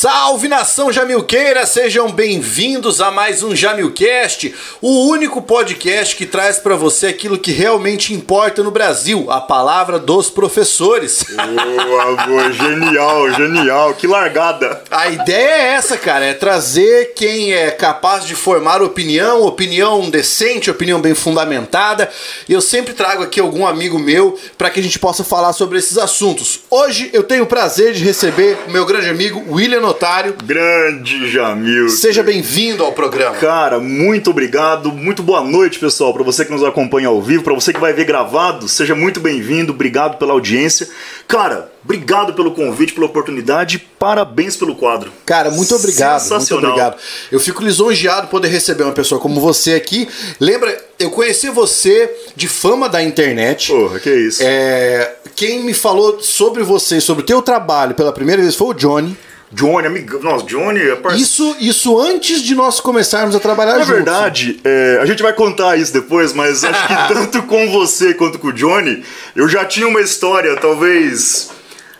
Salve nação Jamilqueira, sejam bem-vindos a mais um Jamilcast, o único podcast que traz para você aquilo que realmente importa no Brasil, a palavra dos professores. Boa, boa, genial, genial, que largada. A ideia é essa, cara, é trazer quem é capaz de formar opinião, opinião decente, opinião bem fundamentada. E eu sempre trago aqui algum amigo meu para que a gente possa falar sobre esses assuntos. Hoje eu tenho o prazer de receber o meu grande amigo William Notário. Grande Jamil. Seja bem-vindo ao programa. Cara, muito obrigado, muito boa noite, pessoal. Para você que nos acompanha ao vivo, para você que vai ver gravado, seja muito bem-vindo, obrigado pela audiência. Cara, obrigado pelo convite, pela oportunidade, parabéns pelo quadro. Cara, muito obrigado, muito obrigado. Eu fico lisonjeado poder receber uma pessoa como você aqui. Lembra, eu conheci você de fama da internet. Porra, que isso. É, quem me falou sobre você, sobre o teu trabalho pela primeira vez foi o Johnny. Johnny, amigo. Nossa, Johnny é parceiro. Isso, isso antes de nós começarmos a trabalhar Na juntos. verdade, é, a gente vai contar isso depois, mas acho que tanto com você quanto com o Johnny, eu já tinha uma história, talvez.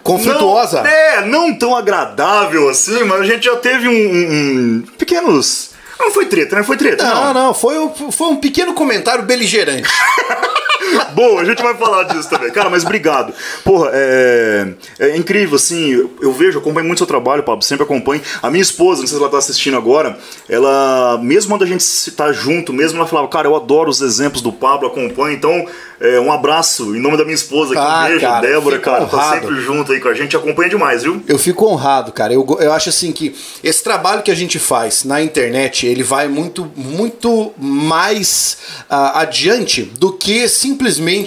Conflituosa? Não, é, não tão agradável assim, mas a gente já teve um, um, um pequenos. Não foi treta, né? Foi treta. Não, Não, não, foi, foi um pequeno comentário beligerante. Boa, a gente vai falar disso também. Cara, mas obrigado. Porra, é, é incrível, assim, eu vejo, acompanho muito seu trabalho, Pablo, sempre acompanho. A minha esposa, não sei se ela tá assistindo agora, ela, mesmo quando a gente tá junto, mesmo ela falava, cara, eu adoro os exemplos do Pablo, acompanho, então, é, um abraço em nome da minha esposa aqui, Ah, um beijo, cara, Débora, cara, tá honrado. sempre junto aí com a gente, acompanha demais, viu? Eu fico honrado, cara. Eu, eu acho assim que esse trabalho que a gente faz na internet, ele vai muito, muito mais ah, adiante do que simplesmente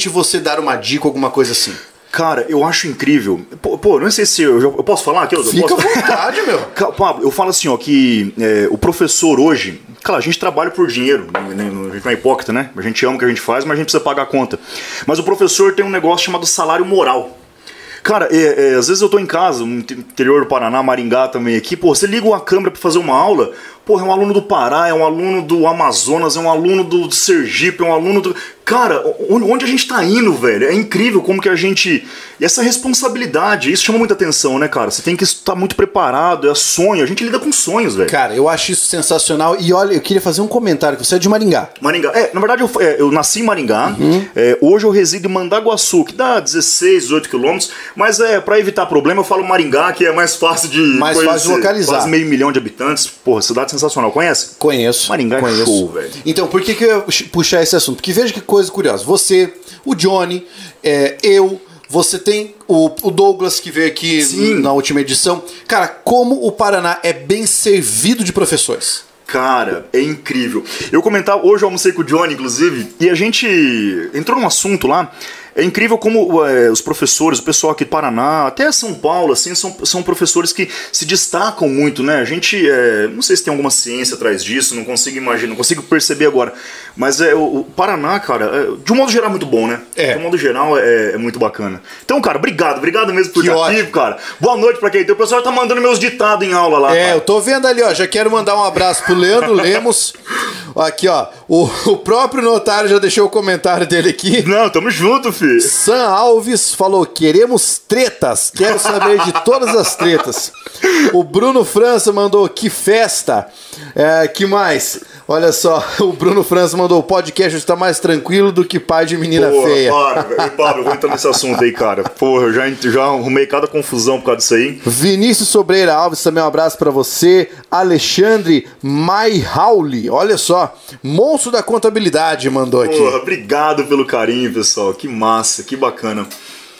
você dar uma dica, alguma coisa assim. Cara, eu acho incrível. Pô, pô, não sei se eu, eu posso falar aqui? Eu Fica à posso... vontade, meu. Pablo, eu falo assim, ó, que é, o professor hoje, claro, a gente trabalha por dinheiro, né, né, a gente não é hipócrita, né? A gente ama o que a gente faz, mas a gente precisa pagar a conta. Mas o professor tem um negócio chamado salário moral. Cara, é, é, às vezes eu tô em casa, no interior do Paraná, Maringá também aqui, pô, você liga uma câmera pra fazer uma aula, pô, é um aluno do Pará, é um aluno do Amazonas, é um aluno do, Sergipe, é um aluno do. Cara, onde, a gente tá indo, velho? É incrível como que a gente. E essa responsabilidade, isso chama muita atenção, né, cara? Você tem que estar muito preparado, é sonho, a gente lida com sonhos, velho. Cara, eu acho isso sensacional. E olha, eu queria fazer um comentário, que você é de Maringá. Maringá. É, na verdade, eu, é, eu nasci em Maringá. Uhum. É, hoje eu resido em Mandaguaçu, que dá 16, 18 quilômetros. Mas é, pra evitar problema, eu falo Maringá, que é mais fácil de. Mais fácil de localizar. Quase meio milhão de habitantes. Porra, cidade sensacional. Conhece? Conheço. Maringá é conheço. show, velho. Então, por que, que eu ia puxar esse assunto? Porque veja que coisa curiosa. Você, o Johnny, é, eu, você tem o, o Douglas que veio aqui Sim. na última edição. Cara, como o Paraná é bem servido de professores. Cara, é incrível. Eu comentava, hoje eu almocei com o Johnny, inclusive, e a gente entrou num assunto lá. É incrível como é, os professores, o pessoal aqui do Paraná, até São Paulo, assim, são, são professores que se destacam muito, né? A gente, é, não sei se tem alguma ciência atrás disso, não consigo imaginar, não consigo perceber agora. Mas é, o, o Paraná, cara, é, de um modo geral é muito bom, né? É. De um modo geral é, é muito bacana. Então, cara, obrigado, obrigado mesmo por Que estar aqui, cara. Boa noite pra quem tem. O pessoal tá mandando meus ditados em aula lá. É, cara. eu tô vendo ali, ó. Já quero mandar um abraço pro Leandro Lemos. Aqui, ó. O, o próprio notário já deixou o comentário dele aqui. Não, tamo junto, filho. Sam Alves falou: queremos tretas, quero saber de todas as tretas. O Bruno França mandou que festa. É, que mais? Olha só, o Bruno França mandou o podcast está mais tranquilo do que pai de menina Porra, feia. para. Pablo, eu vou entrar nesse assunto aí, cara. Porra, eu já, já arrumei cada confusão por causa disso aí. Vinícius Sobreira Alves, também um abraço pra você. Alexandre Maihauli, olha só, monstro da contabilidade mandou aqui. Porra, obrigado pelo carinho, pessoal. Que massa, que bacana.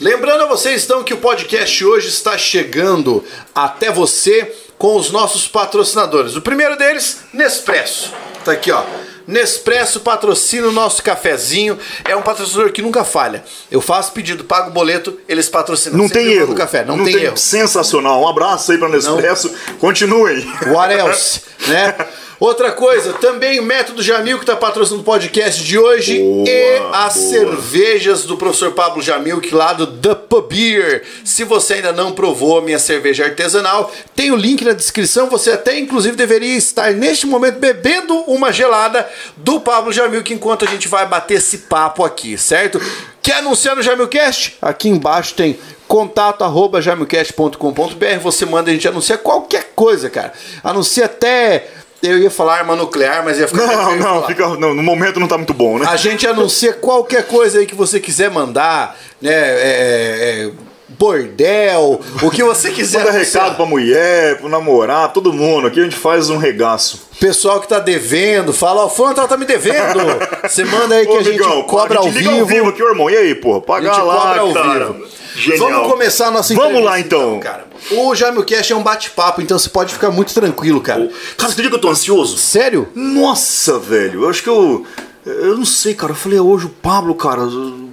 Lembrando a vocês então que o podcast hoje está chegando até você com os nossos patrocinadores. O primeiro deles, Nespresso. Tá aqui, ó. Nespresso patrocina o nosso cafezinho. É um patrocinador que nunca falha. Eu faço pedido, pago o boleto, eles patrocinam. Não Sempre tem erro. café, não, tem, erro. Sensacional. Um abraço aí pra Nespresso. Continuem. What else? né? Outra coisa, também o Método Jamil, que está patrocinando o podcast de hoje, Boa, e as boa. cervejas do professor Pablo Jamil, que lá do The Pub Beer. Se você ainda não provou a minha cerveja artesanal, tem o link na descrição. Você até, inclusive, deveria estar neste momento bebendo uma gelada do Pablo Jamil, que enquanto a gente vai bater esse papo aqui, certo? Quer anunciar no Jamilcast? Aqui embaixo tem contato arroba jaimocast.com.br. Você manda, a gente anuncia qualquer coisa, cara. Anuncia até. Eu ia falar arma nuclear, mas ia ficar. Não, não, fica, não, no momento não tá muito bom, né? A gente anuncia qualquer coisa aí que você quiser mandar, né? é, é, bordel, o que você quiser. Manda anunciar. recado pra mulher, pro namorado, todo mundo. Aqui a gente faz um regaço. Pessoal que tá devendo, fala, ó, o fulano tá, me devendo. Você manda aí que Ô, a gente amigão, cobra a ao gente liga vivo. ao vivo aqui, irmão. E aí, pô? Paga lá, cobra ao cara. vivo. Genial. Vamos começar a nossa Vamos entrevista, lá, então. cara. O Jaime Cash é um bate-papo, então você pode ficar muito tranquilo, cara. Cara, você acredita que eu tô ansioso? Sério? Nossa, velho. Eu acho que eu. Eu não sei, cara. Eu falei hoje o Pablo, cara.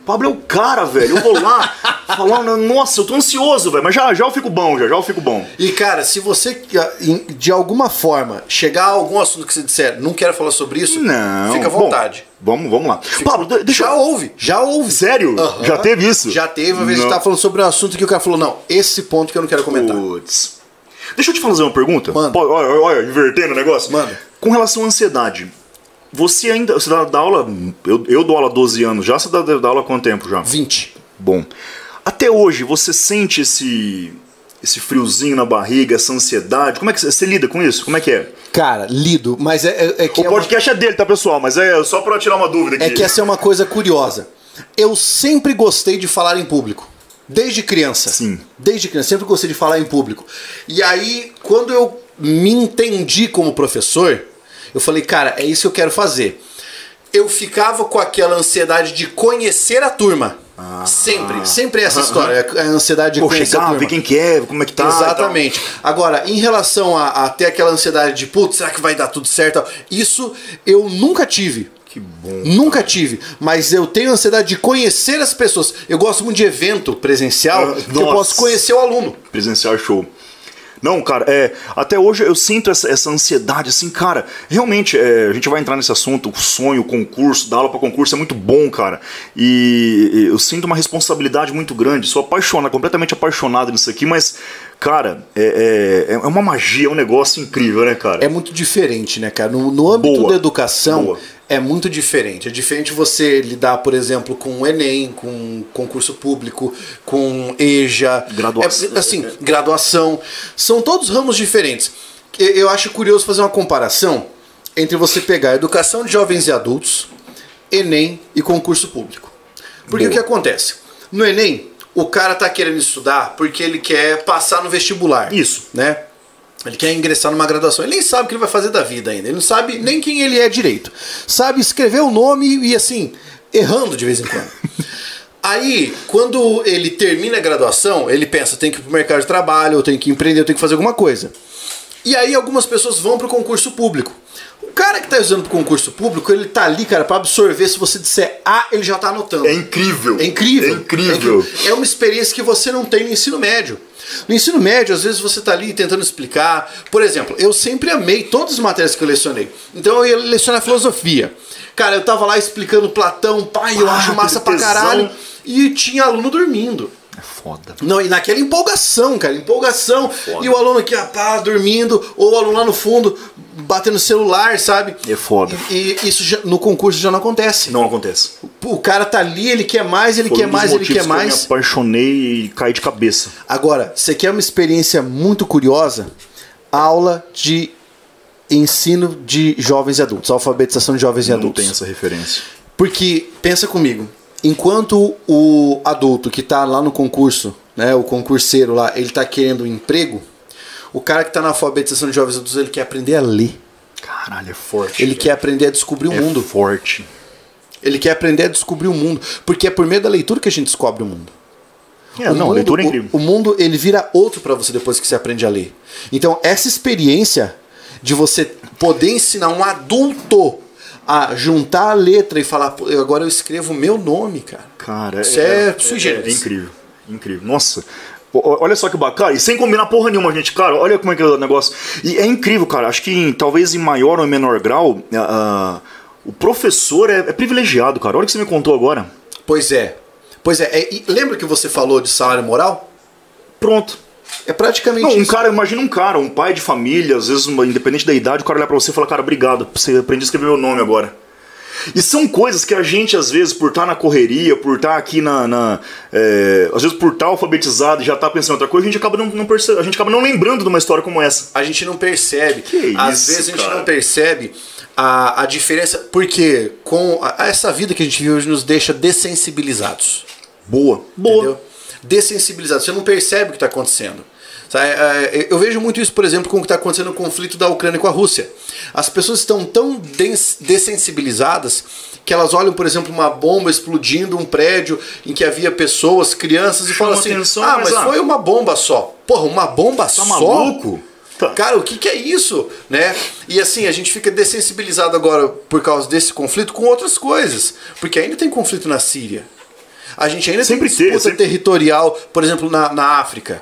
Pablo é o cara, velho. Eu vou lá falar. Nossa, eu tô ansioso, velho. Mas já, já eu fico bom, já, já eu fico bom. E cara, se você em- de alguma forma chegar a algum assunto que você disser, não quero falar sobre isso, Não. fica à Bom, vontade. vamos, vamos lá. Pablo, de- deixa Já houve, já houve. Sério? Já teve isso? Já teve, uma vez Não. gente tava falando sobre um assunto que o cara falou, não, esse ponto que eu não quero comentar. Putz. Deixa eu te fazer uma pergunta. Pô, Olha, olha, invertendo o negócio. Manda. Com relação à ansiedade. Você ainda. Você dá, dá aula. Eu, eu dou aula há 12 anos já. Você dá, dá aula há quanto tempo já? 20. Bom. Até hoje, você sente esse. Esse friozinho na barriga, essa ansiedade? Como é que você, você lida com isso? Como é que é? Cara, lido, mas é, é- é que O é uma- podcast é dele, tá, pessoal? Mas é só pra tirar uma dúvida aqui. É que essa é uma coisa curiosa. Eu sempre gostei de falar em público. Desde criança. Sim. Desde criança, sempre gostei de falar em público. E aí, quando eu me entendi como professor, eu falei, cara, é isso que eu quero fazer. Eu ficava com aquela ansiedade de conhecer a turma. Sempre, sempre essa história, a ansiedade de Ah. Pô, conhecer a chegar, turma. ver quem que é, como é que tá. Exatamente. Agora, em relação a, a ter aquela ansiedade de, putz, será que vai dar tudo certo? Isso eu nunca tive. Que bom. Nunca tive, mas eu tenho ansiedade de conhecer as pessoas. Eu gosto muito de evento presencial, Ah, que eu posso conhecer o aluno. presencial show. Não, cara, é, até hoje eu sinto essa, essa ansiedade, assim, cara, realmente, é, a gente vai entrar nesse assunto, o sonho, o concurso, dar aula para concurso é muito bom, cara, e, e eu sinto uma responsabilidade muito grande, sou apaixonado, completamente apaixonado nisso aqui, mas, cara, é, é, é uma magia, é um negócio incrível, né, cara? É muito diferente, né, cara? No, no âmbito Boa. da educação, Boa. É muito diferente. É diferente você lidar, por exemplo, com o Enem, com concurso público, com EJA. Graduação. É, assim, graduação. São todos ramos diferentes. Eu- acho curioso fazer uma comparação entre você pegar educação de jovens e adultos, Enem e concurso público. Porque Boa. o que acontece? No Enem, o cara tá querendo estudar porque ele quer passar no vestibular. Isso. Né? Ele quer ingressar numa graduação. Ele nem sabe o que ele vai fazer da vida ainda. Ele não sabe nem quem ele é direito. Sabe escrever o nome e assim, errando de vez em quando. Aí, quando ele termina a graduação, ele pensa, tem que ir pro mercado de trabalho, eu tenho que empreender, eu tenho que fazer alguma coisa. E aí algumas pessoas vão pro concurso público. O cara que tá usando pro concurso público, ele tá ali, cara, pra absorver. Se você disser A, ele já tá anotando. É incrível. É incrível. É incrível. É uma experiência que você não tem no ensino médio. No ensino médio, às vezes você tá ali tentando explicar. Por exemplo, eu sempre amei todas as matérias que eu lecionei. Então eu ia lecionar filosofia. Cara, eu tava lá explicando Platão, pai, eu Ah, acho massa pra tesão. caralho. E tinha aluno dormindo. É foda. Não, e naquela empolgação, cara, empolgação. Foda. E o aluno aqui, ah, pá, dormindo, ou o aluno lá no fundo, batendo celular, sabe? É foda. E, e isso já- no concurso já não acontece. Não acontece. O cara tá ali, ele quer mais, ele Foi quer um mais, ele quer que Eu mais. me apaixonei e caí de cabeça. Agora, você quer uma experiência muito curiosa? Aula de ensino de jovens e adultos, alfabetização de jovens e Não adultos. tem essa referência. Porque, pensa comigo, enquanto o adulto que tá lá no concurso, né, o concurseiro lá, ele tá querendo um emprego, o cara que tá na alfabetização de jovens adultos, ele quer aprender a ler. Caralho, é forte. Ele quer aprender a descobrir o é mundo. forte. Ele quer aprender a descobrir o mundo. Porque é por meio da leitura que a gente descobre o mundo. É, o não, mundo, leitura é o- incrível. O, mundo ele vira outro pra você depois que você aprende a ler. Então essa experiência de você poder ensinar um adulto a juntar a letra e falar, "Pô, eu- agora eu escrevo o meu nome, cara. Cara, Isso é sui é, generis. é incrível. Incrível. Nossa. Olha só que bacana. E sem combinar porra nenhuma, gente. Cara, olha como é que é o negócio. E é incrível, cara. Acho que em- talvez em maior ou menor grau, ah, o professor é, é privilegiado, cara. Olha o que você me contou agora. Pois é. Pois é. é e lembra que você falou de salário moral? Pronto. É praticamente Não, um isso. cara, imagina um cara, um pai de família, às vezes, uma- independente da idade, o cara olhar pra você e falar, cara, obrigado, você aprendi a escrever meu nome agora. E são coisas que a gente, às vezes, por estar na correria, por estar aqui na. na é, às vezes por estar alfabetizado e já estar pensando em outra coisa, a gente acaba não, não percebe, a gente acaba não lembrando de uma história como essa. A gente não percebe. Que Às isso, vezes a gente cara. não percebe a, a diferença. Porque com a- essa vida que a gente vive hoje nos deixa dessensibilizados. Boa. Boa. Entendeu? Dessensibilizados. Você não percebe o que está acontecendo. Sabe, é, Eu vejo muito isso, por exemplo, com o que está acontecendo no conflito da Ucrânia com a Rússia. As pessoas estão tão des- dessensibilizadas que elas olham, por exemplo, uma bomba explodindo um prédio em que havia pessoas, crianças, e falam assim: atenção, Ah, mas, mas foi uma bomba só. Porra, uma bomba Tá só? maluco? Tá. Cara, o que, que é isso? Né? E assim, a gente fica dessensibilizado agora por causa desse conflito com outras coisas. Porque ainda tem conflito na Síria. A gente ainda Sempre tem disputa sempre- territorial, por exemplo, na, na África.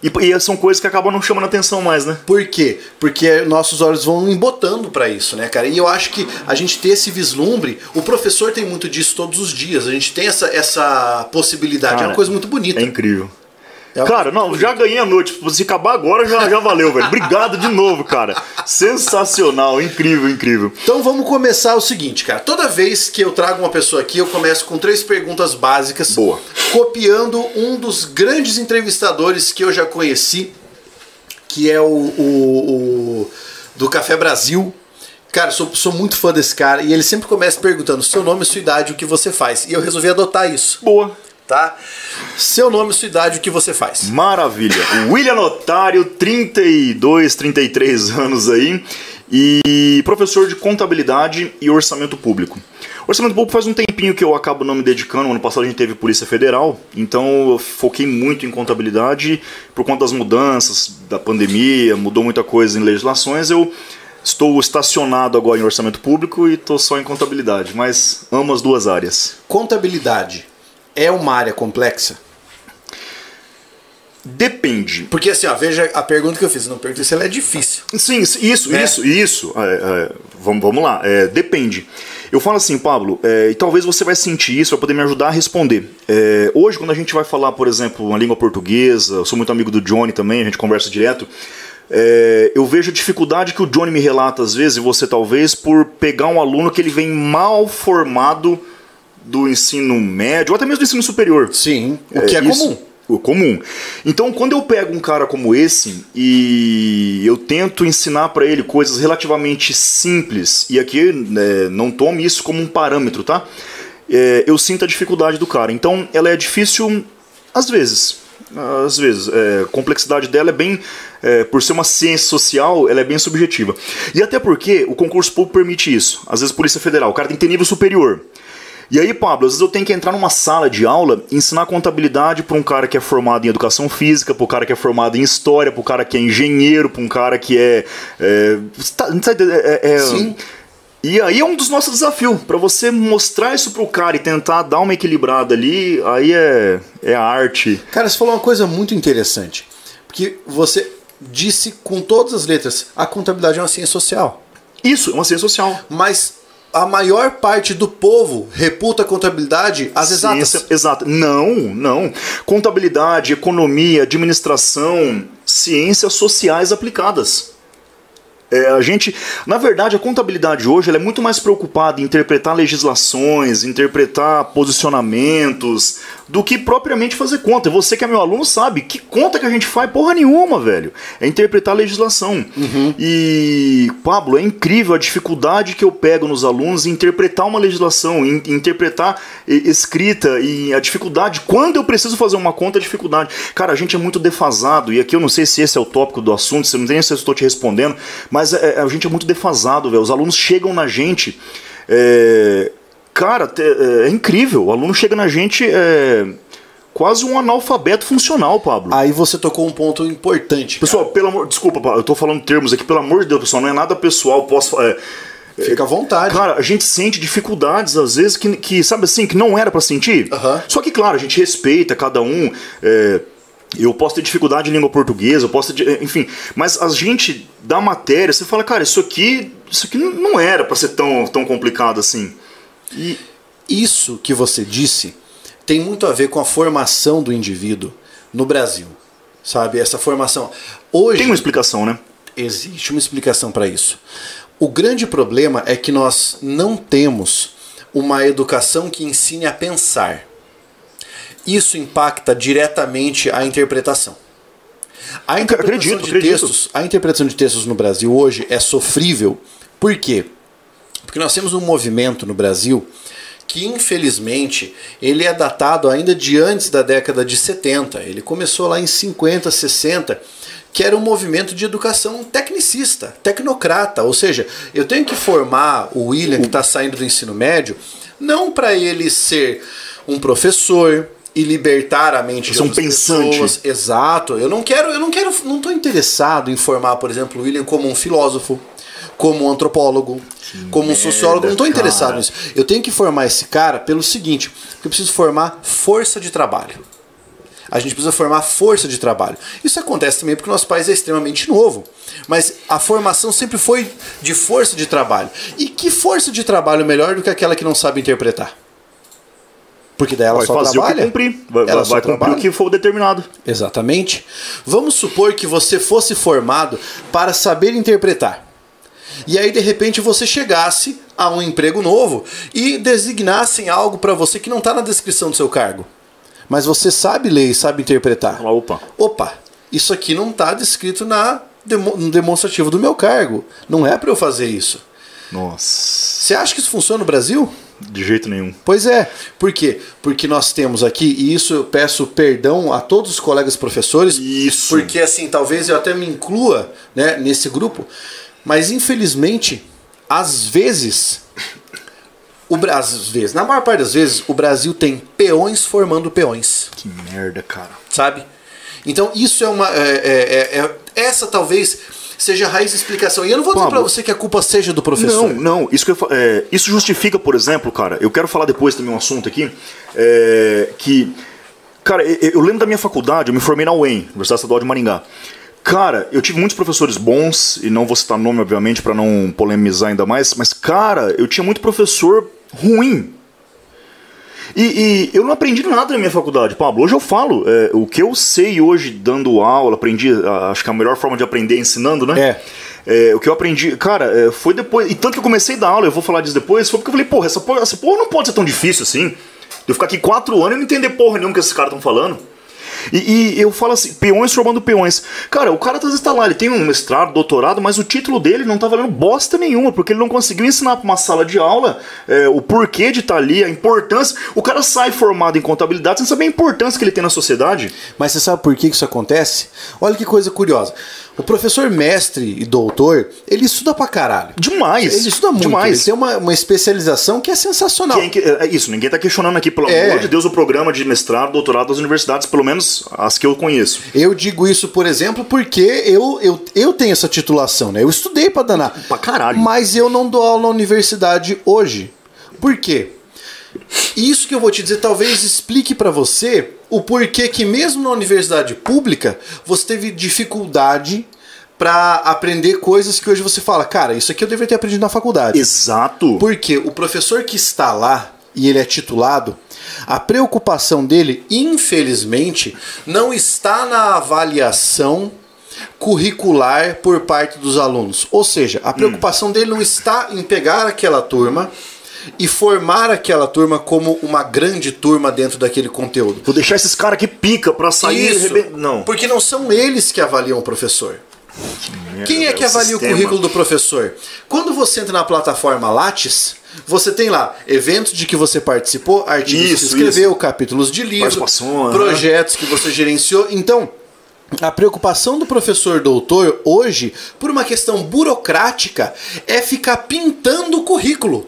E, e são coisas que acabam não chamando atenção mais, né? Por quê? Porque nossos olhos vão embotando pra isso, né, cara? E eu acho que a gente ter esse vislumbre, o professor tem muito disso todos os dias. A gente tem essa, essa possibilidade. é Cara, uma coisa muito bonita. É incrível. É Cara, não, já ganhei a noite. Se acabar agora, já, já valeu, velho. Obrigado de novo, cara. Sensacional, incrível, incrível. Então vamos começar o seguinte, cara. Toda vez que eu trago uma pessoa aqui, eu começo com três perguntas básicas. Boa. Copiando um dos grandes entrevistadores que eu já conheci, que é o, o- o- do Café Brasil. Cara, sou, sou muito fã desse cara e ele sempre começa perguntando seu nome, sua idade, o que você faz. E eu resolvi adotar isso, Boa. Tá? Seu nome, sua idade, o que você faz. Maravilha. William Otário, 32, 33 anos aí, e professor de contabilidade e orçamento público. Orçamento público faz um tempinho que eu acabo não me dedicando. Ano passado a gente teve Polícia Federal, então eu foquei muito em contabilidade por conta das mudanças da pandemia, mudou muita coisa em legislações. Eu estou estacionado agora em orçamento público e estou só em contabilidade, mas amo as duas áreas. Contabilidade é uma área complexa? Depende. Porque assim, ó, veja a pergunta que eu fiz. eu Não perguntei se ela é difícil. Sim, isso, Né? isso, isso. É, é, vamos, vamos lá. É, depende. Eu falo assim, Pablo, é, e talvez você vai sentir isso, vai poder me ajudar a responder. É, hoje, quando a gente vai falar, por exemplo, uma língua portuguesa, eu sou muito amigo do Johnny também, a gente conversa direto. é, eu vejo a dificuldade que o Johnny me relata às vezes, e você talvez, por pegar um aluno que ele vem mal formado do ensino médio, ou até mesmo do ensino superior. Sim, o que é, isso, comum. O comum. Então, quando eu pego um cara como esse e eu tento ensinar para ele coisas relativamente simples, e aqui né, não tome isso como um parâmetro, tá? É, eu sinto a dificuldade do cara. Então, ela é difícil às vezes. Às vezes. É, a complexidade dela é bem. é, por ser uma ciência social, ela é bem subjetiva. E até porque o concurso público permite isso. Às vezes, Polícia Federal, o cara tem que ter nível superior. E aí, Pablo, às vezes eu tenho que entrar numa sala de aula e ensinar contabilidade para um cara que é formado em educação física, para um cara que é formado em história, para um cara que é engenheiro, para um cara que é. é, tá- é- é- é- Sim. E aí é um dos nossos desafios, para você mostrar isso pro cara e tentar dar uma equilibrada ali, aí é, é a arte. Cara, você falou uma coisa muito interessante. Porque você disse com todas as letras, a contabilidade é uma ciência social. Isso, é uma ciência social. Mas a maior parte do povo reputa a contabilidade às exatas. Ciência exata. Não, não. Contabilidade, economia, administração, ciências sociais aplicadas. É, a gente, na verdade, a contabilidade hoje ela é muito mais preocupada em interpretar legislações, interpretar posicionamentos, do que propriamente fazer conta. Você que é meu aluno sabe que conta que a gente faz porra nenhuma, velho. É interpretar a legislação. E, Pablo, é incrível a dificuldade que eu pego nos alunos em interpretar uma legislação, em, interpretar escrita e a dificuldade. Quando eu preciso fazer uma conta, a dificuldade. Cara, a gente é muito defasado, e aqui eu não sei se esse é o tópico do assunto, se eu não tenho se eu estou te respondendo, mas é- a gente é muito defasado, velho. Os alunos chegam na gente. é, Cara, é, é incrível. O aluno chega na gente é, quase um analfabeto funcional, Pablo. Aí você tocou um ponto importante. cara. Pessoal, pelo amor, desculpa, eu tô falando termos aqui, pelo amor de Deus, pessoal, não é nada pessoal, posso é, Fica à vontade. Cara, a gente sente dificuldades às vezes que, que sabe assim, que não era pra sentir. Aham. Só que, claro, a gente respeita cada um. é, eu posso ter dificuldade em língua portuguesa, eu posso ter, enfim, mas a gente da matéria, você fala, cara, isso aqui, isso aqui não- era pra ser tão, tão complicado assim. E Isso que você disse tem muito a ver com a formação do indivíduo no Brasil. Sabe? Essa formação. Hoje tem uma explicação, né? existe uma explicação para isso. O grande problema é que nós não temos uma educação que ensine a pensar. Isso impacta diretamente a interpretação. A interpretação Acredito, de acredito. textos, a interpretação de textos no Brasil hoje é sofrível. Por quê? Porque nós temos um movimento no Brasil que infelizmente ele é datado ainda de antes da década de 70. Ele começou lá em 50, 60, que era um movimento de educação tecnicista, tecnocrata, ou seja, eu tenho que formar o William que está saindo do ensino médio, não para ele ser um professor e libertar a mente de um outras pensante. pessoas. Exato. Eu não quero, eu não quero, não estou interessado em formar, por exemplo, o William como um filósofo, como um antropólogo, como um merda, sociólogo. Não estou interessado nisso. Eu tenho que formar esse cara pelo seguinte: eu preciso formar força de trabalho. A gente precisa formar força de trabalho. Isso acontece também porque o nosso país é extremamente novo. Mas a formação sempre foi de força de trabalho. E que força de trabalho melhor do que aquela que não sabe interpretar? Porque daí ela Vai só fazer trabalha. o que cumprir. Vai, Ela vai cumprir trabalha. o que for determinado. Exatamente. Vamos supor que você fosse formado para saber interpretar. E aí, de repente, você chegasse a um emprego novo e designassem algo para você que não está na descrição do seu cargo. Mas você sabe ler e sabe interpretar. Fala, opa. Opa, isso aqui não está descrito na demo- no demonstrativo do meu cargo. Não é para eu fazer isso. Nossa. Você acha que isso funciona no Brasil? De jeito nenhum. Pois é. Por quê? Porque nós temos aqui, e isso eu peço perdão a todos os colegas professores, Isso. porque assim, talvez eu até me inclua né, nesse grupo, mas infelizmente, às vezes, o às vezes, na maior parte das vezes, o Brasil tem peões formando peões Que merda, cara. sabe? Então isso é uma. é- é- é- é- essa talvez seja a raiz da explicação. E eu não vou dizer Pablo. pra você que a culpa seja do professor. Não, não. Isso, eu é, isso justifica, por exemplo, cara, eu quero falar depois também um assunto aqui, é, que, cara, eu, eu lembro da minha faculdade, eu me formei na UEM, Universidade Estadual de Maringá. Cara, eu tive muitos professores bons, e não vou citar nome, obviamente, pra não polemizar ainda mais, mas, cara, eu tinha muito professor ruim. E, e eu não aprendi nada na minha faculdade, Pablo. Hoje eu falo, é, o que eu sei hoje dando aula, aprendi, acho que a melhor forma de aprender é ensinando, né? É, o que eu aprendi, cara, é, foi depois. E tanto que eu comecei a dar aula, eu vou falar disso depois, foi porque eu falei, porra, essa porra, essa porra não pode ser tão difícil assim. De eu ficar aqui quatro anos e não entender porra nenhuma que esses caras estão falando. E, e eu falo assim, peões formando peões. Cara, o cara às vezes tá lá, ele tem um mestrado, doutorado, mas o título dele não tá valendo bosta nenhuma, porque ele não conseguiu ensinar pra uma sala de aula é, o porquê de estar ali, a importância. O cara sai formado em contabilidade sem saber a importância que ele tem na sociedade. Mas você sabe por que isso acontece? Olha que coisa curiosa. O professor mestre e doutor, ele estuda pra caralho. Demais. Ele estuda muito. Demais. Ele tem uma, uma especialização que é sensacional. Quem que- é isso, ninguém tá questionando aqui, pelo É. amor de Deus, o programa de mestrado, doutorado das universidades, pelo menos as que eu conheço. Eu digo isso, por exemplo, porque eu, eu, eu tenho essa titulação, né? Eu estudei pra danar. Pra caralho. Mas eu não dou aula na universidade hoje. Por quê? Isso que eu vou te dizer talvez explique pra você o porquê que mesmo na universidade pública você teve dificuldade pra aprender coisas que hoje você fala, cara, isso aqui eu deveria ter aprendido na faculdade. Exato. Porque o professor que está lá e ele é titulado, a preocupação dele, infelizmente, não está na avaliação curricular por parte dos alunos. Ou seja, a preocupação dele não está em pegar aquela turma e formar aquela turma como uma grande turma dentro daquele conteúdo. Vou deixar esses caras aqui pica pra sair. Isso, reben- Não. porque não são eles que avaliam o professor. Quem é que avalia o sistema. currículo do professor? Quando você entra na plataforma Lattes, você tem lá eventos de que você participou, artigos Isso, que escreveu, capítulos de livro, projetos que você gerenciou. Então, a preocupação do professor doutor hoje, por uma questão burocrática, é ficar pintando o currículo.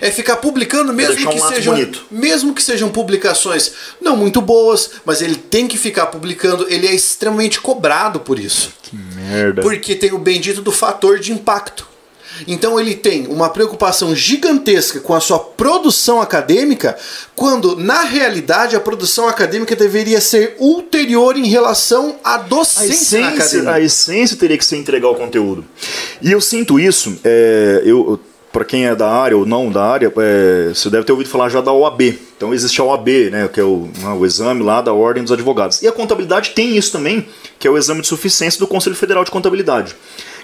É ficar publicando mesmo um que lápis sejam bonito. mesmo que sejam publicações não muito boas, mas ele tem que ficar publicando, ele é extremamente cobrado por isso. Merda. Porque tem o bendito do fator de impacto. Então ele tem uma preocupação gigantesca com a sua produção acadêmica, quando na realidade a produção acadêmica deveria ser ulterior em relação à A docência na essência, a essência teria que ser entregar o conteúdo. E eu sinto isso, é, eu, para quem é da área ou não da área, é, você deve ter ouvido falar já da OAB. Então existe a OAB, né, que é o, né, o exame lá da Ordem dos Advogados. E a contabilidade tem isso também, que é o exame de suficiência do Conselho Federal de Contabilidade.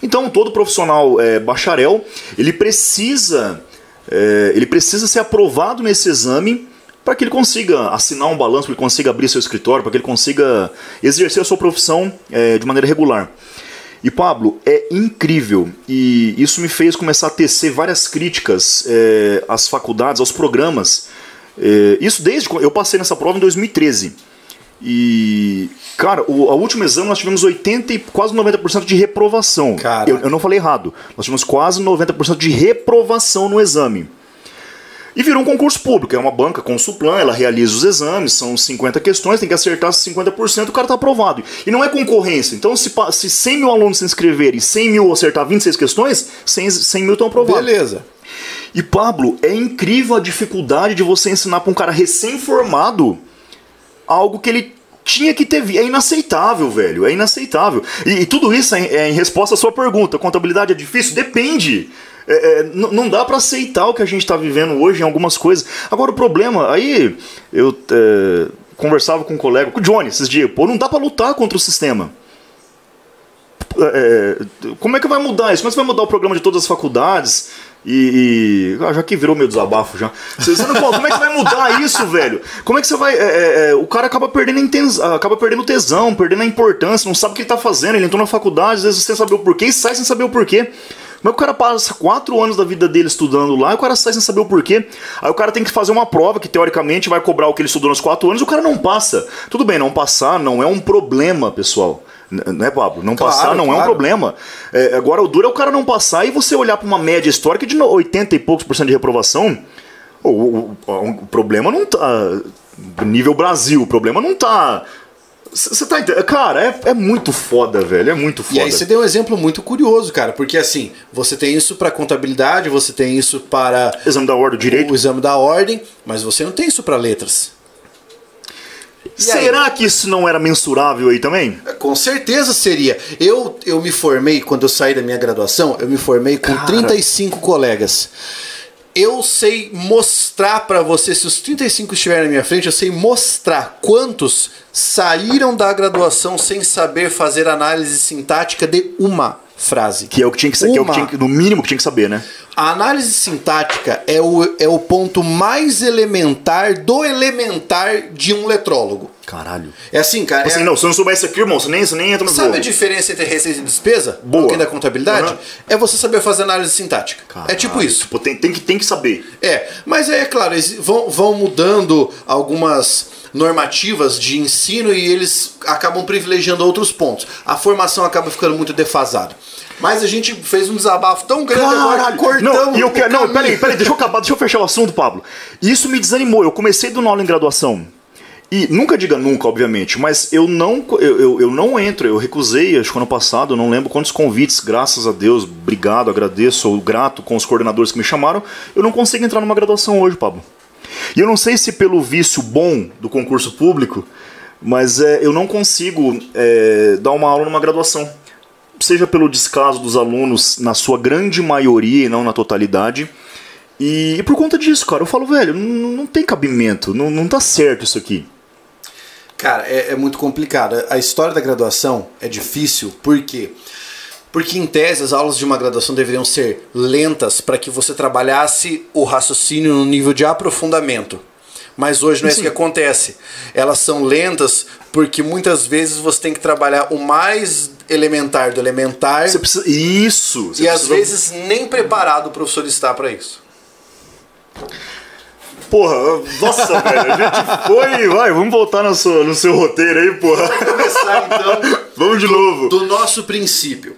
Então todo profissional é, bacharel ele precisa é, ele precisa ser aprovado nesse exame para que ele consiga assinar um balanço, para que ele consiga abrir seu escritório, para que ele consiga exercer a sua profissão é, de maneira regular. E Pablo, é incrível e isso me fez começar a tecer várias críticas é, às faculdades, aos programas. É, isso desde eu passei nessa prova em 2013. E, cara, o a último exame nós tivemos 80 e quase 90% de reprovação. Eu, eu não falei errado. Nós tivemos quase 90% de reprovação no exame. E virou um concurso público, é uma banca com suplan, ela realiza os exames, são 50 questões, tem que acertar 50%, o cara está aprovado. E não é concorrência, então se, se 100 mil alunos se inscreverem e 100 mil acertar 26 questões, 100, 100 mil estão aprovados. Beleza. E Pablo, é incrível a dificuldade de você ensinar para um cara recém-formado algo que ele tinha que ter. É inaceitável, velho. É inaceitável. E, e tudo isso é, é em resposta à sua pergunta. Contabilidade é difícil? Depende. É, é, não dá para aceitar o que a gente está vivendo hoje em algumas coisas. Agora o problema, aí eu é, conversava com um colega, com o Johnny esses dias, pô, não dá para lutar contra o sistema. É, é, como é que vai mudar isso? Como é que vai mudar o programa de todas as faculdades? E, e ah, já que virou meu desabafo já. Você, você não, como é que vai mudar isso, velho? Como é que você vai. É, o cara acaba perdendo, acaba perdendo tesão, perdendo a importância, não sabe o que ele tá fazendo. Ele entrou na faculdade, às vezes sem saber o porquê e sai sem saber o porquê. Mas o cara passa quatro anos da vida dele estudando lá e o cara sai sem saber o porquê. Aí o cara tem que fazer uma prova que teoricamente vai cobrar o que ele estudou nos quatro anos e o cara não passa. Tudo bem, não passar não é um problema, pessoal. Né, Pablo? Não claro, passar não claro. é um problema. É, agora, o duro é o cara não passar e você olhar para uma média histórica de 80 e poucos por cento de reprovação. O, o, o, o problema não tá. Nível Brasil, o problema não tá você tá entendendo? Cara, é, é muito foda, velho. É muito foda. E aí você deu um exemplo muito curioso, cara. Porque assim, você tem isso para contabilidade, você tem isso para. Exame da ordem, direito. O exame da ordem, mas você não tem isso para letras. E Será aí? que isso não era mensurável aí também? Com certeza seria. Eu, eu me formei, quando eu saí da minha graduação, eu me formei com Cara. 35 colegas eu sei mostrar para você, se os 35 estiverem na minha frente, eu sei mostrar quantos saíram da graduação sem saber fazer análise sintática de uma frase. Que é o que tinha que, que, é o que tinha que no mínimo que tinha que saber, né? A análise sintática é o, é o ponto mais elementar do elementar de um letrólogo. Caralho. É assim, cara. Assim, é... não, se eu não souber isso aqui, irmão, você nem, você nem entra no Sabe jogo. a diferença entre receita e despesa? Boa. Da contabilidade? Uhum. É você saber fazer análise sintática. Caralho. É tipo isso. Tipo, tem, tem, que, tem que saber. É, mas é claro, eles vão, vão mudando algumas normativas de ensino e eles acabam privilegiando outros pontos. A formação acaba ficando muito defasada. Mas a gente fez um desabafo tão grande agora cortamos. Não, eu quero, não peraí, peraí, deixa eu acabar, deixa eu fechar o assunto, Pablo. Isso me desanimou. Eu comecei do aula em graduação. E nunca diga nunca, obviamente, mas eu não, eu, eu, eu, não entro, eu recusei, acho que ano passado, não lembro quantos convites, graças a Deus, obrigado, agradeço, sou grato com os coordenadores que me chamaram, eu não consigo entrar numa graduação hoje, Pablo. E eu não sei se pelo vício bom do concurso público, mas é, eu não consigo é, dar uma aula numa graduação. Seja pelo descaso dos alunos, na sua grande maioria e não na totalidade. E, e por conta disso, cara, eu falo, velho, não, não tem cabimento, não, não tá certo isso aqui. Cara, é, é muito complicado. A história da graduação é difícil porque porque em tese as aulas de uma graduação deveriam ser lentas para que você trabalhasse o raciocínio no nível de aprofundamento. Mas hoje não é isso que acontece. Elas são lentas porque muitas vezes você tem que trabalhar o mais elementar do elementar. Você precisa... Isso! Você e precisa... às vezes nem preparado o professor está para isso. Porra, nossa, velho, a gente foi. Vai, vamos voltar no seu, no seu roteiro aí, porra. Vamos começar então. vamos de do, novo. Do nosso princípio.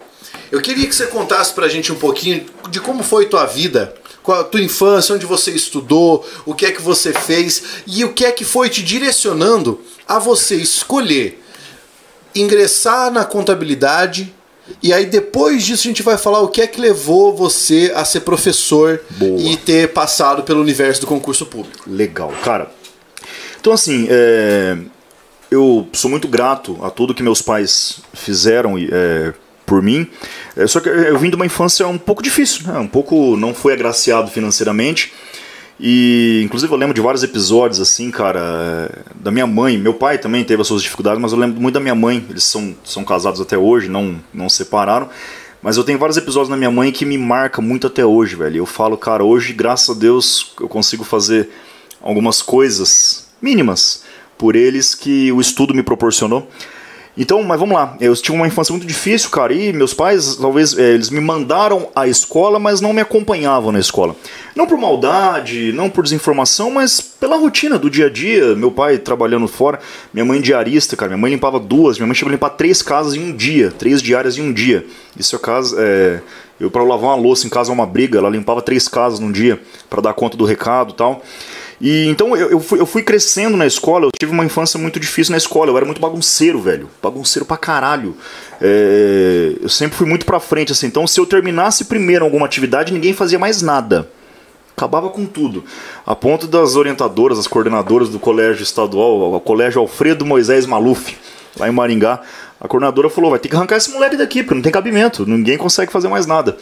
Eu queria que você contasse pra gente um pouquinho de como foi tua vida, qual a tua infância, onde você estudou, o que é que você fez e o que é que foi te direcionando a você escolher ingressar na contabilidade e aí depois disso a gente vai falar o que é que levou você a ser professor Boa. e ter passado pelo universo do concurso público. Legal, cara. Então assim, é... eu sou muito grato a tudo que meus pais fizeram é, por mim. É, só que eu vim de uma infância um pouco difícil, né? Um pouco não foi agraciado financeiramente. E inclusive eu lembro de vários episódios assim, cara, da minha mãe. Meu pai também teve as suas dificuldades, mas eu lembro muito da minha mãe. Eles são, são casados até hoje, não não separaram. Mas eu tenho vários episódios na minha mãe que me marca muito até hoje, velho. Eu falo, cara, hoje, graças a Deus, eu consigo fazer algumas coisas mínimas por eles que o estudo me proporcionou. Então, mas vamos lá. Eu tive uma infância muito difícil, cara, e meus pais, talvez, é, eles me mandaram à escola, mas não me acompanhavam na escola. Não por maldade, não por desinformação, mas pela rotina do dia a dia. Meu pai trabalhando fora, minha mãe diarista, cara. Minha mãe limpava duas, minha mãe chegou a limpar três casas em um dia, três diárias em um dia. Isso é caso, é, eu para lavar uma louça em casa é uma briga, ela limpava três casas num dia para dar conta do recado e tal. E então eu, eu, fui, eu fui crescendo na escola, eu tive uma infância muito difícil na escola, eu era muito bagunceiro, velho. Bagunceiro pra caralho. É, eu sempre fui muito pra frente, assim. Então se eu terminasse primeiro alguma atividade, ninguém fazia mais nada. Acabava com tudo. A ponto das orientadoras, as coordenadoras do colégio estadual, o colégio Alfredo Moisés Maluf, lá em Maringá, a coordenadora falou: vai ter que arrancar esse moleque daqui, porque não tem cabimento, ninguém consegue fazer mais nada.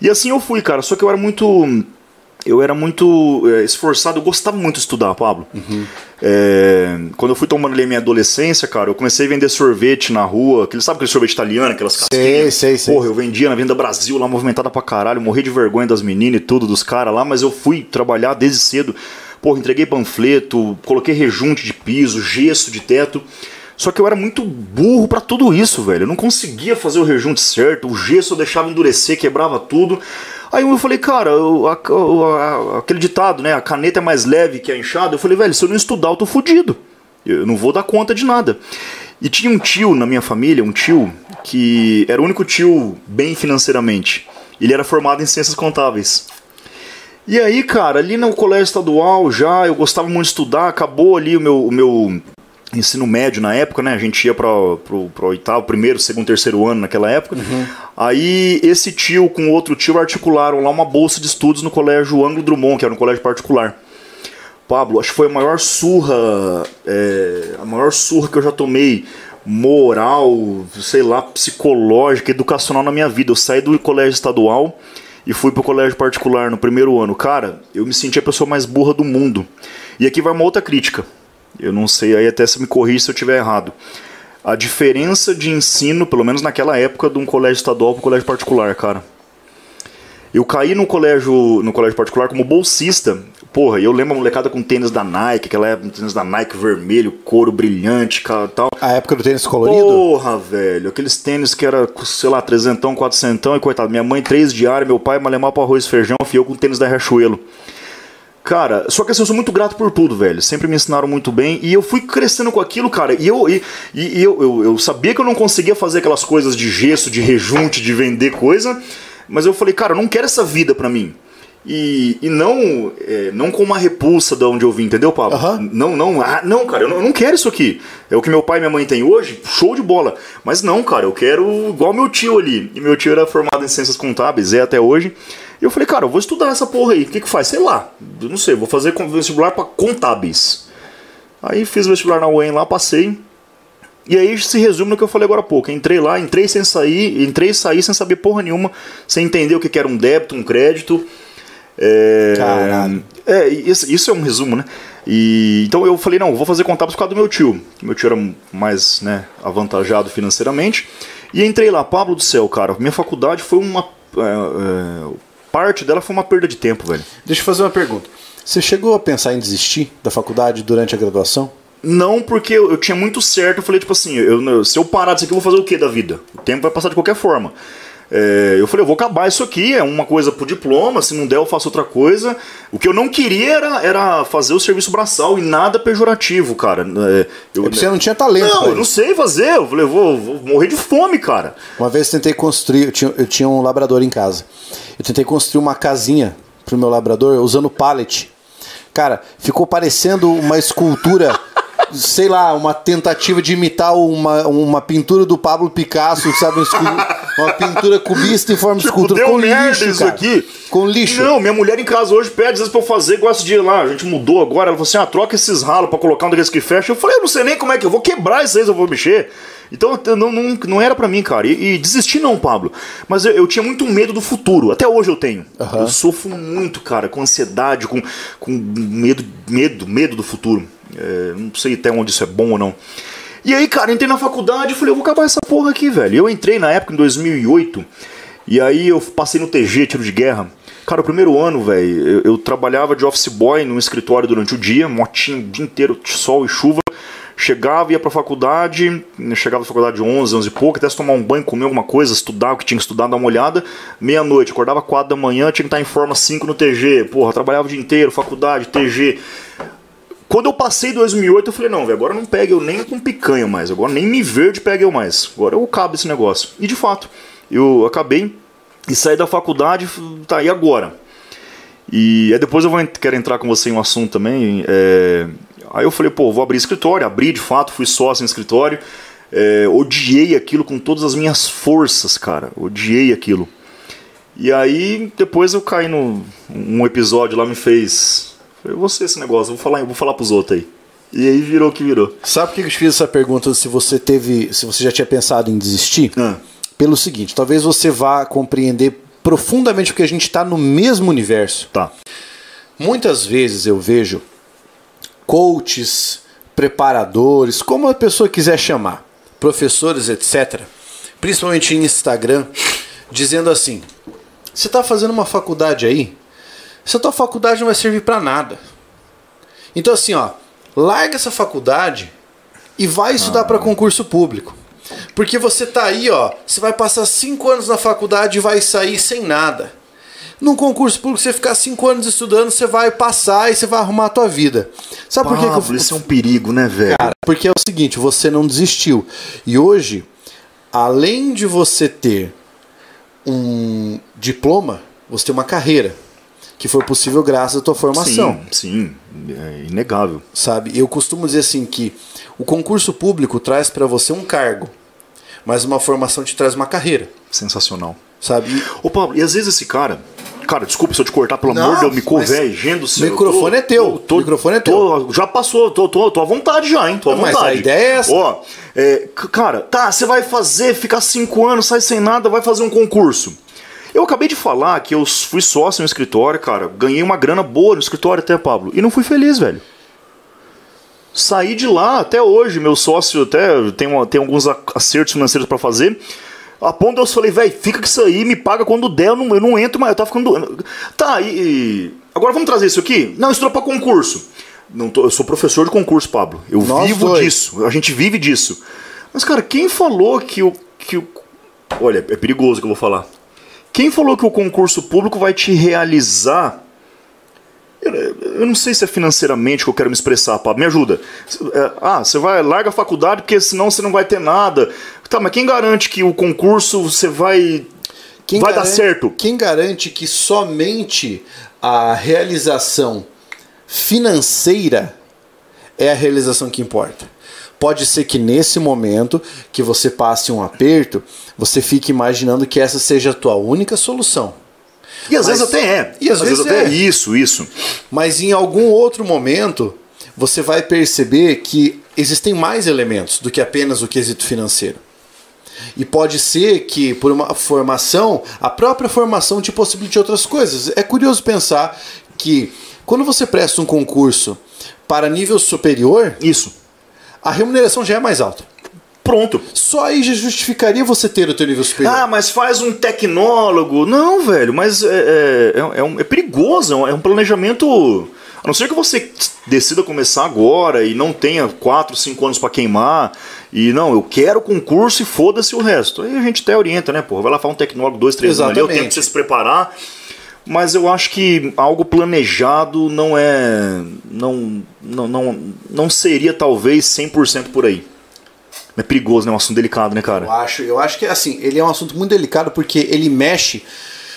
E assim eu fui, cara, só que eu era muito eu era muito é, esforçado, eu gostava muito de estudar, Pablo. Uhum. É, quando eu fui tomando ali a minha adolescência, cara, eu comecei a vender sorvete na rua. Aquele, sabe aquele sorvete italiano, aquelas casquinhas? Sei, sei, sei. Porra, eu vendia na Venda Brasil, lá movimentada pra caralho, morri de vergonha das meninas e tudo, dos caras lá, mas eu fui trabalhar desde cedo. Porra, entreguei panfleto, coloquei rejunte de piso, gesso de teto. Só que eu era muito burro para tudo isso, velho. Eu não conseguia fazer o rejunte certo, o gesso eu deixava endurecer, quebrava tudo. Aí eu falei, cara, aquele ditado, né? A caneta é mais leve que a enxada. Eu falei, velho, se eu não estudar, eu tô fudido. Eu não vou dar conta de nada. E tinha um tio na minha família, um tio que era o único tio bem financeiramente. Ele era formado em ciências contábeis. E aí, cara, ali no colégio estadual já, eu gostava muito de estudar, acabou ali o meu, o meu ensino médio na época, né? A gente ia para o oitavo, primeiro, segundo, terceiro ano naquela época. Uhum. Aí esse tio com outro tio articularam lá uma bolsa de estudos no colégio Anglo Drummond, que era um colégio particular. Pablo, acho que foi a maior surra, é, a maior surra que eu já tomei moral, sei lá, psicológica, educacional na minha vida. Eu saí do colégio estadual e fui pro colégio particular no primeiro ano. Cara, eu me senti a pessoa mais burra do mundo. E aqui vai uma outra crítica. Eu não sei, aí até se me corrija se eu estiver errado. A diferença de ensino, pelo menos naquela época, de um colégio estadual para um colégio particular, cara. Eu caí no colégio, no colégio particular como bolsista. Porra, eu lembro a molecada com tênis da Nike, aquela época tênis da Nike vermelho, couro brilhante, tal. A época do tênis colorido? Porra, velho. Aqueles tênis que era, sei lá, trezentão, quatrocentão e coitado. Minha mãe três diárias, meu pai malemar para arroz e feijão, eu com tênis da Riachuelo. Cara, só que assim, eu sou muito grato por tudo, velho. Sempre me ensinaram muito bem. E eu fui crescendo com aquilo, cara. E eu, e, e eu, eu, eu sabia que eu não conseguia fazer aquelas coisas de gesso, de rejunte, de vender coisa. Mas eu falei, cara, eu não quero essa vida pra mim. E, e não é, não com uma repulsa de onde eu vim, entendeu, Paulo? Uhum. Não, não, ah, não, cara, eu não, eu não, quero isso aqui. É o que meu pai e minha mãe têm hoje, show de bola. Mas não, cara, eu quero igual meu tio ali. E meu tio era formado em ciências contábeis, é até hoje. E eu falei, cara, eu vou estudar essa porra aí. O que que faz? Sei lá. Eu não sei, vou fazer vestibular para contábeis. Aí fiz o vestibular na UEM lá, passei. E aí se resume no que eu falei agora há pouco. Entrei lá, entrei sem sair, entrei e saí sem saber porra nenhuma, sem entender o que era um débito, um crédito. É, Caralho. É, isso, isso é um resumo, né? E, então eu falei, não, vou fazer contábil por causa do meu tio. Meu tio era mais né, avantajado financeiramente. E entrei lá, Pablo do céu, cara. Minha faculdade foi uma. É, é, parte dela foi uma perda de tempo, velho. Deixa eu fazer uma pergunta. Você chegou a pensar em desistir da faculdade durante a graduação? Não, porque eu, eu tinha muito certo. Eu falei, tipo assim, eu, se eu parar disso aqui, eu vou fazer o que da vida? O tempo vai passar de qualquer forma. É, eu falei, eu vou acabar isso aqui, é uma coisa pro diploma, se não der eu faço outra coisa. O que eu não queria era, era fazer o serviço braçal e nada pejorativo, cara. É, eu, é você não tinha talento. Não, eu não sei fazer, eu falei, vou, vou morrer de fome, cara. Uma vez tentei construir, eu tinha, eu tinha um labrador em casa. Eu tentei construir uma casinha pro meu labrador usando pallet. Cara, ficou parecendo uma escultura sei lá, uma tentativa de imitar uma, uma pintura do Pablo Picasso, sabe? Uma pintura cubista em forma de Tipo, escultura deu com merda lixo, isso cara. aqui. Com lixo. Não, minha mulher em casa hoje pede, às vezes pra eu fazer, gosta de ir lá. A gente mudou agora. Ela falou assim: ah, troca esses ralos pra colocar um daqueles que fecha. Eu falei, eu não sei nem como é que eu vou quebrar esses aí, eu vou mexer. Então não, não, não era pra mim, cara. E, e desistir não, Pablo. Mas eu, eu tinha muito medo do futuro. Até hoje eu tenho. Aham. Eu sofro muito, cara, com ansiedade, com, com medo, medo, medo do futuro. É, não sei até onde isso é bom ou não. E aí, cara, entrei na faculdade e falei, eu vou acabar essa porra aqui, velho. Eu entrei na época, em 2008, e aí eu passei no TG, tiro de guerra. Cara, o primeiro ano, velho, eu, eu trabalhava de office boy num escritório durante o dia, motinho o dia inteiro, sol e chuva. Chegava, ia pra faculdade, chegava da faculdade 11, 11 e pouco, até se tomar um banho, comer alguma coisa, estudar o que tinha que estudar, dar uma olhada. Meia-noite, acordava 4 da manhã, tinha que estar em forma 5 no TG. Porra, trabalhava o dia inteiro, faculdade, TG. Quando eu passei 2008, eu falei, não, agora não pega eu nem com picanha mais, agora nem me verde pega eu mais. Agora eu cabo esse negócio. E de fato, eu acabei e saí da faculdade, tá, e agora? E aí depois eu vou, quero entrar com você em um assunto também. é, Aí eu falei, pô, vou abrir escritório. Abri de fato, fui sócio em escritório. É, odiei aquilo com todas as minhas forças, cara. Odiei aquilo. E aí depois eu caí no. Um episódio lá me fez. Eu vou ser esse negócio, vou falar, vou falar pros outros aí. E aí virou o que virou. Sabe por que eu te fiz essa pergunta se você teve. se você já tinha pensado em desistir? Ah. Pelo seguinte, talvez você vá compreender profundamente porque a gente está no mesmo universo. Tá. Muitas vezes eu vejo coaches, preparadores, como a pessoa quiser chamar, professores, etc., principalmente em Instagram, dizendo assim: você está fazendo uma faculdade aí, essa tua faculdade não vai servir para nada. Então, assim, ó, larga essa faculdade e vai estudar para concurso público. Porque você tá aí, ó, você vai passar cinco anos na faculdade e vai sair sem nada. Num concurso público, você ficar cinco anos estudando, você vai passar e você vai arrumar a tua vida. Sabe por que, que Pablo, eu isso é um perigo, né, velho? Cara, porque é o seguinte, você não desistiu. E hoje, além de você ter um diploma, você tem uma carreira. Que foi possível graças à tua formação. Sim, sim, é inegável. Sabe? Eu costumo dizer assim que o concurso público traz para você um cargo, mas uma formação te traz uma carreira. Sensacional. Sabe? E Ô, Pablo, e às vezes esse cara. Cara, desculpa se eu te cortar, pelo Não, amor de Deus, me mas convergendo. o microfone é teu, o microfone é tô- já passou, tô, tô, tô à vontade já, hein? Tô à Não, mas vontade. a ideia é essa. Ó, é, cara, tá, você vai fazer, ficar cinco anos, sai sem nada, vai fazer um concurso. Eu acabei de falar que eu fui sócio no escritório, cara, ganhei uma grana boa no escritório até, Pablo, e não fui feliz, velho. Saí de lá até hoje, meu sócio até tem, uma- tem alguns ac- acertos financeiros pra fazer. A ponto de eu falei, velho, fica com isso aí, me paga quando der, eu não, eu não entro mais, eu tava ficando. Tá, e, e- Agora vamos trazer isso aqui? Não, estudou pra concurso. Não tô- eu sou professor de concurso, Pablo. Eu Nós vivo dois. disso, a gente vive disso. Mas, cara, quem falou que o. Que o olha, é perigoso o que eu vou falar. Quem falou que o concurso público vai te realizar eu, eu não sei se é financeiramente que eu quero me expressar, Pablo. Me ajuda. É, Ah, você vai, larga a faculdade porque senão você não vai ter nada. Tá, mas quem garante que o concurso você vai. Quem vai dar garante- certo? Quem garante que somente a realização financeira é a realização que importa? Pode ser que nesse momento que você passe um aperto, você fique imaginando que essa seja a tua única solução. E às Mas- vezes até é. e às vezes até é. Isso, isso. Mas em algum outro momento, você vai perceber que existem mais elementos do que apenas o quesito financeiro. E pode ser que por uma formação, a própria formação te possibilite outras coisas. É curioso pensar que quando você presta um concurso para nível superior, Isso. A remuneração já é mais alta. Pronto. Só aí já justificaria você ter o teu nível superior. Ah, mas faz um tecnólogo. Não, velho, mas é, é, é, é um- é perigoso, é um, é um planejamento. A não ser que você decida começar agora e não tenha 4, 5 anos pra queimar. E não, eu quero concurso e foda-se o resto. Aí a gente até orienta, né, porra? Vai lá falar um tecnólogo, dois, três anos ali, o tempo Exatamente. de você se preparar. Mas eu acho que algo planejado não é. Não, não, não, não seria talvez 100% por aí. É perigoso, né? É um assunto delicado, né, cara? Eu acho, eu acho que assim, ele é um assunto muito delicado porque ele mexe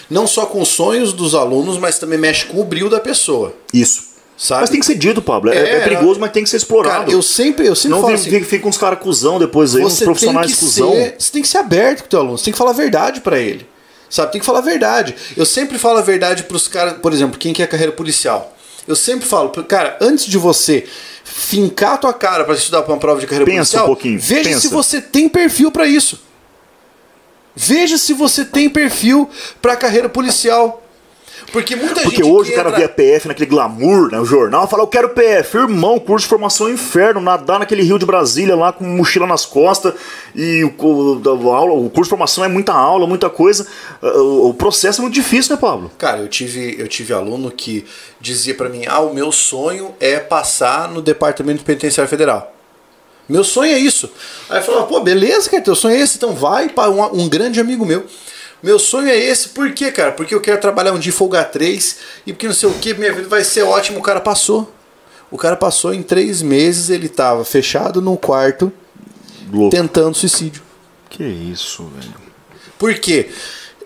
não só com os sonhos dos alunos, mas também mexe com o brilho da pessoa. Isso. Sabe? Mas tem que ser dito, Pablo. É, É, é perigoso, mas tem que ser explorado. Cara, eu sempre, eu sempre Não falo fica, assim, fica uns caras cuzão depois aí, uns profissionais cuzão. ser, você tem que ser aberto com o teu aluno, você tem que falar a verdade pra ele. Sabe, tem que falar a verdade. Eu sempre falo a verdade pros caras, por exemplo, quem quer carreira policial. Eu sempre falo, cara, antes de você fincar a tua cara pra estudar pra uma prova de carreira Pensa policial, um pouquinho, veja pensa. se você tem perfil pra isso. Veja se você tem perfil pra carreira policial. Porque muita Porque gente hoje que o cara entra- vê a PF naquele glamour, né? O jornal fala, eu quero PF, irmão, curso de formação é um inferno, nadar naquele rio de Brasília lá com mochila nas costas e o, o, aula, o curso de formação é muita aula, muita coisa. O, o processo é muito difícil, né, Pablo? Cara, eu tive, eu tive aluno que dizia pra mim: "Ah, o meu sonho é passar no Departamento Penitenciário Federal". Meu sonho é isso. Aí eu falava: "Pô, beleza, cara, teu sonho é esse, então vai para um, um grande amigo meu. Meu sonho é esse, por quê, cara? Porque eu quero trabalhar um dia folgar três, e porque não sei o que, minha vida vai ser ótima. O cara passou. O cara passou em três meses, ele tava fechado num quarto, Louco. tentando suicídio. Que isso, velho. Por quê?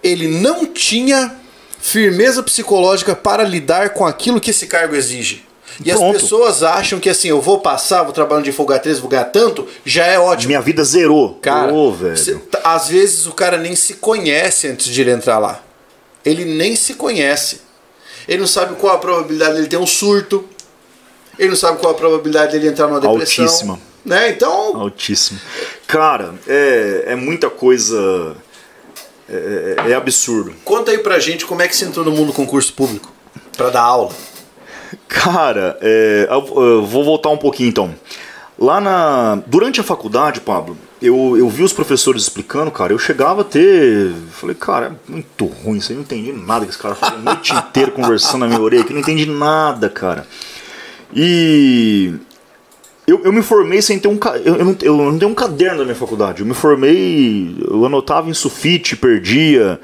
Ele não tinha firmeza psicológica para lidar com aquilo que esse cargo exige. E Pronto. as pessoas acham que assim, eu vou passar, vou trabalhar de folgar 13, vou ganhar tanto, já é ótimo. Minha vida zerou. Cara, Ô, velho. cê- t- às vezes o cara nem se conhece antes de ele entrar lá. Ele nem se conhece. Ele não sabe qual a probabilidade dele ter um surto. Ele não sabe qual a probabilidade dele entrar numa depressão. Altíssima. Né? Então, Altíssimo. Cara, é, é muita coisa. É, é absurdo. conta aí pra gente como é que você entrou no mundo do concurso público Pra dar aula. Cara, é, eu, eu vou voltar um pouquinho então. Lá na. Durante a faculdade, Pablo, eu, eu vi os professores explicando, cara, eu chegava a ter. Falei, cara, é muito ruim, isso não entendi nada que esse cara falou a noite inteira conversando na minha orelha, que não entendi nada, cara. E. Eu, eu me formei sem ter um. Eu, eu, não, eu não tenho um caderno da minha faculdade. Eu me formei. Eu anotava em sulfite, perdia.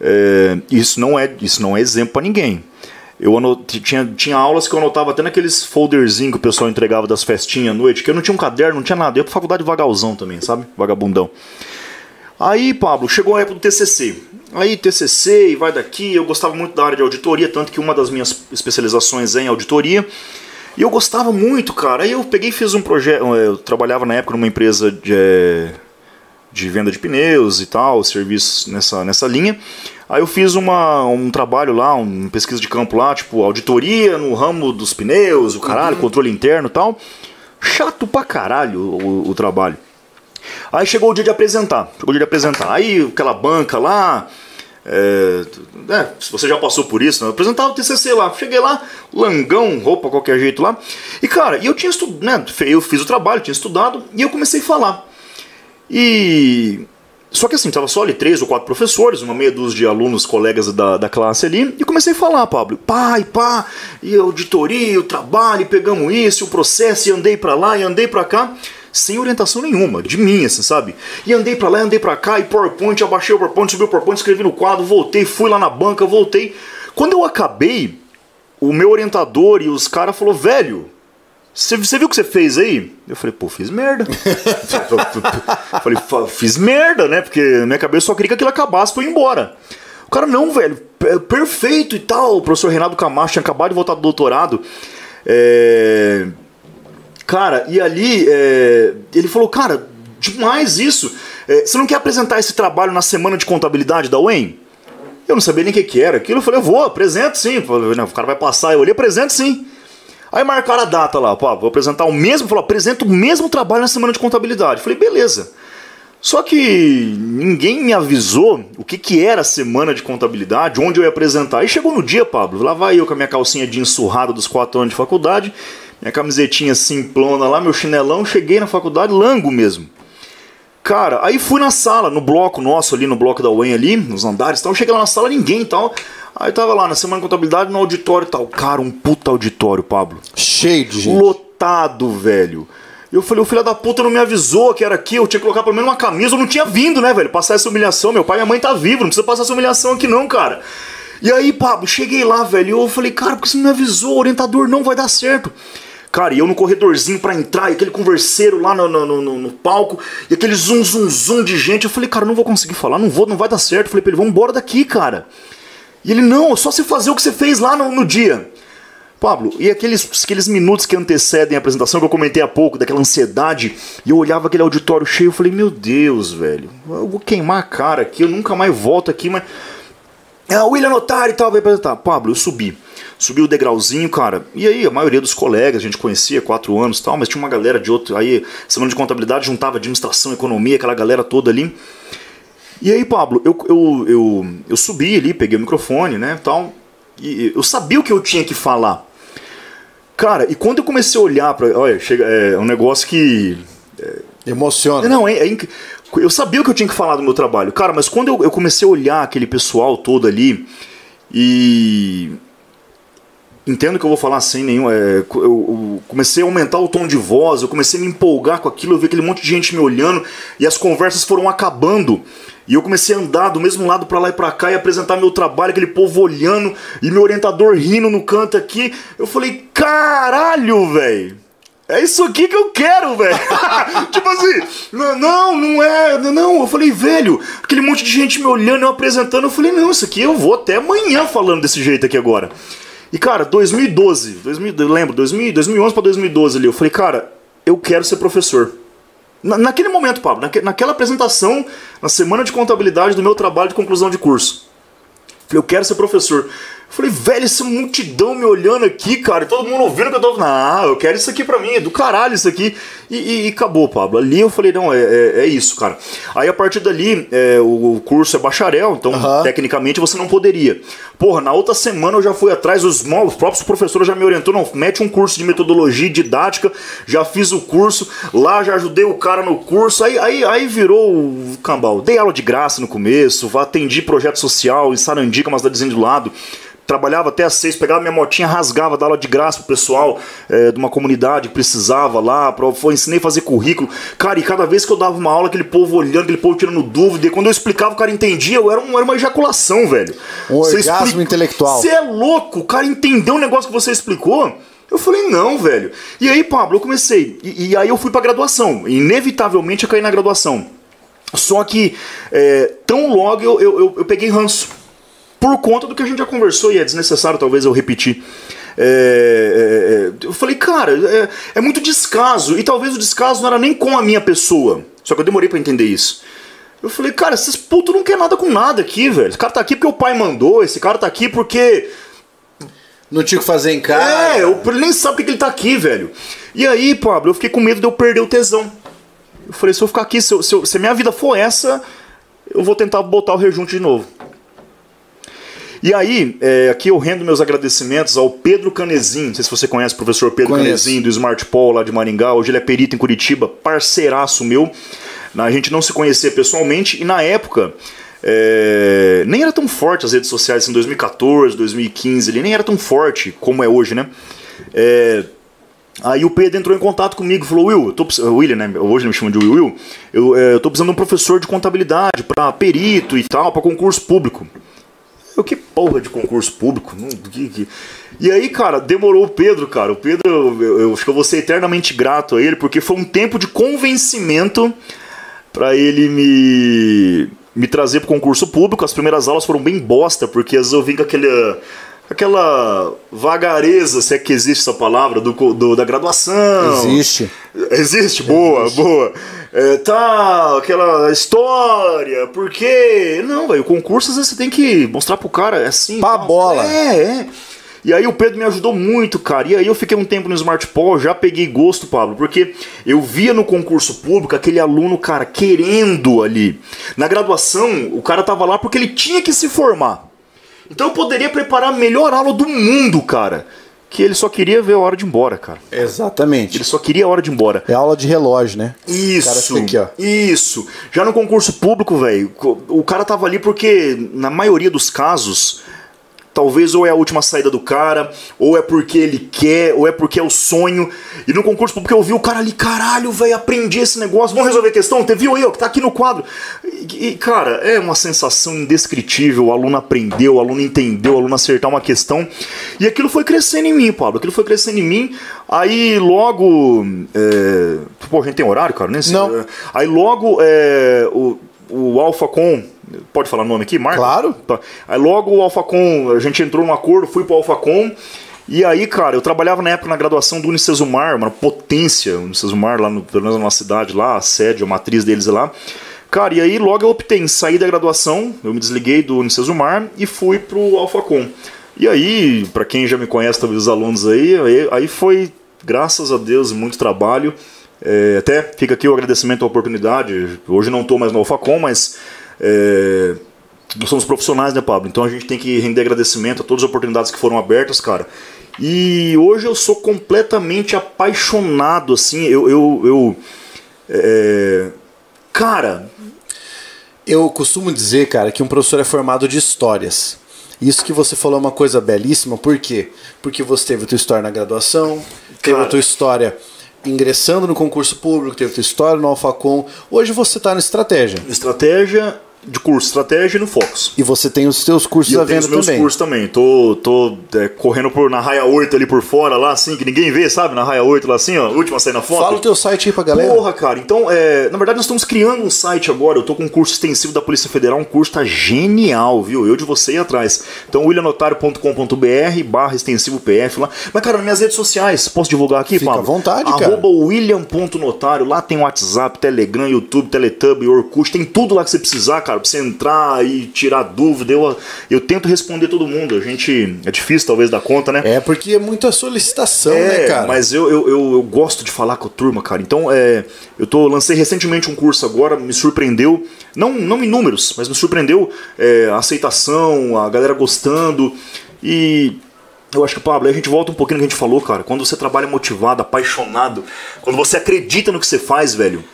É, isso, não é, isso não é exemplo pra ninguém. Eu anot- tinha, tinha aulas que eu anotava até naqueles folderzinhos que o pessoal entregava das festinhas à noite, que eu não tinha um caderno, não tinha nada. Eu ia pra faculdade vagalzão também, sabe? Vagabundão. Aí, Pablo, chegou a época do TCC. Aí, TCC, e vai daqui. Eu gostava muito da área de auditoria, tanto que uma das minhas especializações é em auditoria. E eu gostava muito, cara. Aí eu peguei e fiz um projeto. Eu trabalhava na época numa empresa de, eh, de venda de pneus e tal, serviços nessa, nessa linha. Aí eu fiz uma, um trabalho lá, uma pesquisa de campo lá, tipo, auditoria no ramo dos pneus, o caralho, controle interno e tal. Chato pra caralho o, o trabalho. Aí chegou o dia de apresentar. Chegou o dia de apresentar. Aí aquela banca lá. É, é, se você já passou por isso, né? Eu apresentava o TCC lá. Cheguei lá, langão, roupa, qualquer jeito lá. E cara, eu tinha estudado, né? Eu fiz o trabalho, tinha estudado e eu comecei a falar. E. Só que assim, tava só ali três ou quatro professores, uma meia dúzia de alunos, colegas da, da classe ali, e comecei a falar, Pablo, pai, pá, e auditoria, o trabalho, pegamos isso, o processo, e andei pra lá, e andei pra cá, sem orientação nenhuma, de mim, assim, sabe? E andei pra lá, andei pra cá, e PowerPoint, abaixei o PowerPoint, subi o PowerPoint, escrevi no quadro, voltei, fui lá na banca, voltei. Quando eu acabei, o meu orientador e os caras falou, velho, você você viu o que você fez aí? Eu falei, pô, fiz merda. falei, "Fa- fiz merda, né? Porque na minha cabeça eu só queria que aquilo acabasse pra eu ir embora. O cara, não, velho, pe- perfeito e tal. O professor Renato Camacho tinha acabado de voltar do doutorado. É... Cara, e ali é, ele falou, cara, demais isso. É, você não quer apresentar esse trabalho na semana de contabilidade da UEM? Eu não sabia nem o que, que era aquilo. Eu falei, eu vou, apresento sim. Falei, "Não, o cara vai passar. Eu olhei, apresento sim. Aí marcaram a data lá, pô, vou apresentar o mesmo, falou, apresenta o mesmo trabalho na semana de contabilidade. Falei, beleza. Só que ninguém me avisou o que, que era a semana de contabilidade, onde eu ia apresentar. Aí chegou no dia, Pablo, lá vai eu com a minha calcinha de ensurrada dos quatro anos de faculdade, minha camisetinha simplona lá, meu chinelão, cheguei na faculdade, lango mesmo. Cara, aí fui na sala, no bloco nosso ali, no bloco da UEM ali, nos andares e tal. Cheguei lá na sala, ninguém e tal. Aí tava lá na semana de contabilidade, no auditório e tal. Cara, um puta auditório, Pablo. Cheio de gente. Lotado, velho. Eu falei, o filho da puta não me avisou que era aqui, eu tinha que colocar pelo menos uma camisa, eu não tinha vindo, né, velho? Passar essa humilhação, meu pai e minha mãe tá vivo, não precisa passar essa humilhação aqui não, cara. E aí, Pablo, cheguei lá, velho, e eu falei, cara, por que você não me avisou? O orientador não vai dar certo. Cara, e eu no corredorzinho pra entrar, e aquele converseiro lá no, no, no- no palco, e aquele zum, zum, zum de gente. Eu falei, cara, não vou conseguir falar, não vou, não vai dar certo. Eu falei pra ele, vamos embora daqui, cara. E ele, não, é só você fazer o que você fez lá no, no dia. Pablo, e aqueles, aqueles minutos que antecedem a apresentação que eu comentei há pouco, daquela ansiedade, e eu olhava aquele auditório cheio, eu falei, meu Deus, velho, eu vou queimar a cara aqui, eu nunca mais volto aqui, mas. Ah, William Notari e tal, vai apresentar. Pablo, eu subi. Subi o degrauzinho, cara. E aí, a maioria dos colegas, a gente conhecia, quatro anos e tal, mas tinha uma galera de outro. Aí, semana de contabilidade, juntava administração, economia, aquela galera toda ali. E aí, Pablo, eu, eu, eu, eu subi ali, peguei o microfone, né, tal. E eu sabia o que eu tinha que falar. Cara, e quando eu comecei a olhar para, olha, chega, é um negócio que é, emociona. Não, é, é inc... eu sabia o que eu tinha que falar do meu trabalho, cara, mas quando eu, eu comecei a olhar aquele pessoal todo ali e entendo que eu vou falar sem nenhum. É, eu, eu, comecei a aumentar o tom de voz, eu comecei a me empolgar com aquilo, eu vi aquele monte de gente me olhando e as conversas foram acabando. E eu comecei a andar do mesmo lado para lá e para cá e apresentar meu trabalho, aquele povo olhando e meu orientador rindo no canto aqui. Eu falei, caralho, velho. É isso aqui que eu quero, velho. tipo assim, não, não é, não. Eu falei, velho, aquele monte de gente me olhando, eu apresentando. Eu falei, não, isso aqui eu vou até amanhã falando desse jeito aqui agora. E cara, 2012, 2000, eu lembro, 2000, 2011 para 2012 ali, eu falei, cara, eu quero ser professor. Na, naquele momento, Pablo, naque, naquela apresentação, na semana de contabilidade do meu trabalho de conclusão de curso. Falei, eu quero ser professor. Falei, velho, essa multidão me olhando aqui, cara, e todo mundo ouvindo que eu tô falando, ah, eu quero isso aqui pra mim, é do caralho isso aqui. E, e, e acabou, Pablo. Ali eu falei, não, é, é, é, isso, cara. Aí a partir dali, é, o curso é bacharel, então uhum. tecnicamente você não poderia. Porra, na outra semana eu já fui atrás, os, os próprios professores já me orientou, não, mete um curso de metodologia didática, já fiz o curso, lá já ajudei o cara no curso, aí, aí, aí virou o cambal. Dei aula de graça no começo, atendi projeto social em Sarandica, uma cidadezinha do lado trabalhava até às seis, pegava minha motinha, rasgava, dava aula de graça pro pessoal é, de uma comunidade que precisava lá, pra, foi, ensinei a fazer currículo. Cara, e cada vez que eu dava uma aula, aquele povo olhando, aquele povo tirando dúvida, e quando eu explicava, o cara entendia, eu era, um, era uma ejaculação, velho. Um você orgasmo explica... intelectual. Você é louco, o cara entendeu o negócio que você explicou. Eu falei, não, velho. E aí, Pablo, eu comecei. E, e aí eu fui pra graduação. Inevitavelmente eu caí na graduação. Só que, é, tão logo eu, eu, eu, eu peguei ranço por conta do que a gente já conversou e é desnecessário talvez eu repetir. É, é, é eu falei, cara, é, é, muito descaso. E talvez o descaso não era nem com a minha pessoa. Só que eu demorei para entender isso. Eu falei, cara, esses putos não quer nada com nada aqui, velho. Esse cara tá aqui porque o pai mandou, esse cara tá aqui porque. Não tinha o que fazer em casa. É, ele nem sabe porque ele tá aqui, velho. E aí, Pablo, eu fiquei com medo de eu perder o tesão. Eu falei, se eu ficar aqui, se, eu, se, eu, se a minha vida for essa, eu vou tentar botar o rejunte de novo. E aí, é, aqui eu rendo meus agradecimentos ao Pedro Canezin, não sei se você conhece o professor Pedro Conheço. Canezin, do Smart Paul lá de Maringá, hoje ele é perito em Curitiba, parceiraço meu. A gente não se conhecia pessoalmente e na época é, nem era tão forte as redes sociais, assim, em 2014, 2015, ele nem era tão forte como é hoje, né? É, Aí o Pedro entrou em contato comigo e falou: Will, eu tô, William, né? Hoje ele me chama de Will, Will eu, é, eu tô precisando de um professor de contabilidade para perito e tal, para concurso público. Eu, que porra de concurso público? Que, que... E aí, cara, demorou o Pedro, cara. O Pedro, eu, eu, acho que eu vou ser eternamente grato a ele, porque foi um tempo de convencimento para ele me, me trazer pro concurso público. As primeiras aulas foram bem bosta, porque às vezes eu vim com aquele aquela vagareza, se é que existe essa palavra, do, do da graduação. Existe. Existe? Boa, existe. boa. É, tá, aquela história, por quê? Não, velho, o concurso às vezes você tem que mostrar pro cara, é assim. Pá bola. É, é. E aí o Pedro me ajudou muito, cara. E aí eu fiquei um tempo no Smart Paul, já peguei gosto, Pablo, porque eu via no concurso público aquele aluno, cara, querendo ali. Na graduação, o cara tava lá porque ele tinha que se formar. Então eu poderia preparar a melhor aula do mundo, cara. Que ele só queria ver a hora de ir embora, cara. Exatamente. Ele só queria a hora de ir embora. É aula de relógio, né? Isso. Aqui. Isso. Já no concurso público, velho, o cara tava ali porque, na maioria dos casos, Talvez ou é a última saída do cara, ou é porque ele quer, ou é porque é o sonho. E no concurso público eu vi o cara ali, caralho, velho, aprendi esse negócio, vamos resolver a questão, você viu aí, ó, que tá aqui no quadro. E, e, cara, é uma sensação indescritível. O aluno aprendeu, o aluno entendeu, o aluno acertar uma questão. E aquilo foi crescendo em mim, Pablo. Aquilo foi crescendo em mim. Aí logo. É... Pô, a gente tem horário, cara? Nem Não. Aí logo é... o, o AlphaCon Pode falar o nome aqui, Marco? Claro. Tá. Aí logo o Alphacom, a gente entrou num acordo, fui pro Alphacom E aí, cara, eu trabalhava na época na graduação do Unicesumar, uma potência, Unicesumar lá no, pelo menos na cidade lá, a sede, a matriz deles lá. Cara, e aí logo eu optei em sair da graduação, eu me desliguei do Unicesumar e fui pro Alfacom. E aí, para quem já me conhece, talvez os alunos aí, aí, aí foi, graças a Deus, muito trabalho. É, até fica aqui o agradecimento à oportunidade. Hoje não estou mais no Alfacom, mas é, nós somos profissionais, né, Pablo? Então a gente tem que render agradecimento a todas as oportunidades que foram abertas, cara. E hoje eu sou completamente apaixonado, assim, eu. eu, eu é, cara. Eu costumo dizer, cara, que um professor é formado de histórias. Isso que você falou é uma coisa belíssima, por quê? Porque você teve a tua história na graduação, teve Cara. a tua história ingressando no concurso público, teve tua história no Alfacom. Hoje você está na estratégia. Estratégia de curso, estratégia e no Focus. E você tem os teus cursos E à eu tenho venda os meus também. cursos também. Tô, tô é, correndo por, na raia 8 ali por fora, lá assim, que ninguém vê, sabe? Na raia 8 lá assim, ó, última a sair na foto. Fala o teu site aí pra galera. Porra, cara, então, é, na verdade nós estamos criando um site agora, eu tô com um curso extensivo da Polícia Federal, um curso tá genial, viu? Eu de você ir atrás. Então, willianotario.com.br barra extensivo PF lá. Mas, cara, nas minhas redes sociais, posso divulgar aqui, Fica Pablo? à vontade, cara. Arroba william.notário, lá tem WhatsApp, Telegram, YouTube, Teletubby, Orkut, tem tudo lá que você precisar, cara, pra você entrar e tirar dúvida. Eu, eu tento responder todo mundo, a gente, é difícil talvez dar conta, né? É porque é muita solicitação, É, né, cara? mas eu, eu, eu, eu gosto de falar com a turma, cara. Então, é, eu tô, lancei recentemente um curso agora, me surpreendeu, não, não em números, mas me surpreendeu é, a aceitação, a galera gostando. E eu acho que, Pablo, a gente volta um pouquinho no que a gente falou, cara. Quando você trabalha motivado, apaixonado, quando você acredita no que você faz, velho,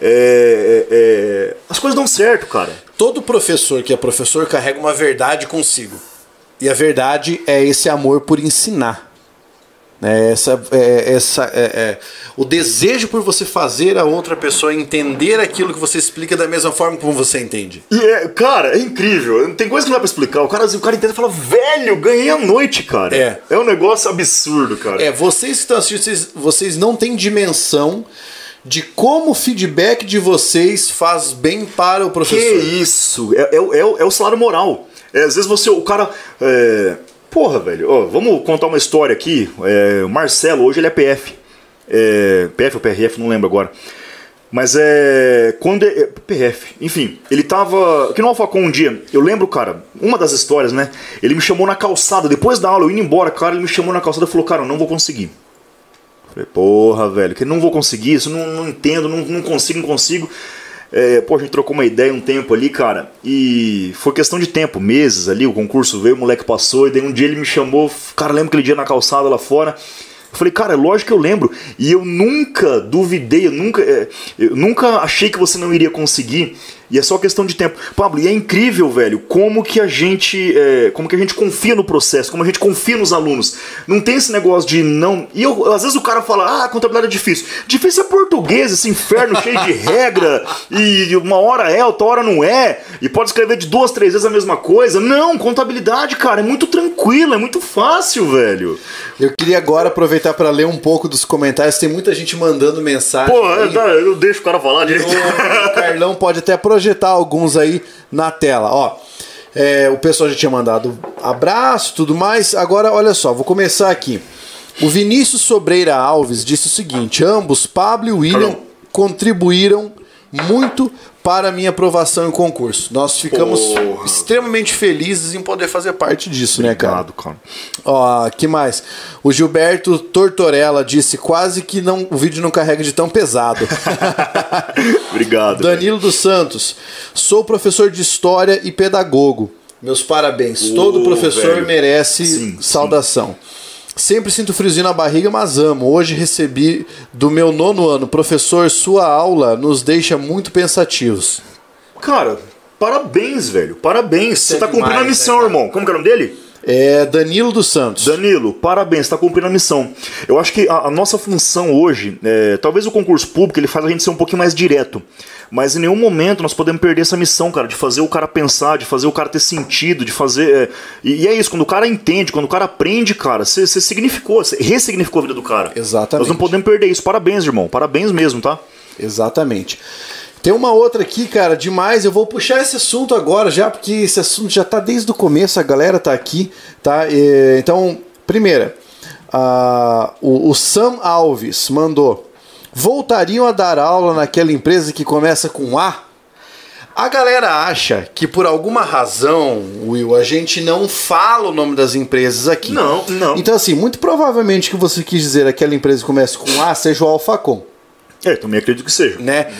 é, é, é, as coisas dão certo, cara. Todo professor que é professor carrega uma verdade consigo. E a verdade é esse amor por ensinar. É essa, é, essa, é, é, o desejo por você fazer a outra pessoa entender aquilo que você explica da mesma forma como você entende. E é, cara, é incrível. Tem coisa que não dá pra explicar. O cara, o cara entende e fala, velho, ganhei a noite, cara. É. É um negócio absurdo, cara. É, vocês que estão assistindo, vocês, vocês não têm dimensão de como o feedback de vocês faz bem para o Que professor. isso? É, é, o- é, é o salário moral. É, às vezes você, o cara. é, Porra, velho, ó, vamos contar uma história aqui. É, o Marcelo, hoje ele é PF. É, PF ou PRF, não lembro agora. Mas é. Quando. É, PF, enfim, ele tava. Aqui no Alfacom um dia, eu lembro, cara, uma das histórias, né? Ele me chamou na calçada, depois da aula, eu indo embora, cara, ele me chamou na calçada e falou, cara, eu não vou conseguir. Falei, porra, velho, que não vou conseguir isso, não, não entendo, não, não consigo, não consigo. É, pô, a gente trocou uma ideia um tempo ali, cara, e foi questão de tempo, meses ali, o concurso veio, o moleque passou, e daí um dia ele me chamou, cara, lembra aquele dia na calçada lá fora? Eu falei, cara, é lógico que eu lembro. E eu nunca duvidei, eu nunca, é, eu nunca achei que você não iria conseguir. E é só questão de tempo. Pablo, e é incrível, velho, como que a gente. é, como que a gente confia no processo, como a gente confia nos alunos. Não tem esse negócio de não. E eu, às vezes o cara fala, ah, contabilidade é difícil. Difícil é português, esse inferno cheio de regra. E uma hora é, outra hora não é. E pode escrever de duas, três vezes a mesma coisa. Não, contabilidade, cara, é muito tranquilo, é muito fácil, velho. Eu queria agora aproveitar para ler um pouco dos comentários. Tem muita gente mandando mensagem. Pô, aí. eu, deixo o cara falar direito. O Carlão pode até projetar alguns aí na tela. Ó, é, o pessoal já tinha mandado abraço, tudo mais. Agora, olha só, vou começar aqui. O Vinícius Sobreira Alves disse o seguinte: ambos, Pablo e William, contribuíram muito para a minha aprovação em concurso. Nós ficamos Porra. extremamente felizes em poder fazer parte disso, né, cara? Obrigado, cara. Ó, que mais? O Gilberto Tortorella disse quase que não, o vídeo não carrega de tão pesado. Obrigado. Danilo dos Santos. Sou professor de história e pedagogo. Meus parabéns. Todo professor velho. merece Sim, saudação. Sempre sinto friozinho na barriga, mas amo. Hoje recebi do meu nono ano. Professor, sua aula nos deixa muito pensativos. Cara, parabéns, velho. Parabéns. Você tá demais, cumprindo a né, missão, cara? irmão. Como que é o nome dele? É Danilo dos Santos. Danilo, parabéns, está cumprindo a missão. Eu acho que a, a nossa função hoje, é, talvez o concurso público ele faz a gente ser um pouquinho mais direto, mas em nenhum momento nós podemos perder essa missão, cara, de fazer o cara pensar, de fazer o cara ter sentido, de fazer. é, e, e é isso, quando o cara entende, quando o cara aprende, cara, você significou, você ressignificou a vida do cara. Exatamente. Nós não podemos perder isso. Parabéns, irmão. Parabéns mesmo, tá? Exatamente. Tem uma outra aqui, cara, demais. Eu vou puxar esse assunto agora já, porque esse assunto já tá desde o começo, a galera tá aqui, tá? É, Então, primeira, Ah, o, o Sam Alves mandou. Voltariam a dar aula naquela empresa que começa com A? A galera acha que por alguma razão, Will, a gente não fala o nome das empresas aqui. Não, não. Então, assim, muito provavelmente que você quis dizer aquela empresa que começa com A seja o Alfacom, É, também acredito que seja. né?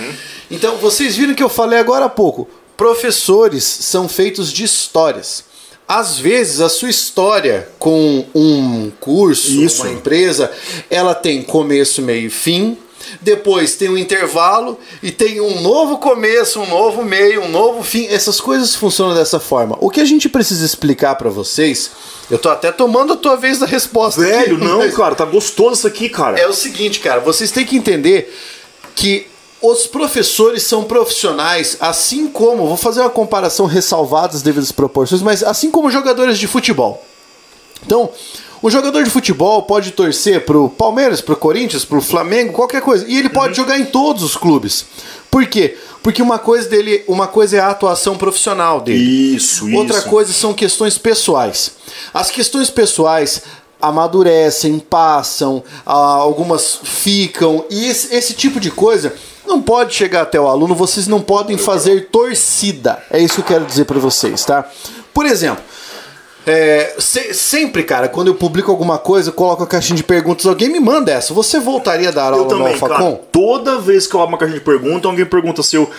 Então, vocês viram que eu falei agora há pouco. Professores são feitos de histórias. Às vezes, a sua história com um curso, Isso. uma empresa, ela tem começo, meio e fim. Depois tem um intervalo e tem um novo começo, um novo meio, um novo fim. Essas coisas funcionam dessa forma. O que a gente precisa explicar pra vocês, eu tô até tomando a tua vez da resposta. aqui, Velho, não, mas- cara, tá gostoso isso aqui, cara. é o seguinte, cara, vocês têm que entender que os professores são profissionais, assim como, vou fazer uma comparação ressalvada as devidas proporções, mas assim como jogadores de futebol. Então, um jogador de futebol pode torcer pro Palmeiras, pro Corinthians, pro Flamengo, qualquer coisa, e ele pode jogar em todos os clubes. Por quê? Porque uma coisa dele, uma coisa é a atuação profissional dele. Isso, isso. Outra coisa são questões pessoais. As questões pessoais amadurecem, passam, algumas ficam, e esse, esse tipo de coisa não pode chegar até o aluno, vocês não podem fazer torcida. É isso que eu quero dizer para vocês, tá? Por exemplo, é, se- sempre, cara, quando eu publico alguma coisa, eu coloco a caixinha de perguntas, alguém me manda essa. Você voltaria a dar Eu aula no também, cara. Toda vez que eu abro uma caixinha de pergunta, alguém pergunta se eu.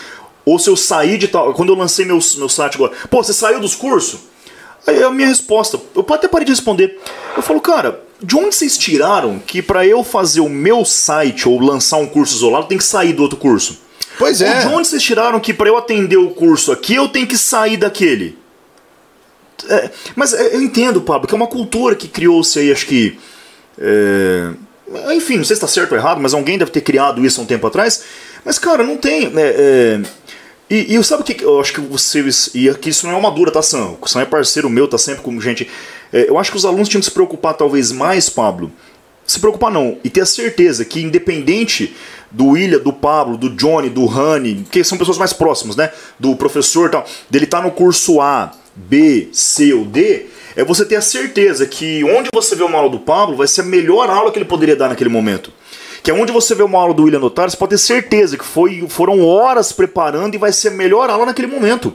Ou se eu saí de tal. Quando eu lancei meu, meu site agora. Pô, você saiu dos cursos? Aí a minha resposta. Eu até parei de responder. Eu falo, cara, de onde vocês tiraram que pra eu fazer o meu site ou lançar um curso isolado tem que sair do outro curso? Pois Ou é. de onde vocês tiraram que pra eu atender o curso aqui eu tenho que sair daquele? É, mas é, eu entendo, Pablo, que é uma cultura que criou-se aí, acho que. é, enfim, não sei se está certo ou errado, mas alguém deve ter criado isso há um tempo atrás. Mas, cara, não tem. né, é, e, e sabe o que eu acho que vocês. E aqui isso não é uma dura, tá, Sam? O Sam é parceiro meu, tá sempre com gente. É, eu acho que os alunos tinham que se preocupar, talvez, mais, Pablo. Se preocupar não, e ter a certeza que, independente do William, do Pablo, do Johnny, do Rani, que são pessoas mais próximas, né? Do professor e tal, dele tá no curso A, B, C ou D, é você ter a certeza que onde você vê uma aula do Pablo vai ser a melhor aula que ele poderia dar naquele momento. Que é onde você vê uma aula do William Notário, você pode ter certeza que foi, foram horas preparando e vai ser a melhor aula naquele momento.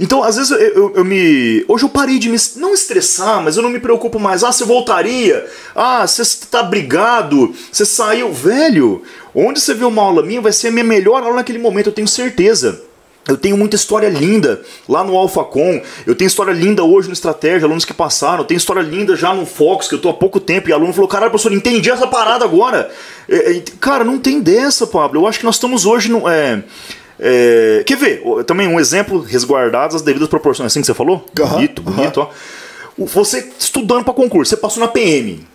Então, às vezes eu, eu- eu me. Hoje eu parei de me. Não estressar, mas eu não me preocupo mais. Ah, você voltaria? Ah, você tá brigado? Você saiu? Velho, onde você vê uma aula minha vai ser a minha melhor aula naquele momento, eu tenho certeza. Eu tenho muita história linda lá no AlphaCon. Eu tenho história linda hoje no Estratégia, alunos que passaram. Eu tenho história linda já no Fox, que eu tô há pouco tempo. E aluno falou: Caralho, professor, entendi essa parada agora. É, é, cara, não tem dessa, Pablo. Eu acho que nós estamos hoje no. É, é, quer ver? Também um exemplo, resguardados as devidas proporções. Assim que você falou? Aham, bonito, bonito, ó. Você estudando pra concurso, você passou na PM.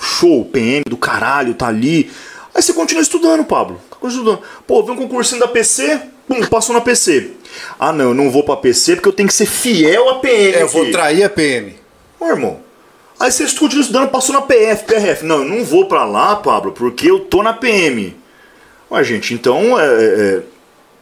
Show, PM do caralho, tá ali. Aí você continua estudando, Pablo. Continua estudando. Pô, vem um concursinho da PC, passou na PC. Ah, não, eu não vou pra PC porque eu tenho que ser fiel à PM. É, eu vou trair a PM. Ô, irmão. Aí você continua estudando, passou na PF, PRF. Não, eu não vou pra lá, Pablo, porque eu tô na PM. Ué, gente, então. É, é,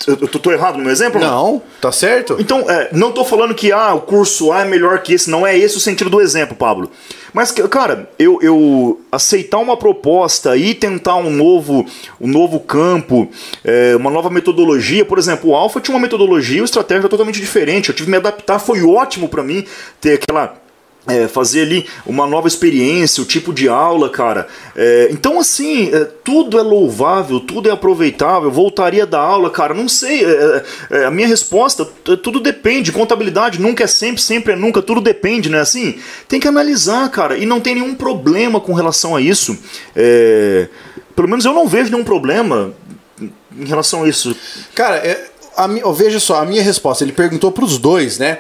eu tô, tô errado no meu exemplo? Não, tá certo? Então, é, não tô falando que ah, o curso A é melhor que esse, não é esse o sentido do exemplo, Pablo. Mas, cara, eu, eu aceitar uma proposta e tentar um novo, um novo campo, é, uma nova metodologia, por exemplo, o Alpha tinha uma metodologia, uma estratégia totalmente diferente. Eu tive que me adaptar, foi ótimo para mim ter aquela é, fazer ali uma nova experiência, o tipo de aula, cara. É, então, assim, é, tudo é louvável, tudo é aproveitável. Voltaria da aula, cara, não sei. é, é, a minha resposta, tudo depende. Contabilidade nunca é sempre, sempre é nunca, tudo depende, né? Assim, tem que analisar, cara, e não tem nenhum problema com relação a isso. É, pelo menos eu não vejo nenhum problema em relação a isso. Cara, é, a veja só, a minha resposta, ele perguntou pros dois, né?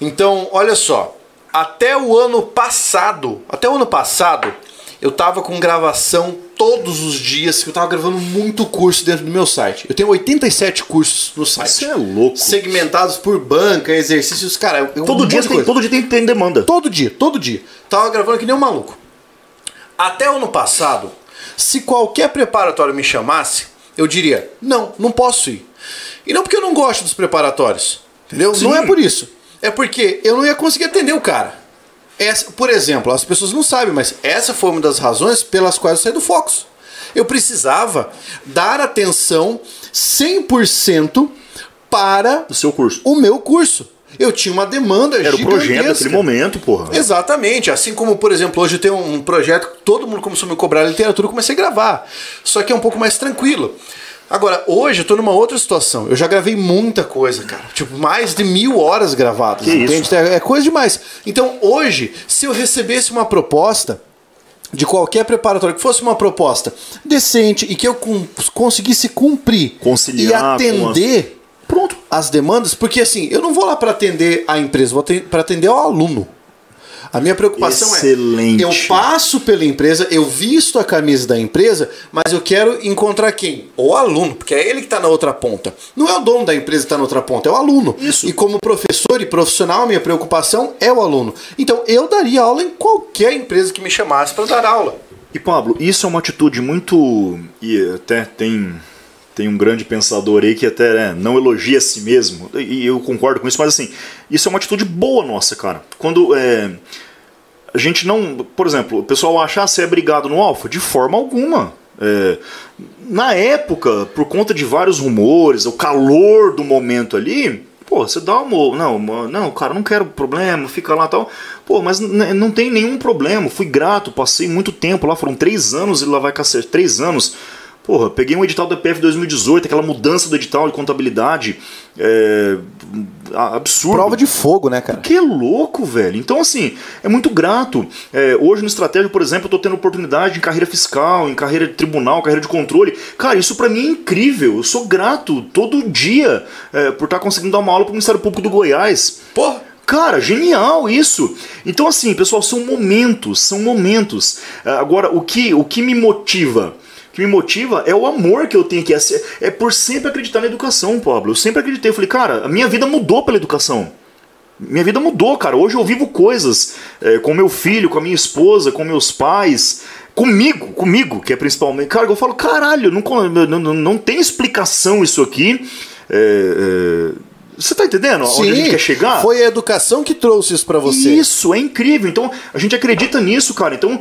Então, olha só, até o ano passado, até o ano passado, eu tava com gravação todos os dias, que eu tava gravando muito curso dentro do meu site. Eu tenho 87 cursos no site. Isso é louco. Segmentados por banca, exercícios, cara. eu- um Todo monte dia, tem, todo dia tem, tem demanda. Todo dia, todo dia. Tava gravando que nem um maluco. Até o ano passado, se qualquer preparatório me chamasse, eu diria: não, não posso ir. E não porque eu não gosto dos preparatórios, entendeu? Sim. Não é por isso. É porque eu não ia conseguir atender o cara. essa, por exemplo, as pessoas não sabem, mas essa foi uma das razões pelas quais eu saí do Focus. Eu precisava dar atenção 100% para O seu curso. o meu curso. Eu tinha uma demanda Era o projeto gigantesca. daquele momento, porra. Exatamente. Assim como, por exemplo, hoje eu tenho um projeto que todo mundo começou a me cobrar literatura, eu comecei a gravar. Só que é um pouco mais tranquilo. Agora, hoje eu tô numa outra situação. Eu já gravei muita coisa, cara. Tipo, mais de mil horas gravadas. Que entende? isso? É é coisa demais. Então, hoje, se eu recebesse uma proposta de qualquer preparatório que fosse uma proposta decente e que eu conseguisse cumprir Conciliar e atender Pronto. as demandas, porque assim, eu não vou lá para atender a empresa, vou para atender ao aluno. A minha preocupação Excelente. é, eu passo pela empresa, eu visto a camisa da empresa, mas eu quero encontrar quem? O aluno, porque é ele que está na outra ponta. Não é o dono da empresa que está na outra ponta, é o aluno. Isso. E como professor e profissional, a minha preocupação é o aluno. Então eu daria aula em qualquer empresa que me chamasse para dar aula. E Pablo, isso é uma atitude muito. E até tem, tem um grande pensador aí que até né, não elogia a si mesmo, e eu concordo com isso, mas assim, isso é uma atitude boa nossa, cara. Quando é, a gente não. Por exemplo, o pessoal acha ah, você é brigado no Alfa? De forma alguma. É, na época, por conta de vários rumores, o calor do momento ali, pô, você dá uma. Não, uma- não, cara, não quero problema, fica lá tal. Pô, mas não tem nenhum problema. Fui grato, passei muito tempo lá, foram três anos e lá vai cacete, três anos. Porra, peguei um edital do EPF 2018, aquela mudança do edital de contabilidade. É, absurdo. Prova de fogo, né, cara? Que louco, velho. Então, assim, é muito grato. É, hoje no Estratégia, por exemplo, eu tô tendo oportunidade em carreira fiscal, em carreira de tribunal, carreira de controle. Cara, isso pra mim é incrível. Eu sou grato todo dia é, por estar conseguindo dar uma aula pro Ministério Público do Goiás. Porra. Cara, genial isso. Então, assim, pessoal, são momentos, são momentos. É, Agora, o que, o que me motiva? Que me motiva é o amor que eu tenho aqui. É, é por sempre acreditar na educação, Pablo. Eu sempre acreditei. Eu falei, cara, a minha vida mudou pela educação. Minha vida mudou, cara. Hoje eu vivo coisas é, com meu filho, com a minha esposa, com meus pais, comigo, comigo, que é principalmente. Cara, eu falo, caralho, não, não, não, tem explicação isso aqui. É, é, Você tá entendendo onde a gente quer chegar? Foi a educação que trouxe isso para você. Isso, é incrível. Então, a gente acredita nisso, cara. Então,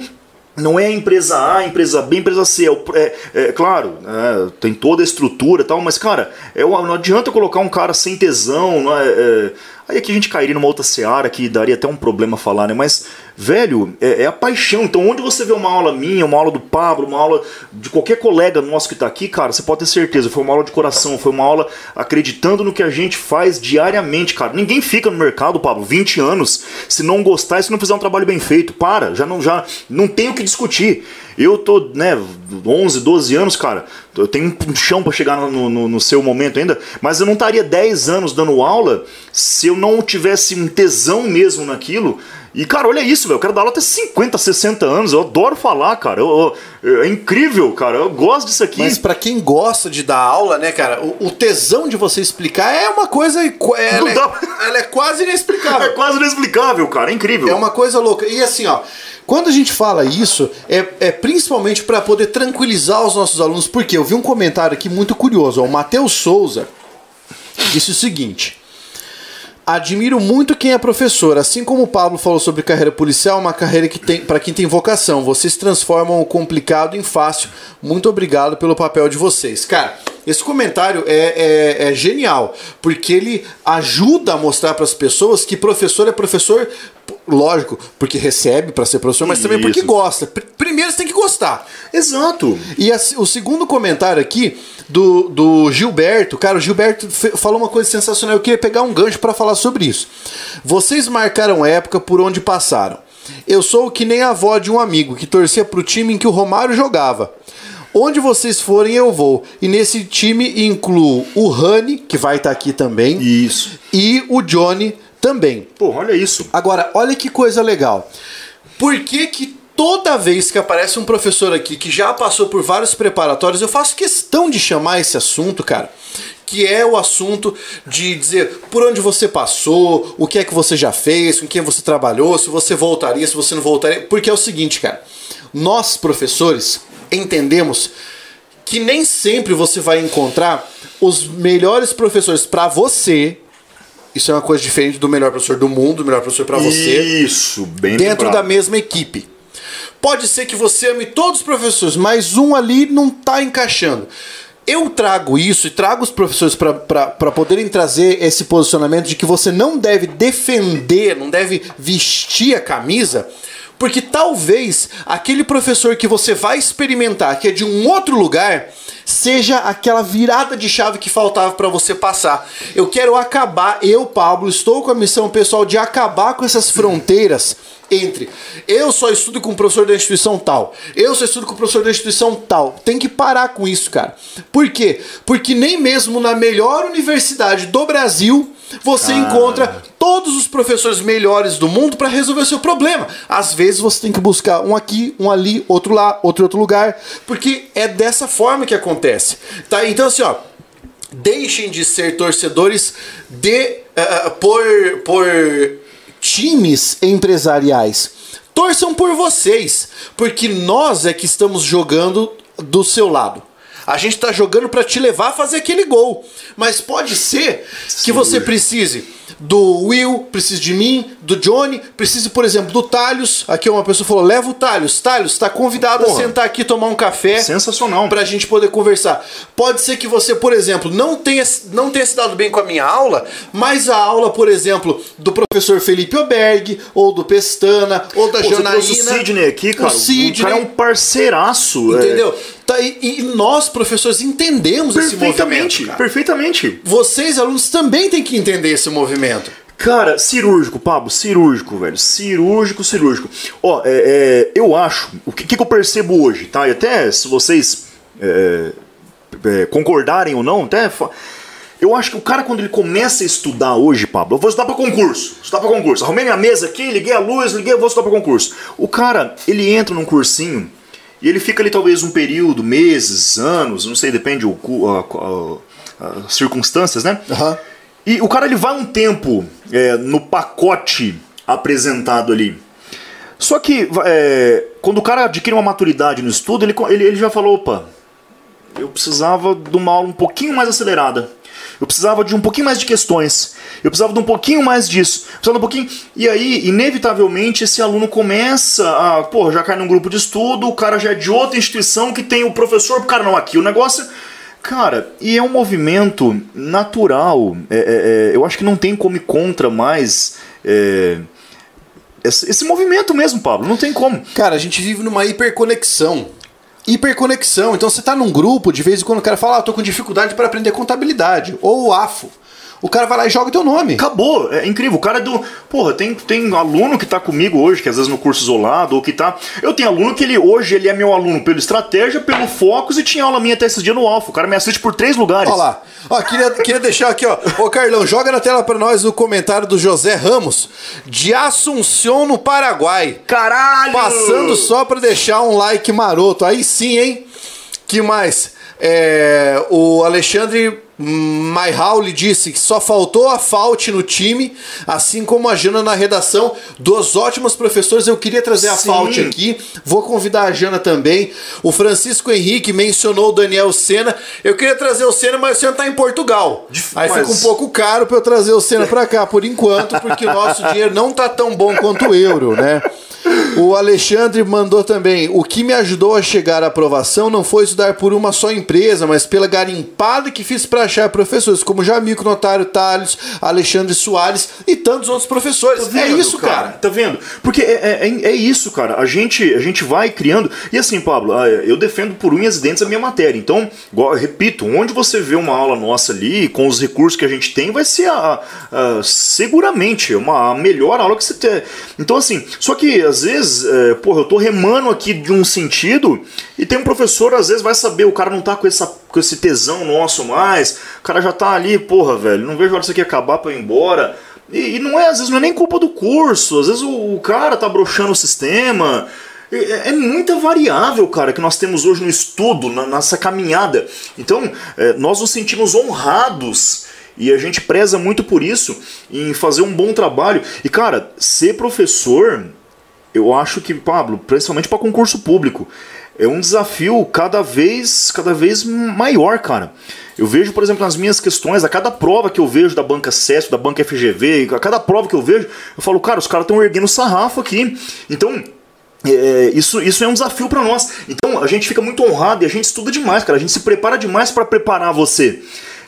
não é a empresa A, a empresa B, a empresa C. É, o- é- é claro, é, tem toda a estrutura e tal, mas, cara, é, não adianta colocar um cara sem tesão. É, é- aí aqui a gente cairia numa outra seara que daria até um problema falar, né? Mas, velho, é, é a paixão. Então, onde você vê uma aula minha, uma aula do Pablo, uma aula de qualquer colega nosso que tá aqui, cara, você pode ter certeza, foi uma aula de coração, foi uma aula acreditando no que a gente faz diariamente, cara. Ninguém fica no mercado, Pablo, 20 anos, se não gostar e se não fizer um trabalho bem feito. Para, já não, já não tem o que discutir. Eu tô, né, 11, 12 anos, cara, eu tenho um chão pra chegar no, no, no seu momento ainda, mas eu não estaria 10 anos dando aula se eu não tivesse um tesão mesmo naquilo. E, cara, olha isso, velho. Eu quero dar aula até 50, 60 anos. Eu adoro falar, cara. Eu- eu- é incrível, cara. Eu gosto disso aqui. Mas pra quem gosta de dar aula, né, cara, o, o tesão de você explicar é uma coisa. Ela, é, ela é quase É inexplicável. quase inexplicável, cara. É incrível. É uma coisa louca. E assim, ó, quando a gente fala isso, é, é principalmente para poder tranquilizar os nossos alunos, porque eu vi um comentário aqui muito curioso. ó, O Matheus Souza disse o seguinte. Admiro muito quem é professor. Assim como o Pablo falou sobre carreira policial, uma carreira que tem para quem tem vocação. Vocês transformam o complicado em fácil. Muito obrigado pelo papel de vocês. Cara, esse comentário é, é- é genial, porque ele ajuda a mostrar para as pessoas que professor é professor, lógico, porque recebe para ser professor, mas também porque Isso. gosta. Pr- Primeiro você tem que gostar. Exato. E a- o segundo comentário aqui do, do Gilberto, cara, o Gilberto falou uma coisa sensacional. Eu queria pegar um gancho para falar sobre isso. Vocês marcaram época por onde passaram. Eu sou que nem a avó de um amigo que torcia pro time em que o Romário jogava. Onde vocês forem, eu vou. E nesse time incluo o Rani, que vai estar aqui também, Isso. e o Johnny também. Pô, olha isso. Agora, olha que coisa legal. Por que que toda vez que aparece um professor aqui que já passou por vários preparatórios, eu faço questão de chamar esse assunto, cara, que é o assunto de dizer por onde você passou, o que é que você já fez, com quem você trabalhou, se você voltaria, se você não voltaria, porque é o seguinte, cara, nós professores entendemos que nem sempre você vai encontrar os melhores professores para você Isso é uma coisa diferente do melhor professor do mundo, o melhor professor para você. Isso, bem Dentro lembrado. da mesma equipe. Pode ser que você ame todos os professores, mas um ali não tá encaixando. Eu trago isso e trago os professores para poderem trazer esse posicionamento de que você não deve defender, não deve vestir a camisa, porque talvez aquele professor que você vai experimentar, que é de um outro lugar, seja aquela virada de chave que faltava para você passar. Eu quero acabar, eu, Pablo, estou com a missão pessoal de acabar com essas fronteiras entre eu só estudo com o professor da instituição tal, eu só estudo com o professor da instituição tal. Tem que parar com isso, cara. Por quê? Porque nem mesmo na melhor universidade do Brasil você encontra todos os professores melhores do mundo para resolver o seu problema. Às vezes você tem que buscar um aqui, um ali, outro lá, outro em outro lugar, porque é dessa forma que acontece. Tá? Então assim, ó, deixem de ser torcedores de uh, por por times empresariais. Torçam por vocês, porque nós é que estamos jogando do seu lado. A gente está jogando para te levar a fazer aquele gol. Mas pode ser que você precise do Will, precise de mim, do Johnny, precise, por exemplo, do Talhos. Aqui uma pessoa falou: leva o Talhos. Talhos, está convidado Porra. a sentar aqui tomar um café. Sensacional. Pra gente poder conversar. Pode ser que você, por exemplo, não tenha, não tenha se dado bem com a minha aula, mas a aula, por exemplo, do professor Felipe Oberg, ou do Pestana, ou da Pô, você trouxe Janaína. o Sidney aqui, cara. O Sidney. cara é um parceiraço. é. Entendeu? Tá, e, e nós, professores, entendemos esse movimento. Cara. perfeitamente. Vocês, alunos, também têm que entender esse movimento. Cara, cirúrgico, Pablo, cirúrgico, velho. Cirúrgico, cirúrgico. Ó, é, é, eu acho, o que, que eu percebo hoje, tá? E até se vocês é, é, concordarem ou não, até. Eu acho que o cara, quando ele começa a estudar hoje, Pablo, eu vou estudar pra concurso. Estudar pra concurso. Arrumei minha mesa aqui, liguei a luz, liguei, eu vou estudar pra concurso. O cara, ele entra num cursinho e ele fica ali talvez um período, meses, anos, não sei, depende o, cu- a- a- as circunstâncias, né? Aham. E o cara ele vai um tempo é, no pacote apresentado ali. Só que é, quando o cara adquire uma maturidade no estudo, ele, ele, ele já falou: opa, eu precisava de uma aula um pouquinho mais acelerada. Eu precisava de um pouquinho mais de questões. Eu precisava de um pouquinho mais disso. Precisava um pouquinho. E aí, inevitavelmente, esse aluno começa a. Pô, já cai num grupo de estudo, o cara já é de outra instituição que tem o professor. Cara, não, aqui o negócio. Cara, e é um movimento natural. É, é, é, eu acho que não tem como ir contra mais. é, esse, esse movimento mesmo, Pablo. Não tem como. Cara, a gente vive numa hiperconexão. Hiperconexão. Então você tá num grupo, de vez em quando o cara fala, ah, tô com dificuldade para aprender contabilidade. Ou o AFO. O cara vai lá e joga o teu nome. Acabou, é incrível. O cara é do. Porra, tem, tem aluno que tá comigo hoje, que às vezes no curso isolado, ou que tá. Eu tenho aluno que ele hoje ele é meu aluno pelo estratégia, pelo focos e tinha aula minha até esse dia no Alfa. O cara me assiste por três lugares. Olha lá. Ó, queria, queria deixar aqui, ó. Ô, Carlão, joga na tela pra nós o comentário do José Ramos, de Assunção, no Paraguai. Caralho! Passando só pra deixar um like maroto. Aí sim, hein? Que mais? É, o Alexandre Maihauli disse que só faltou a Fault no time, assim como a Jana na redação. Dos ótimos professores, eu queria trazer a Sim. Fault aqui. Vou convidar a Jana também. O Francisco Henrique mencionou o Daniel Senna. Eu queria trazer o Senna, mas o Senna tá em Portugal. Aí Mas- fica um pouco caro pra eu trazer o Senna pra cá por enquanto, porque o nosso dinheiro não tá tão bom quanto o euro, né? O Alexandre mandou também. O que me ajudou a chegar à aprovação não foi estudar por uma só empresa, mas pela garimpada que fiz para achar professores como Jamico Notário Talhos, Alexandre Soares e tantos outros professores. Tá é vendo, isso, cara. Tá vendo? Porque é, é, é- é isso, cara. A gente, a gente vai criando. E assim, Pablo, ah, eu defendo por unhas e dentes a minha matéria. Então, repito, onde você vê uma aula nossa ali, com os recursos que a gente tem, vai ser a, a- seguramente uma, a melhor aula que você tem. Então, assim, só que às vezes, é, porra, eu tô remando aqui de um sentido e tem um professor, às vezes, vai saber, o cara não tá com, essa, com esse tesão nosso mais, o cara já tá ali, porra, velho, não vejo a hora disso aqui acabar pra eu ir embora. E, e não é, às vezes, não é nem culpa do curso, às vezes o, o cara tá broxando o sistema. É, é muita variável, cara, que nós temos hoje no estudo, na nossa caminhada. Então, é, nós nos sentimos honrados e a gente preza muito por isso, em fazer um bom trabalho. E, cara, ser professor, eu acho que, Pablo, principalmente para concurso público, é um desafio cada vez, cada vez maior, cara. Eu vejo, por exemplo, nas minhas questões, a cada prova que eu vejo da banca CESP, da banca FGV, a cada prova que eu vejo, eu falo, cara, os caras estão erguendo sarrafo aqui. Então, é, isso, isso é um desafio para nós. Então a gente fica muito honrado e a gente estuda demais, cara. A gente se prepara demais para preparar você.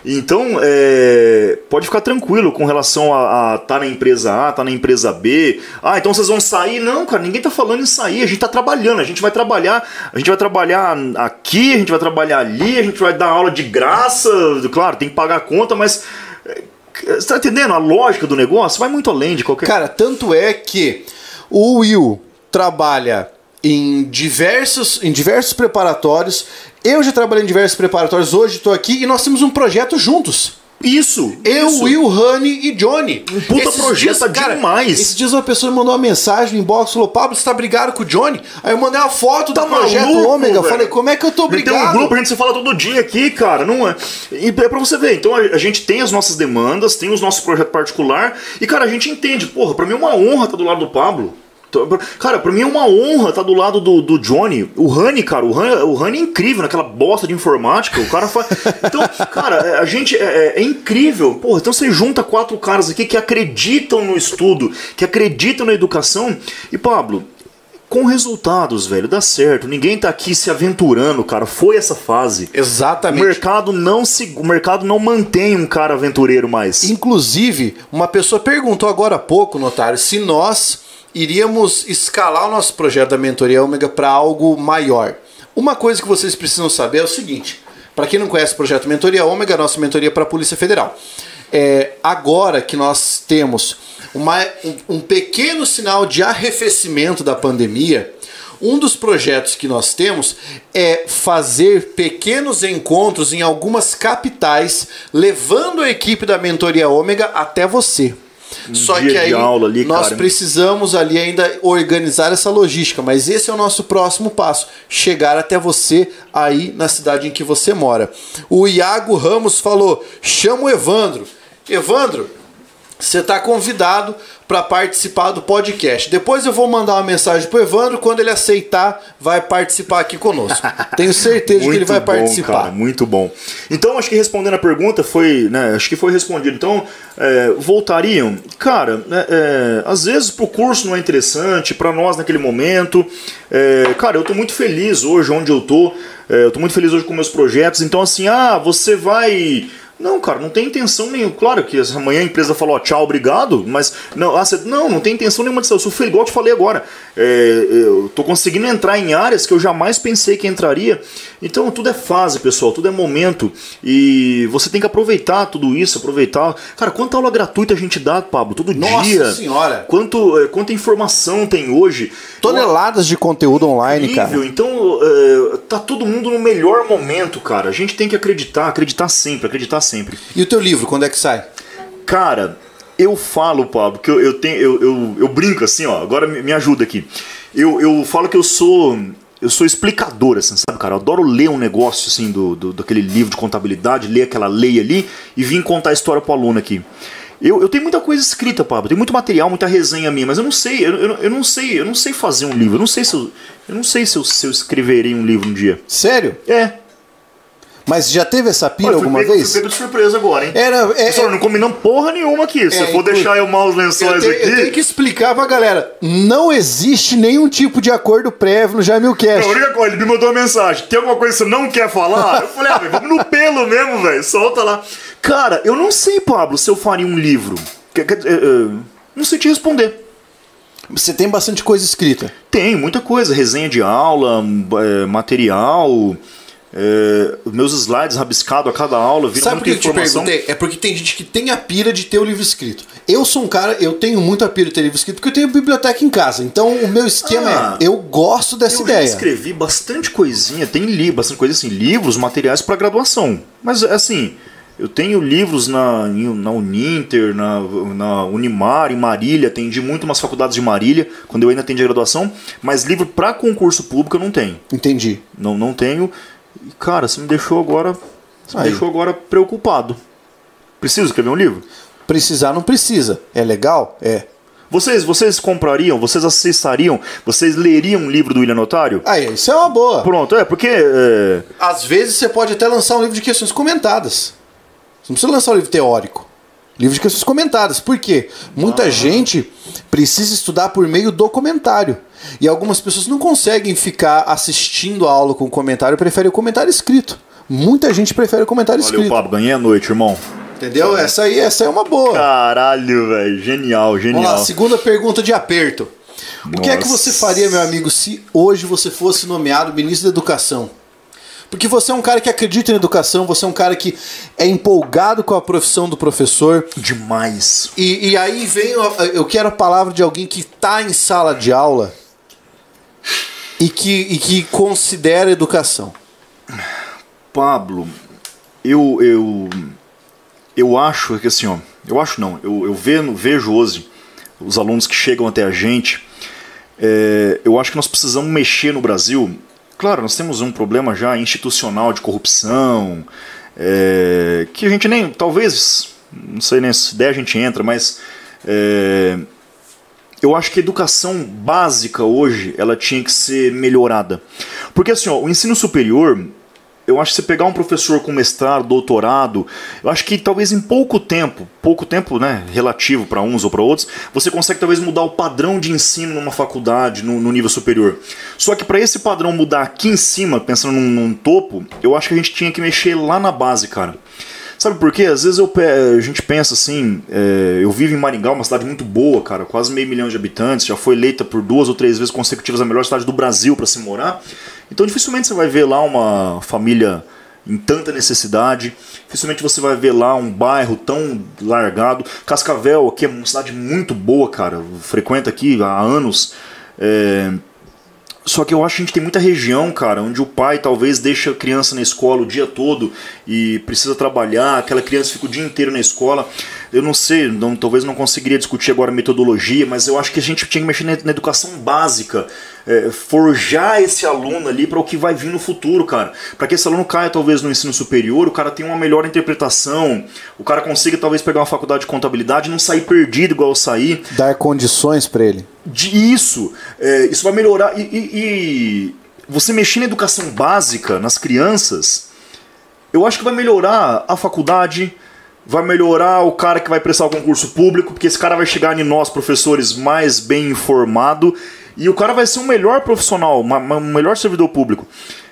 Então, é, pode ficar tranquilo com relação a estar tá na empresa A, tá na empresa B. Ah, então vocês vão sair? Não, cara, ninguém tá falando em sair. A gente tá trabalhando, a gente vai trabalhar, a gente vai trabalhar aqui, a gente vai trabalhar ali, a gente vai dar aula de graça. Claro, tem que pagar a conta, mas é, você tá entendendo? A lógica do negócio vai muito além de qualquer. Cara, tanto é que o Will trabalha em diversos, em diversos preparatórios. Eu já trabalhei em diversos preparatórios, hoje estou aqui e nós temos um projeto juntos. Isso! Eu, isso. Will, Honey e Johnny. Um puta esses projeto dias, cara, demais. Esses dias uma pessoa me mandou uma mensagem no inbox, falou, Pablo, você tá brigado com o Johnny? Aí eu mandei uma foto tá do projeto maluco, Ômega. Véio. Falei, como é que eu tô brigado? Tem um grupo, a gente se fala todo dia aqui, cara. Não é. E é pra você ver. Então a, gente tem as nossas demandas, tem os nossos projetos particulares. E, cara, a gente entende. Porra, pra mim é uma honra estar do lado do Pablo. Cara, pra mim é uma honra estar do lado do, do Johnny. O Honey, cara, o Honey, o Honey é incrível naquela bosta de informática. O cara faz. Então, cara, é, a gente é, é, é, incrível. Porra, então você junta quatro caras aqui que acreditam no estudo, que acreditam na educação. E, Pablo, com resultados, velho, dá certo. Ninguém tá aqui se aventurando, cara. Foi essa fase. Exatamente. O mercado não se, o mercado não mantém um cara aventureiro mais. Inclusive, uma pessoa perguntou agora há pouco, notário, se nós iríamos escalar o nosso projeto da mentoria Ômega para algo maior. Uma coisa que vocês precisam saber é o seguinte: para quem não conhece o projeto Mentoria Ômega, nossa mentoria para a Polícia Federal. É, agora que nós temos uma, um, um pequeno sinal de arrefecimento da pandemia, um dos projetos que nós temos é fazer pequenos encontros em algumas capitais, levando a equipe da Mentoria Ômega até você. Um Só que aí ali, nós cara. precisamos ali ainda organizar essa logística, mas esse é o nosso próximo passo, chegar até você aí na cidade em que você mora. O Iago Ramos falou: "Chama o Evandro". Evandro, você está convidado para participar do podcast. Depois eu vou mandar uma mensagem pro Evandro, quando ele aceitar, vai participar aqui conosco. Tenho certeza que ele vai bom, participar. Cara, muito bom. Então, acho que respondendo a pergunta foi, né, acho que foi respondido. Então, é, voltariam? Cara, é, é, às vezes pro curso não é interessante, para nós naquele momento. É, cara, eu tô muito feliz hoje onde eu tô. É, eu tô muito feliz hoje com meus projetos. Então, assim, ah, você vai não, cara, não tem intenção nenhuma. Claro que amanhã a empresa falou tchau, obrigado, mas não, ah, não, não tem intenção nenhuma de Eu sou igual eu te falei agora. É, eu tô conseguindo entrar em áreas que eu jamais pensei que entraria. Então tudo é fase, pessoal, tudo é momento. E você tem que aproveitar tudo isso, aproveitar. Cara, quanta aula gratuita a gente dá, Pablo, todo Nossa dia. Nossa senhora! Quanto, é, quanta informação tem hoje. Toneladas de conteúdo online, incrível. cara. Então, é, tá todo mundo no melhor momento, cara. A gente tem que acreditar, acreditar sempre, acreditar sempre sempre. E o teu livro, quando é que sai? Cara, eu falo, Pablo, que eu, eu tenho. Eu, eu, eu, brinco assim, ó. Agora me, ajuda aqui. Eu, eu falo que eu sou. Eu sou explicador, assim, sabe, cara? Eu adoro ler um negócio, assim, do, do, daquele livro de contabilidade, ler aquela lei ali e vir contar a história pro aluno aqui. Eu, eu tenho muita coisa escrita, Pablo, tem muito material, muita resenha minha, mas eu não sei, eu, eu, eu não sei, eu não sei fazer um livro, eu não sei se eu, eu não sei se eu, se eu escreverei um livro um dia. Sério? É, mas já teve essa pira alguma pego, vez? Fui pego de surpresa agora, hein? Era, é, Pessoal, é, não combinamos porra nenhuma aqui. Se é, for deixar eu mal os lençóis eu aqui. Eu tenho que explicar pra galera: não existe nenhum tipo de acordo prévio no Jamil Cash. Não, a única coisa, ele me mandou uma mensagem: tem alguma coisa que você não quer falar? eu falei: ah, vamos no pelo mesmo, velho. Solta lá. Cara, eu não sei, Pablo, se eu faria um livro. Não sei te responder. Você tem bastante coisa escrita? Tem, muita coisa. Resenha de aula, é, material. É, meus slides rabiscados a cada aula, vira Sabe por que eu te perguntei? É porque tem gente que tem a pira de ter o livro escrito. Eu sou um cara, eu tenho muito a pira de ter livro escrito porque eu tenho biblioteca em casa. Então o meu esquema ah, é, eu gosto dessa eu ideia. Eu escrevi bastante coisinha, tem li, bastante coisa assim, livros, materiais para graduação. Mas assim, eu tenho livros na, na Uninter, na, na Unimar, em Marília, atendi muito umas faculdades de Marília, quando eu ainda atendi a graduação, mas livro para concurso público eu não tenho. Entendi. Não, não tenho. E, cara, você me deixou agora. Você me deixou agora preocupado. Preciso escrever um livro? Precisar não precisa. É legal? É. Vocês, vocês comprariam, vocês acessariam, vocês leriam um livro do William Notário? Aí, isso é uma boa. Pronto, é, porque. é, Às vezes você pode até lançar um livro de questões comentadas. Você não precisa lançar um livro teórico. Livro de questões comentadas. Por quê? Muita gente precisa estudar por meio do comentário. E algumas pessoas não conseguem ficar assistindo a aula com comentário, preferem o comentário escrito. Muita gente prefere o comentário Valeu, escrito. Pablo, ganhei a noite, irmão. Entendeu? Essa aí, essa aí é uma boa. Caralho, velho. Genial, genial. Vamos lá, segunda pergunta de aperto. O que é que Nossa. você faria, meu amigo, se hoje você fosse nomeado ministro da Educação? Porque você é um cara que acredita em educação, você é um cara que é empolgado com a profissão do professor. Demais. E, e aí vem, eu quero a palavra de alguém que está em sala de aula e que, e que considera educação. Pablo, eu, eu, eu acho que assim, ó, eu acho não, eu, eu vejo, vejo hoje os alunos que chegam até a gente, é, eu acho que nós precisamos mexer no Brasil. Claro, nós temos um problema já institucional de corrupção, é, que a gente nem, talvez, não sei nem se der a gente entra, mas é, eu acho que a educação básica hoje ela tinha que ser melhorada. Porque assim, ó, o ensino superior, eu acho que você pegar um professor com mestrado, doutorado, eu acho que talvez em pouco tempo, pouco tempo, né, relativo para uns ou para outros, você consegue talvez mudar o padrão de ensino numa faculdade, no, no nível superior. Só que para esse padrão mudar aqui em cima, pensando num, num topo, eu acho que a gente tinha que mexer lá na base, cara. Sabe por quê? Às vezes eu, a gente pensa assim, é, eu vivo em Maringá, uma cidade muito boa, cara, quase meio milhão de habitantes, já foi eleita por duas ou três vezes consecutivas a melhor cidade do Brasil para se morar. Então dificilmente você vai ver lá uma família em tanta necessidade, dificilmente você vai ver lá um bairro tão largado. Cascavel aqui é uma cidade muito boa, cara, eu frequento aqui há anos. É, só que eu acho que a gente tem muita região, cara, onde o pai talvez deixa a criança na escola o dia todo e precisa trabalhar, aquela criança fica o dia inteiro na escola. Eu não sei, não, talvez não conseguiria discutir agora metodologia, mas eu acho que a gente tinha que mexer na, na educação básica, é, forjar esse aluno ali para o que vai vir no futuro, cara. Para que esse aluno caia talvez no ensino superior, o cara tenha uma melhor interpretação, o cara consiga talvez pegar uma faculdade de contabilidade e não sair perdido igual eu saí Dar condições para ele. de isso, é, isso vai melhorar. E, e- e você mexer na educação básica, nas crianças, eu acho que vai melhorar a faculdade, vai melhorar o cara que vai prestar o concurso público, porque esse cara vai chegar em nós, professores, mais bem informado, e o cara vai ser um melhor profissional, um melhor servidor público.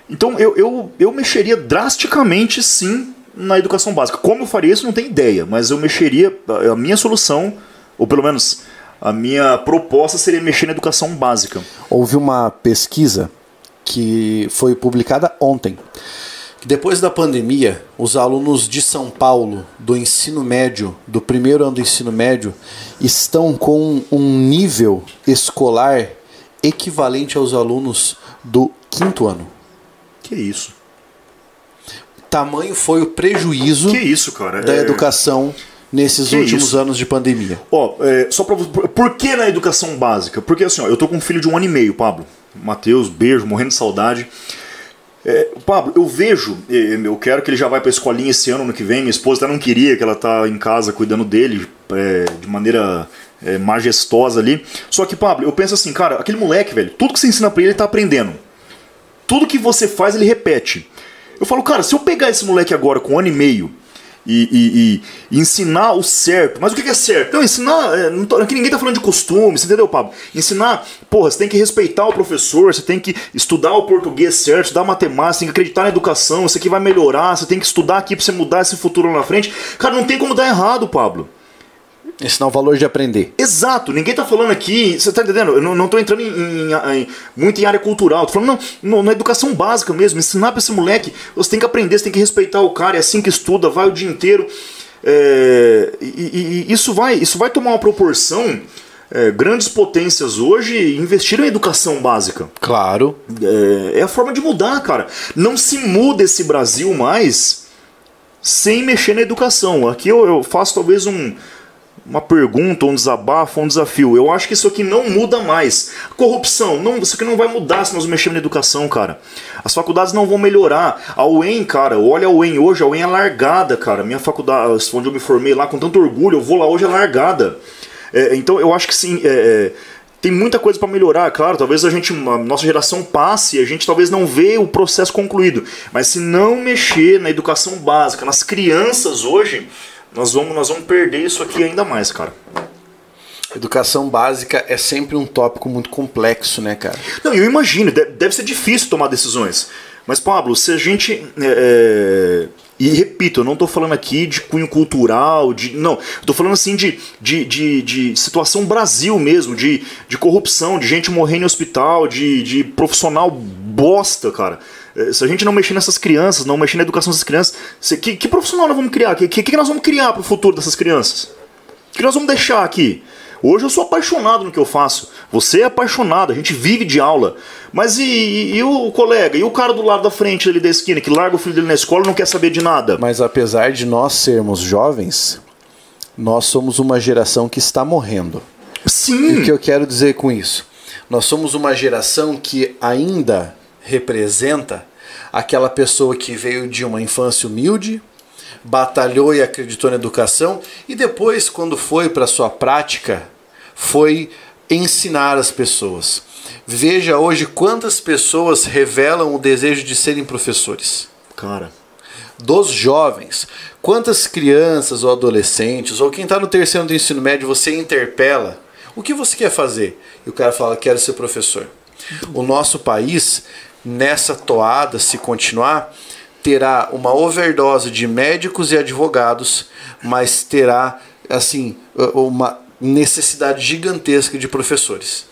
Então eu, eu, eu mexeria drasticamente, sim, na educação básica. Como eu faria isso, não tenho ideia, mas eu mexeria, a minha solução, ou pelo menos a minha proposta seria mexer na educação básica. Houve uma pesquisa que foi publicada ontem. Que Depois da pandemia, os alunos de São Paulo do ensino médio, do primeiro ano do ensino médio, estão com um nível escolar equivalente aos alunos do quinto ano. Que isso? Tamanho foi o prejuízo Que isso, cara? da É- educação nesses Que últimos isso? anos de pandemia. Ó, é, só pra, por, por que na educação básica? Porque assim, ó, eu tô com um filho de um ano e meio, Pablo. Matheus, beijo, morrendo de saudade. É, Pablo, eu vejo, eu quero que ele já vai pra escolinha esse ano, ano que vem. Minha esposa até não queria que ela tá em casa cuidando dele é, de maneira é, majestosa ali. Só que, Pablo, eu penso assim, cara, aquele moleque, velho, tudo que você ensina pra ele, ele tá aprendendo. Tudo que você faz, ele repete. Eu falo, cara, se eu pegar esse moleque agora com um ano e meio e, e- e- ensinar o certo, mas o que que é certo? Não, ensinar. é, não tô- aqui ninguém tá falando de costume, você entendeu, Pablo? Ensinar, porra, você tem que respeitar o professor, você tem que estudar o português certo, estudar matemática, você tem que acreditar na educação, isso aqui vai melhorar, você tem que estudar aqui pra você mudar esse futuro lá na frente. Cara, não tem como dar errado, Pablo. Ensinar o valor de aprender. Exato, ninguém tá falando aqui, você tá entendendo? Eu não, não tô entrando em, em- em- muito em área cultural, tô falando não, no- na educação básica mesmo, ensinar pra esse moleque, você tem que aprender, você tem que respeitar o cara, é assim que estuda, vai o dia inteiro. É, e, e- e isso, vai, isso vai tomar uma proporção. é, grandes potências hoje investiram em educação básica. Claro. É, é a forma de mudar, cara. Não se muda esse Brasil mais sem mexer na educação. Aqui eu, eu faço talvez um, uma pergunta, um desabafo, um desafio. Eu acho que isso aqui não muda mais. Corrupção, não, isso aqui não vai mudar se nós mexermos na educação, cara. As faculdades não vão melhorar. A UEM, cara, olha a UEM hoje, a UEM é largada, cara. Minha faculdade, onde eu me formei lá com tanto orgulho, eu vou lá hoje é largada. É, então eu acho que sim. É, tem muita coisa para melhorar, claro. Talvez a gente, a nossa geração passe e a gente talvez não vê o processo concluído. Mas se não mexer na educação básica, nas crianças hoje, nós vamos, nós vamos perder isso aqui ainda mais, cara. Educação básica é sempre um tópico muito complexo, né, cara? Não, eu imagino, deve ser difícil tomar decisões. Mas, Pablo, se a gente. É, é e repito, eu não estou falando aqui de cunho cultural, de. Não, estou falando assim de, de, de, de, situação Brasil mesmo, de, de corrupção, de gente morrendo em hospital, de, de profissional bosta, cara. É, se a gente não mexer nessas crianças, não mexer na educação dessas crianças, que, que profissional nós vamos criar? O que, que, que nós vamos criar para o futuro dessas crianças? O que nós vamos deixar aqui? Hoje eu sou apaixonado no que eu faço. Você é apaixonado, a gente vive de aula. Mas e, e, e, o colega? E o cara do lado da frente ali da esquina que larga o filho dele na escola e não quer saber de nada? Mas apesar de nós sermos jovens, nós somos uma geração que está morrendo. Sim. E o que eu quero dizer com isso? Nós somos uma geração que ainda representa aquela pessoa que veio de uma infância humilde, batalhou e acreditou na educação e depois, quando foi para sua prática, foi ensinar as pessoas. Veja hoje quantas pessoas revelam o desejo de serem professores. Cara. Dos jovens. Quantas crianças ou adolescentes, ou quem está no terceiro do ensino médio, você interpela. O que você quer fazer? E o cara fala, quero ser professor. O nosso país, nessa toada, se continuar, terá uma overdose de médicos e advogados, mas terá assim uma necessidade gigantesca de professores.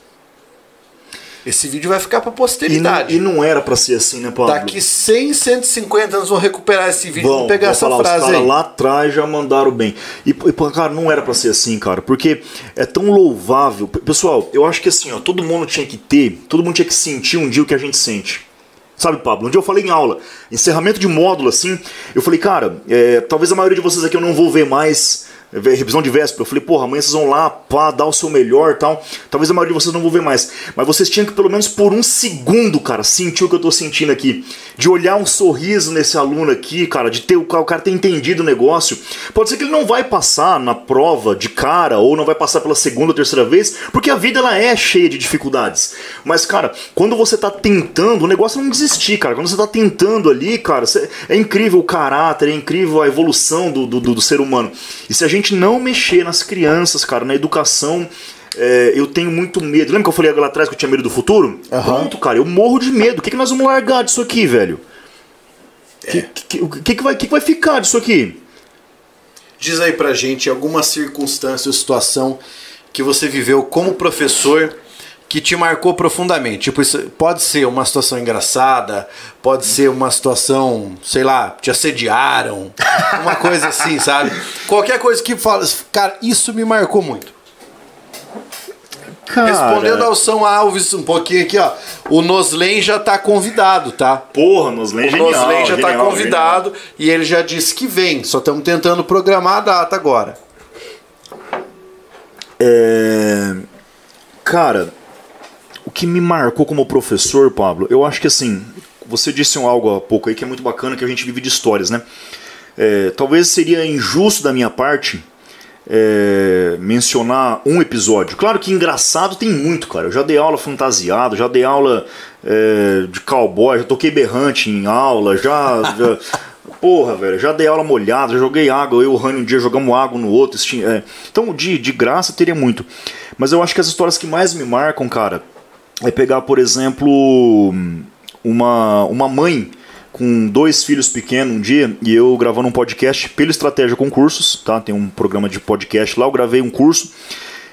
Esse vídeo vai ficar para posteridade. E não, e não era para ser assim, né, Paulo? Daqui 100, 150 anos vão recuperar esse vídeo vão, vão pegar essa falar, frase os aí. lá atrás já mandaram bem. E, e, cara, não era para ser assim, cara, porque é tão louvável. Pessoal, eu acho que assim, ó, todo mundo tinha que ter, todo mundo tinha que sentir um dia o que a gente sente. Sabe, Pablo? Um dia eu falei em aula, encerramento de módulo assim, eu falei, cara, é, talvez a maioria de vocês aqui eu não vou ver mais revisão de véspera. Eu falei, porra, amanhã vocês vão lá, pá, dar o seu melhor tal. Talvez a maioria de vocês não vão ver mais. Mas vocês tinham que, pelo menos por um segundo, cara, sentir o que eu tô sentindo aqui. De olhar um sorriso nesse aluno aqui, cara, de ter o, o cara ter entendido o negócio. Pode ser que ele não vai passar na prova de cara, ou não vai passar pela segunda ou terceira vez, porque a vida ela é cheia de dificuldades. Mas, cara, quando você tá tentando, o negócio não desistir, cara. Quando você tá tentando ali, cara, é incrível o caráter, é incrível a evolução do, do, do ser humano. E se a gente gente não mexer nas crianças, cara, na educação. É, eu tenho muito medo. Lembra que eu falei lá atrás que eu tinha medo do futuro? Uhum. Pronto, cara, eu morro de medo. O que, que nós vamos largar disso aqui, velho? O é. que, que, que, que, vai, que vai ficar disso aqui? Diz aí pra gente alguma circunstância ou situação que você viveu como professor que te marcou profundamente. Tipo, isso pode ser uma situação engraçada, pode ser uma situação, sei lá, te assediaram, uma coisa assim, sabe? Qualquer coisa que fala, cara, isso me marcou muito. Cara... Respondendo ao São Alves um pouquinho aqui, ó. O Noslen já tá convidado, tá? Porra, Noslen genial. O Noslen já tá genial, tá convidado genial. e ele já disse que vem. Só estamos tentando programar a data agora. É... Cara, o que me marcou como professor, Pablo, eu acho que assim, você disse um algo há pouco aí que é muito bacana que a gente vive de histórias, né? É, talvez seria injusto da minha parte é, mencionar um episódio. Claro que engraçado tem muito, cara. Eu já dei aula fantasiado, já dei aula é, de cowboy, já toquei berrante em aula, já. já porra, velho, já dei aula molhada, já joguei água. Eu e o Rani um dia jogamos água no outro. É, então, de, de graça teria muito. Mas eu acho que as histórias que mais me marcam, cara, é pegar, por exemplo, uma, uma mãe com dois filhos pequenos um dia e eu gravando um podcast pelo Estratégia Concursos, tá? Tem um programa de podcast lá, eu gravei um curso.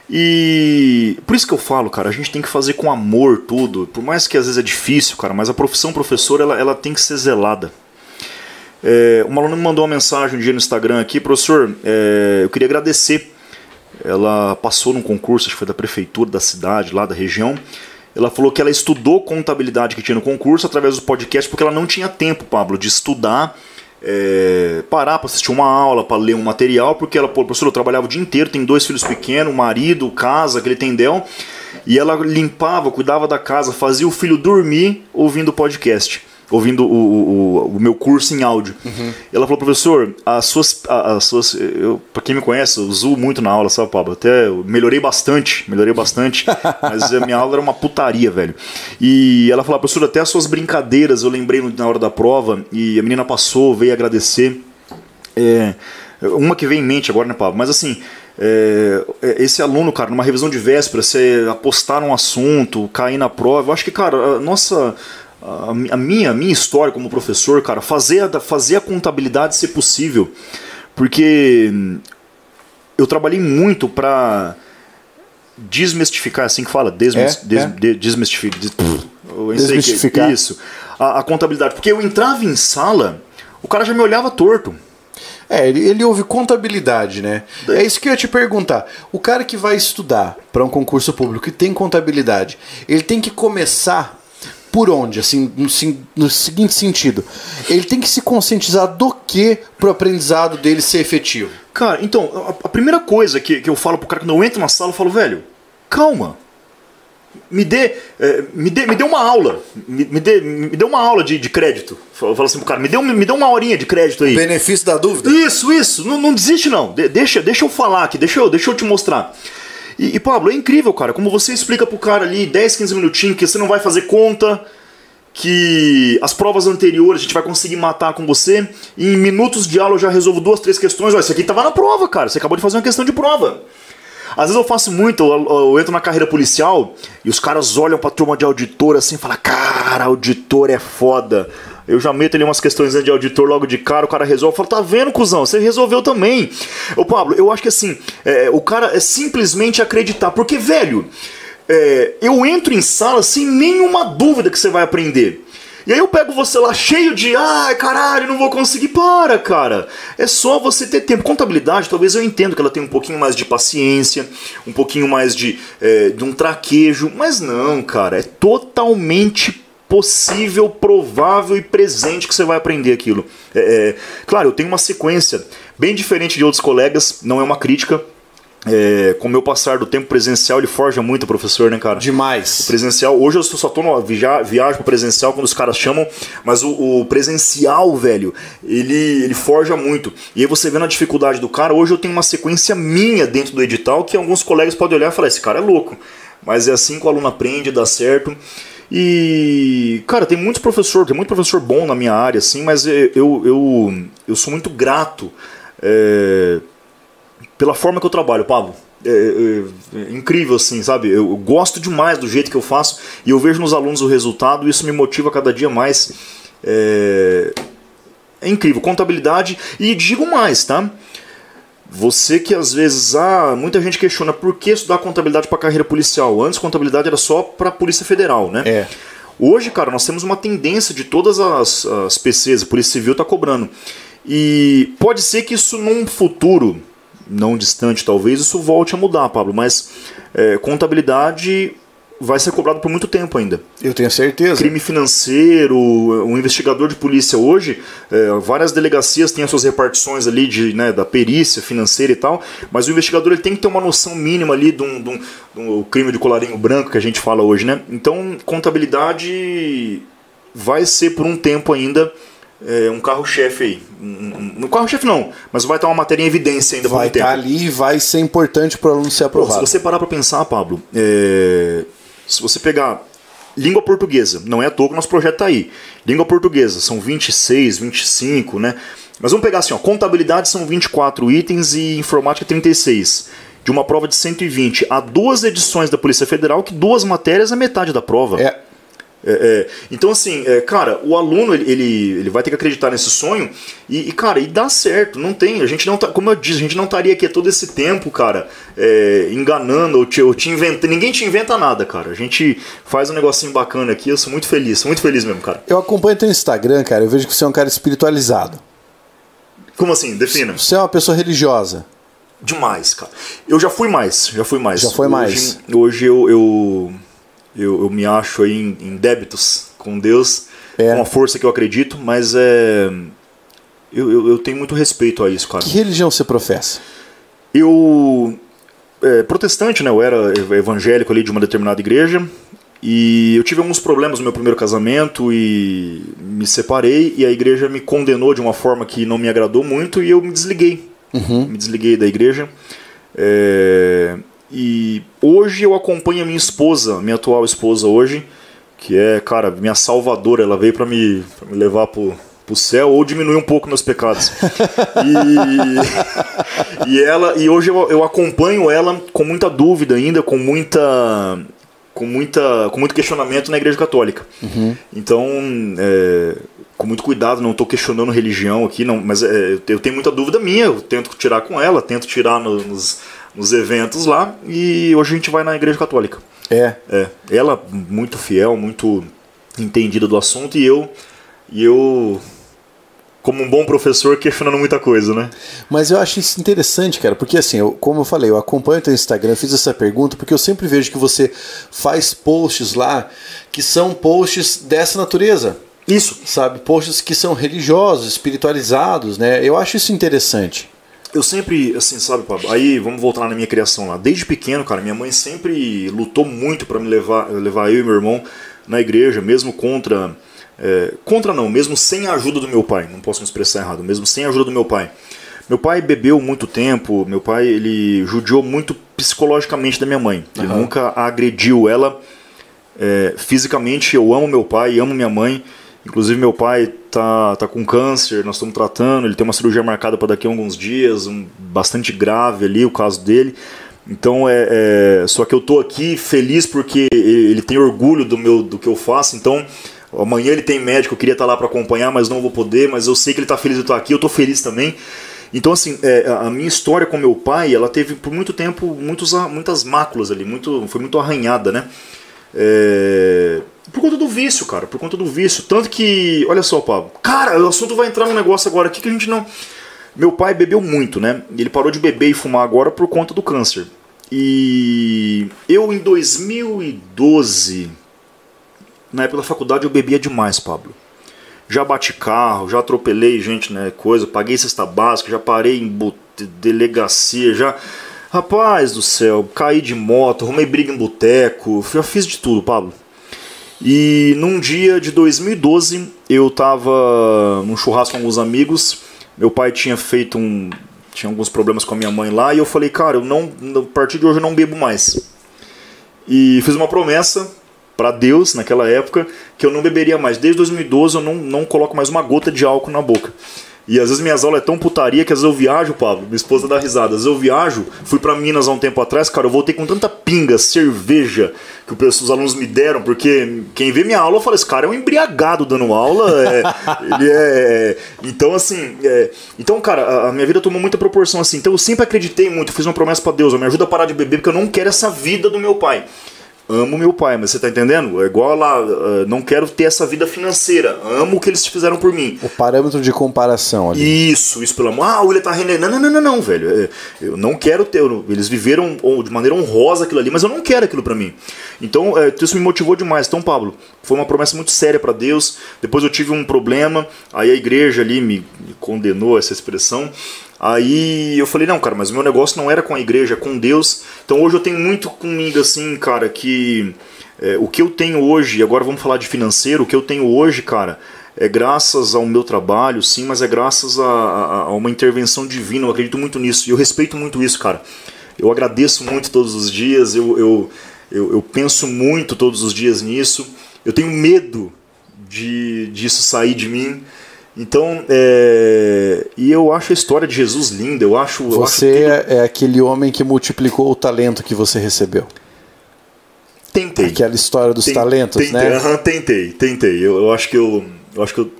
E por isso que eu falo, cara, a gente tem que fazer com amor tudo. Por mais que às vezes é difícil, cara, mas a profissão professor ela, ela tem que ser zelada. É, uma aluna me mandou uma mensagem um dia no Instagram aqui, professor, é, eu queria agradecer. Ela passou num concurso, acho que foi da prefeitura da cidade, lá da região. Ela falou que ela estudou contabilidade que tinha no concurso através do podcast porque ela não tinha tempo, Pablo, de estudar, é, parar para assistir uma aula, para ler um material, porque ela, pô, professor, eu trabalhava o dia inteiro, tem dois filhos pequenos, marido, casa, aquele tendel, e ela limpava, cuidava da casa, fazia o filho dormir ouvindo o podcast. Ouvindo o, o, o meu curso em áudio. Uhum. Ela falou, professor, as suas. As suas eu, pra quem me conhece, eu uso muito na aula, sabe, Pablo? Até melhorei bastante, melhorei bastante, mas a minha aula era uma putaria, velho. E ela falou, professor, até as suas brincadeiras eu lembrei na hora da prova, e a menina passou, veio agradecer. É, uma que vem em mente agora, né, Pablo? Mas assim. É, esse aluno, cara, numa revisão de véspera, você apostar num assunto, cair na prova, eu acho que, cara, nossa, a, minha, a minha história como professor, cara, fazer a, fazer a contabilidade ser possível. Porque eu trabalhei muito para desmistificar, é assim que fala, desmis, é, des, é. De, desmistificar, des, desmistificar. Que, isso, a, a, contabilidade. Porque eu entrava em sala, o cara já me olhava torto. É, ele, ele ouve contabilidade, né? É isso que eu ia te perguntar. O cara que vai estudar para um concurso público e tem contabilidade, ele tem que começar por onde? Assim, no, no, seguinte sentido, ele tem que se conscientizar do que pro aprendizado dele ser efetivo. Cara, então, a, a primeira coisa que, que eu falo pro cara quando eu entro na sala, eu falo, velho, calma. Me dê, é, me dê, me dê uma aula. Me, me, dê, me dê uma aula de, de crédito. Eu falo assim pro cara, me dê, me dê uma horinha de crédito aí. Benefício da dúvida? Isso, isso. Não, não desiste, não. De, deixa, deixa eu falar aqui, deixa eu, deixa eu te mostrar. E, e, Pablo, é incrível, cara, como você explica pro cara ali 10, 15 minutinhos que você não vai fazer conta, que as provas anteriores a gente vai conseguir matar com você, e em minutos de aula eu já resolvo duas, três questões. Olha, isso aqui tava na prova, cara, você acabou de fazer uma questão de prova. Às vezes eu faço muito, eu, eu, entro na carreira policial e os caras olham pra turma de auditor assim e falam: Cara, auditor é foda. Eu já meto ali umas questões de auditor logo de cara, o cara resolve. Eu falo, tá vendo, cuzão? Você resolveu também. Ô, Pablo, eu acho que assim, é, o cara é simplesmente acreditar. Porque, velho, é, eu entro em sala sem nenhuma dúvida que você vai aprender. E aí eu pego você lá cheio de, ai caralho, não vou conseguir. Para, cara. É só você ter tempo. Contabilidade, talvez eu entendo que ela tem um pouquinho mais de paciência, um pouquinho mais de, é, de um traquejo. Mas não, cara, é totalmente possível, provável e presente que você vai aprender aquilo. É, é, claro, eu tenho uma sequência bem diferente de outros colegas, não é uma crítica. É, com o meu passar do tempo presencial, ele forja muito o professor, né, cara? Demais. O presencial, hoje eu só tô no via, viagem pro presencial quando os caras chamam, mas o, o, presencial, velho, ele, ele forja muito. E aí você vê na dificuldade do cara, hoje eu tenho uma sequência minha dentro do edital que alguns colegas podem olhar e falar: esse cara é louco. Mas é assim que o aluno aprende, dá certo. E, cara, tem muitos professores, tem muito professor bom na minha área, assim, mas eu, eu, eu sou muito grato é, pela forma que eu trabalho, Pablo. É, é, é, incrível, assim, sabe? Eu, eu gosto demais do jeito que eu faço e eu vejo nos alunos o resultado e isso me motiva cada dia mais. É, é incrível. Contabilidade, e digo mais, tá? Você que às vezes, ah, muita gente questiona por que estudar contabilidade para carreira policial. Antes contabilidade era só para Polícia Federal, né? É. Hoje, cara, nós temos uma tendência de todas as, as PCs, a Polícia Civil está cobrando. E pode ser que isso num futuro, não distante talvez, isso volte a mudar, Pablo, mas é, contabilidade vai ser cobrado por muito tempo ainda. Eu tenho certeza. Crime financeiro, um investigador de polícia hoje, é, várias delegacias têm as suas repartições ali de, né, da perícia financeira e tal, mas o investigador ele tem que ter uma noção mínima ali do, do, do crime de colarinho branco que a gente fala hoje, né? Então, contabilidade vai ser por um tempo ainda é, um carro-chefe aí. Um, um carro-chefe não, mas vai estar uma matéria em evidência ainda vai por um tempo. Vai estar ali e vai ser importante para o aluno ser aprovado. Pô, se você parar para pensar, Pablo, é, se você pegar língua portuguesa, não é à toa que o nosso projeto está aí. Língua portuguesa, são 26, 25, né? Mas vamos pegar assim, ó, contabilidade são 24 itens e informática 36. De uma prova de 120 a duas edições da Polícia Federal, que duas matérias é metade da prova. É, é, é, então, assim, é, cara, o aluno ele, ele, ele, vai ter que acreditar nesse sonho e, e, cara, e dá certo, não tem. A gente não tá, como eu disse, a gente não estaria aqui todo esse tempo, cara, é, enganando ou te, ou te inventando. Ninguém te inventa nada, cara. A gente faz um negocinho bacana aqui, eu sou muito feliz, sou muito feliz mesmo, cara. Eu acompanho teu Instagram, cara, eu vejo que você é um cara espiritualizado. Como assim? Defina. Você é uma pessoa religiosa. Demais, cara. Eu já fui mais, já fui mais. Já foi mais. Hoje, hoje eu, eu eu, eu me acho aí em, em débitos com Deus, é. com a força que eu acredito, mas é. Eu, eu, eu, tenho muito respeito a isso, cara. Que religião você professa? Eu. É, protestante, né? Eu era evangélico ali de uma determinada igreja. E eu tive alguns problemas no meu primeiro casamento e me separei e a igreja me condenou de uma forma que não me agradou muito e eu me desliguei. Uhum. Me desliguei da igreja. É, e hoje eu acompanho a minha esposa, minha atual esposa hoje, que é, cara, minha salvadora. Ela veio para me, pra me levar pro, pro céu ou diminuir um pouco meus pecados. e, e ela e hoje eu, eu acompanho ela com muita dúvida ainda, com muita com muita com muito questionamento na igreja católica. Uhum. Então, é, com muito cuidado, não estou questionando religião aqui, não, mas é, eu tenho muita dúvida minha, eu tento tirar com ela, tento tirar no- nos, nos eventos lá e hoje a gente vai na igreja católica. É. É, ela muito fiel, muito entendida do assunto e eu e eu como um bom professor questionando muita coisa, né? Mas eu acho isso interessante, cara, porque assim, eu, como eu falei, eu acompanho o teu Instagram, fiz essa pergunta porque eu sempre vejo que você faz posts lá que são posts dessa natureza, Isso. sabe? Posts que são religiosos, espiritualizados, né? Eu acho isso interessante. Eu sempre, assim, sabe, Pablo? Aí vamos voltar na minha criação lá. Desde pequeno, cara, minha mãe sempre lutou muito para me levar, levar eu e meu irmão na igreja, mesmo contra. é, contra não, mesmo sem a ajuda do meu pai. Não posso me expressar errado, mesmo sem a ajuda do meu pai. Meu pai bebeu muito tempo, meu pai ele judiou muito psicologicamente da minha mãe. Ele Aham. nunca agrediu ela é, fisicamente. Eu amo meu pai, amo minha mãe. Inclusive meu pai tá, tá com câncer, nós estamos tratando. Ele tem uma cirurgia marcada para daqui a alguns dias, um, bastante grave ali o caso dele. Então é, é, só que eu tô aqui feliz porque ele tem orgulho do meu do que eu faço. Então amanhã ele tem médico, eu queria estar lá para acompanhar, mas não vou poder. Mas eu sei que ele tá feliz de estar aqui, eu tô feliz também. Então, assim, é, a minha história com meu pai, ela teve por muito tempo muitos, muitas máculas ali, muito, foi muito arranhada, né? É, por conta do vício, cara, por conta do vício. Tanto que, olha só, Pablo, cara, o assunto vai entrar num negócio agora aqui que a gente não. Meu pai bebeu muito, né? Ele parou de beber e fumar agora por conta do câncer. E eu, em 2012, na época da faculdade, eu bebia demais, Pablo. Já bati carro, já atropelei gente, né? Coisa, paguei cesta básica, já parei em delegacia, já. Rapaz do céu, caí de moto, arrumei briga em boteco, já fiz de tudo, Pablo. E num dia de 2012, eu tava num churrasco com alguns amigos. Meu pai tinha feito um. tinha alguns problemas com a minha mãe lá, e eu falei, cara, eu não. A partir de hoje eu não bebo mais. E fiz uma promessa para Deus naquela época que eu não beberia mais. Desde 2012 eu não, não coloco mais uma gota de álcool na boca. E às vezes minhas aulas é tão putaria que às vezes eu viajo, Pablo, minha esposa dá risada. Às vezes eu viajo, fui para Minas há um tempo atrás, cara, eu voltei com tanta pinga, cerveja que os alunos me deram, porque quem vê minha aula fala, esse cara é um embriagado dando aula. é, ele é. Então, assim. é, então, cara, a- minha vida tomou muita proporção assim. Então eu sempre acreditei muito, fiz uma promessa para Deus, eu me ajuda a parar de beber, porque eu não quero essa vida do meu pai. Amo meu pai, mas você tá entendendo? É igual lá, ah, não quero ter essa vida financeira. Amo o que eles fizeram por mim. O parâmetro de comparação ali. Isso, isso pelo amor. Ah, o William tá renegando. Não, não, não, não, não, velho. É, Eu não quero ter. Eles viveram de maneira honrosa aquilo ali, mas eu não quero aquilo pra mim. Então, é, isso me motivou demais. Então, Pablo, foi uma promessa muito séria pra Deus. Depois eu tive um problema, aí a igreja ali me, me condenou essa expressão. Aí eu falei, não, cara, mas o meu negócio não era com a igreja, é com Deus. Então hoje eu tenho muito comigo, assim, cara, que é, o que eu tenho hoje, agora vamos falar de financeiro, o que eu tenho hoje, cara, é graças ao meu trabalho, sim, mas é graças a, a- a uma intervenção divina. Eu acredito muito nisso e eu respeito muito isso, cara. Eu agradeço muito todos os dias, eu, eu, eu, eu penso muito todos os dias nisso. Eu tenho medo de disso sair de mim. Então, é, e eu acho a história de Jesus linda. Eu acho. eu acho Você tudo- é, é aquele homem que multiplicou o talento que você recebeu. tentei. Aquela história dos Ten- talentos, tentei, né? aham, tentei, tentei. Eu, eu acho que eu, eu acho que eu,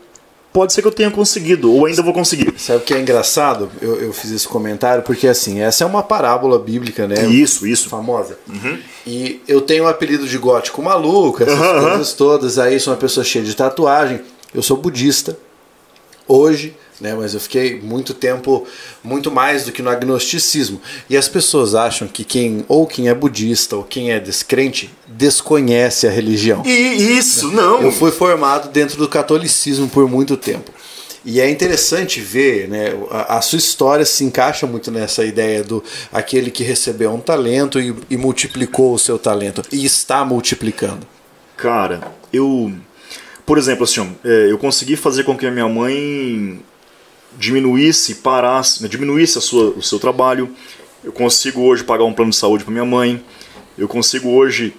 pode ser que eu tenha conseguido ou ainda vou conseguir. Sabe o que é engraçado? Eu, eu fiz esse comentário porque, assim, essa é uma parábola bíblica, né? Isso, isso. Famosa. E eu tenho o apelido de gótico maluco, essas Aham, coisas todas. Aí sou uma pessoa cheia de tatuagem. Eu sou budista. Hoje, né? Mas eu fiquei muito tempo, muito mais do que no agnosticismo. E as pessoas acham que quem, ou quem é budista, ou quem é descrente, desconhece a religião. E isso, não. Eu fui formado dentro do catolicismo por muito tempo. E é interessante ver, né, a, a sua história se encaixa muito nessa ideia do aquele que recebeu um talento e, e multiplicou o seu talento e está multiplicando. Cara, eu. Por exemplo, assim, é, eu consegui fazer com que a minha mãe diminuísse, parasse, né, diminuísse sua, o seu trabalho. Eu consigo hoje pagar um plano de saúde para minha mãe. Eu consigo hoje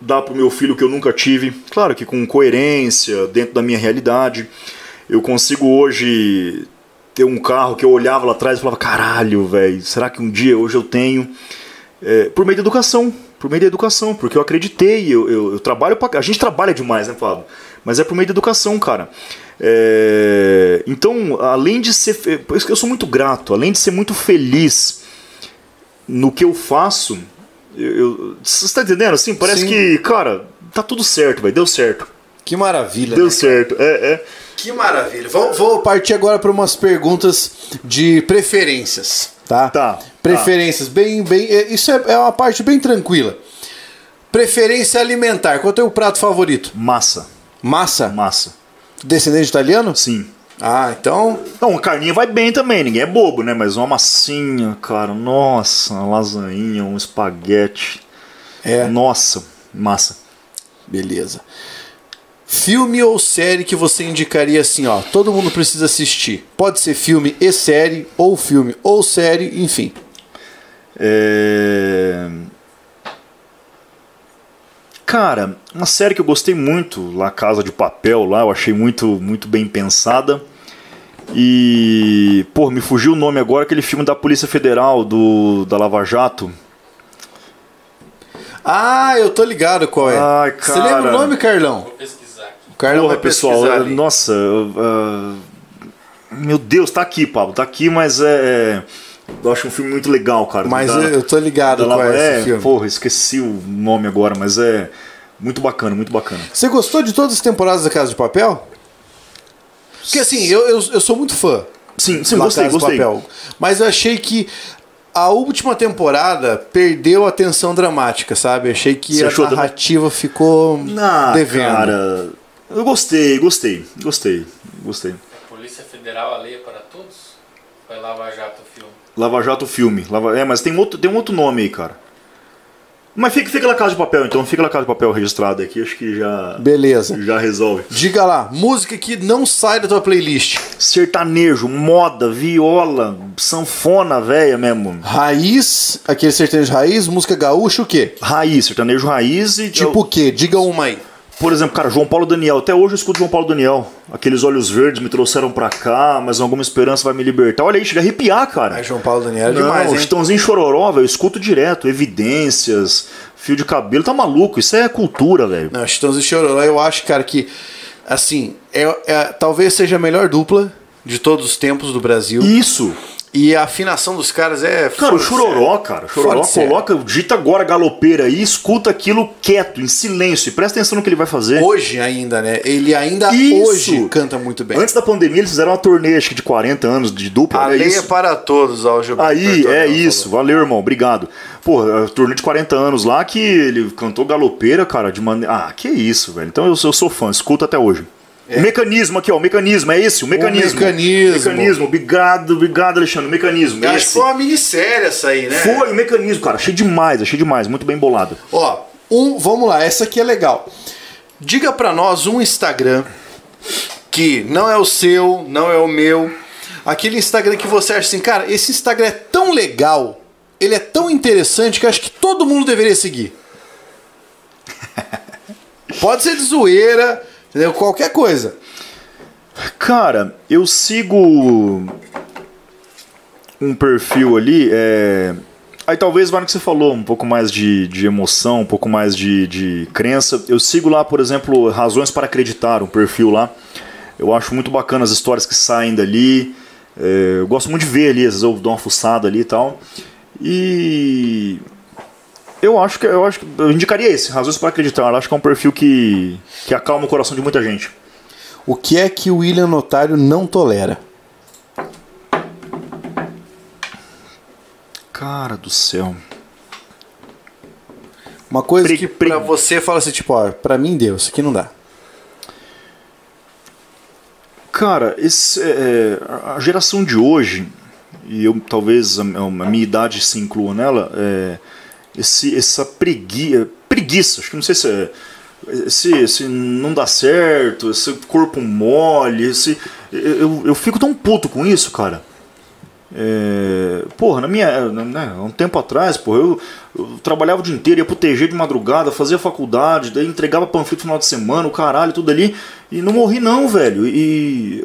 dar para o meu filho o que eu nunca tive. Claro que com coerência, dentro da minha realidade. Eu consigo hoje ter um carro que eu olhava lá atrás e falava: caralho, velho, será que um dia hoje eu tenho? É, por meio da educação. Por meio da educação, porque eu acreditei, eu, eu, eu trabalho pra, A gente trabalha demais, né, Fábio? Mas é por meio da educação, cara. É, então, além de ser. Por isso que eu sou muito grato, além de ser muito feliz no que eu faço, eu, eu, você está entendendo? Assim, parece Sim. que, cara, tá tudo certo, vai, deu certo. Que maravilha. Deu né, certo, é, é. Que maravilha. Vou, vou partir agora para umas perguntas de preferências, tá? Tá. Preferências, tá. bem, bem. É, isso é, é uma parte bem tranquila. Preferência alimentar. Qual é o teu prato favorito? Massa. Massa? Massa. Descendente italiano? Sim. Ah, então. Não, uma carninha vai bem também, ninguém é bobo, né? Mas uma massinha, cara, nossa, uma lasanha, um espaguete. É. Nossa, massa. Beleza. Filme ou série que você indicaria assim, ó, todo mundo precisa assistir. Pode ser filme e série, ou filme ou série, enfim. É... Cara, uma série que eu gostei muito, lá Casa de Papel, lá, eu achei muito, muito bem pensada. E, pô, me fugiu o nome agora, aquele filme da Polícia Federal, do da Lava Jato. Ah, eu tô ligado qual é. Ai, cara. Você lembra o nome, Carlão? Vou pesquisar aqui. O Carlão Porra, vai pessoal, ali. nossa, uh, meu Deus, tá aqui, Pablo, tá aqui, mas é, é eu acho um filme muito legal, cara. Mas da, eu tô ligado com é, esse filme. Porra, esqueci o nome agora, mas é muito bacana, muito bacana. Você gostou de todas as temporadas da Casa de Papel? Porque assim, eu, eu, eu sou muito fã. Sim, sim, gostei, gostei. Papel, mas eu achei que a última temporada perdeu a tensão dramática, sabe? Achei que Você a narrativa também? ficou Não, devendo. Cara, eu gostei, gostei, gostei, gostei. Polícia Federal alheia para todos? Vai Lava Jato? Lava Jato filme. Lava... É, mas tem, outro, tem um outro nome aí, cara. Mas fica, fica na casa de papel, então. Fica na casa de papel registrado aqui. Acho que já. Beleza. Já resolve. Diga lá, música que não sai da tua playlist: sertanejo, moda, viola, sanfona velha mesmo. Raiz, aquele sertanejo raiz, música gaúcha, o quê? Raiz, sertanejo raiz e. Tipo eu... o quê? Diga uma aí. Por exemplo, cara, João Paulo Daniel. Até hoje eu escuto João Paulo Daniel. Aqueles olhos verdes me trouxeram pra cá, mas alguma esperança vai me libertar. Olha aí, chega a arrepiar, cara. É João Paulo Daniel é demais, Não, hein? Chitãozinho Chororó, velho, eu escuto direto. Evidências, fio de cabelo. Tá maluco, isso é cultura, velho. Não, Chitãozinho Chororó, eu acho, cara, que, assim, é, é, talvez seja a melhor dupla de todos os tempos do Brasil. Isso. E a afinação dos caras é. Cara, o Chororó, cara. O Chororó coloca, digita agora galopeira aí, escuta aquilo quieto, em silêncio, e presta atenção no que ele vai fazer. Hoje ainda, né? Ele ainda Isso. hoje canta muito bem. Antes da pandemia, eles fizeram uma turnê, acho que de 40 anos de dupla. A é é para todos, ó, o Aí, é isso. Falou. Valeu, irmão. Obrigado. Pô, turnê de 40 anos lá que ele cantou galopeira, cara, de maneira. Ah, que isso, velho. Então eu, eu sou fã, escuta até hoje. É. O mecanismo aqui, ó, o mecanismo, é esse, o mecanismo. O mecanismo. Mecanismo, obrigado, obrigado, Alexandre, o mecanismo. Acho que foi uma minissérie essa aí, né? Foi, o mecanismo, cara, achei demais, achei demais, muito bem bolado. Ó, um, vamos lá, essa aqui é legal. Diga pra nós um Instagram que não é o seu, não é o meu, aquele Instagram que você acha assim, cara, esse Instagram é tão legal, ele é tão interessante que acho que todo mundo deveria seguir. Pode ser de zoeira, Entendeu? Qualquer coisa. Cara, eu sigo um perfil ali. É... Aí talvez vá no que você falou, um pouco mais de, de emoção, um pouco mais de, de crença. Eu sigo lá, por exemplo, Razões para Acreditar, um perfil lá. Eu acho muito bacana as histórias que saem dali. É... eu gosto muito de ver ali, às vezes eu dou uma fuçada ali e tal. E eu acho que eu acho que eu indicaria esse, Razões para Acreditar. Eu acho que é um perfil que, que acalma o coração de muita gente. O que é que o William Notário não tolera? Cara do céu. Uma coisa pre, que pra você fala assim, tipo, ó, pra mim deu, isso aqui não dá. Cara, esse, é, é a geração de hoje, e eu talvez a, a minha idade se inclua nela, é, esse, essa pregui, preguiça, acho que não sei se é, esse, esse não dá certo, esse corpo mole, esse. Eu, eu fico tão puto com isso, cara. É, porra, na minha. Né, um tempo atrás, porra, eu, eu, trabalhava o dia inteiro, ia pro TG de madrugada, fazia faculdade, daí entregava panfleto no final de semana, o caralho, tudo ali. E não morri não, velho. E.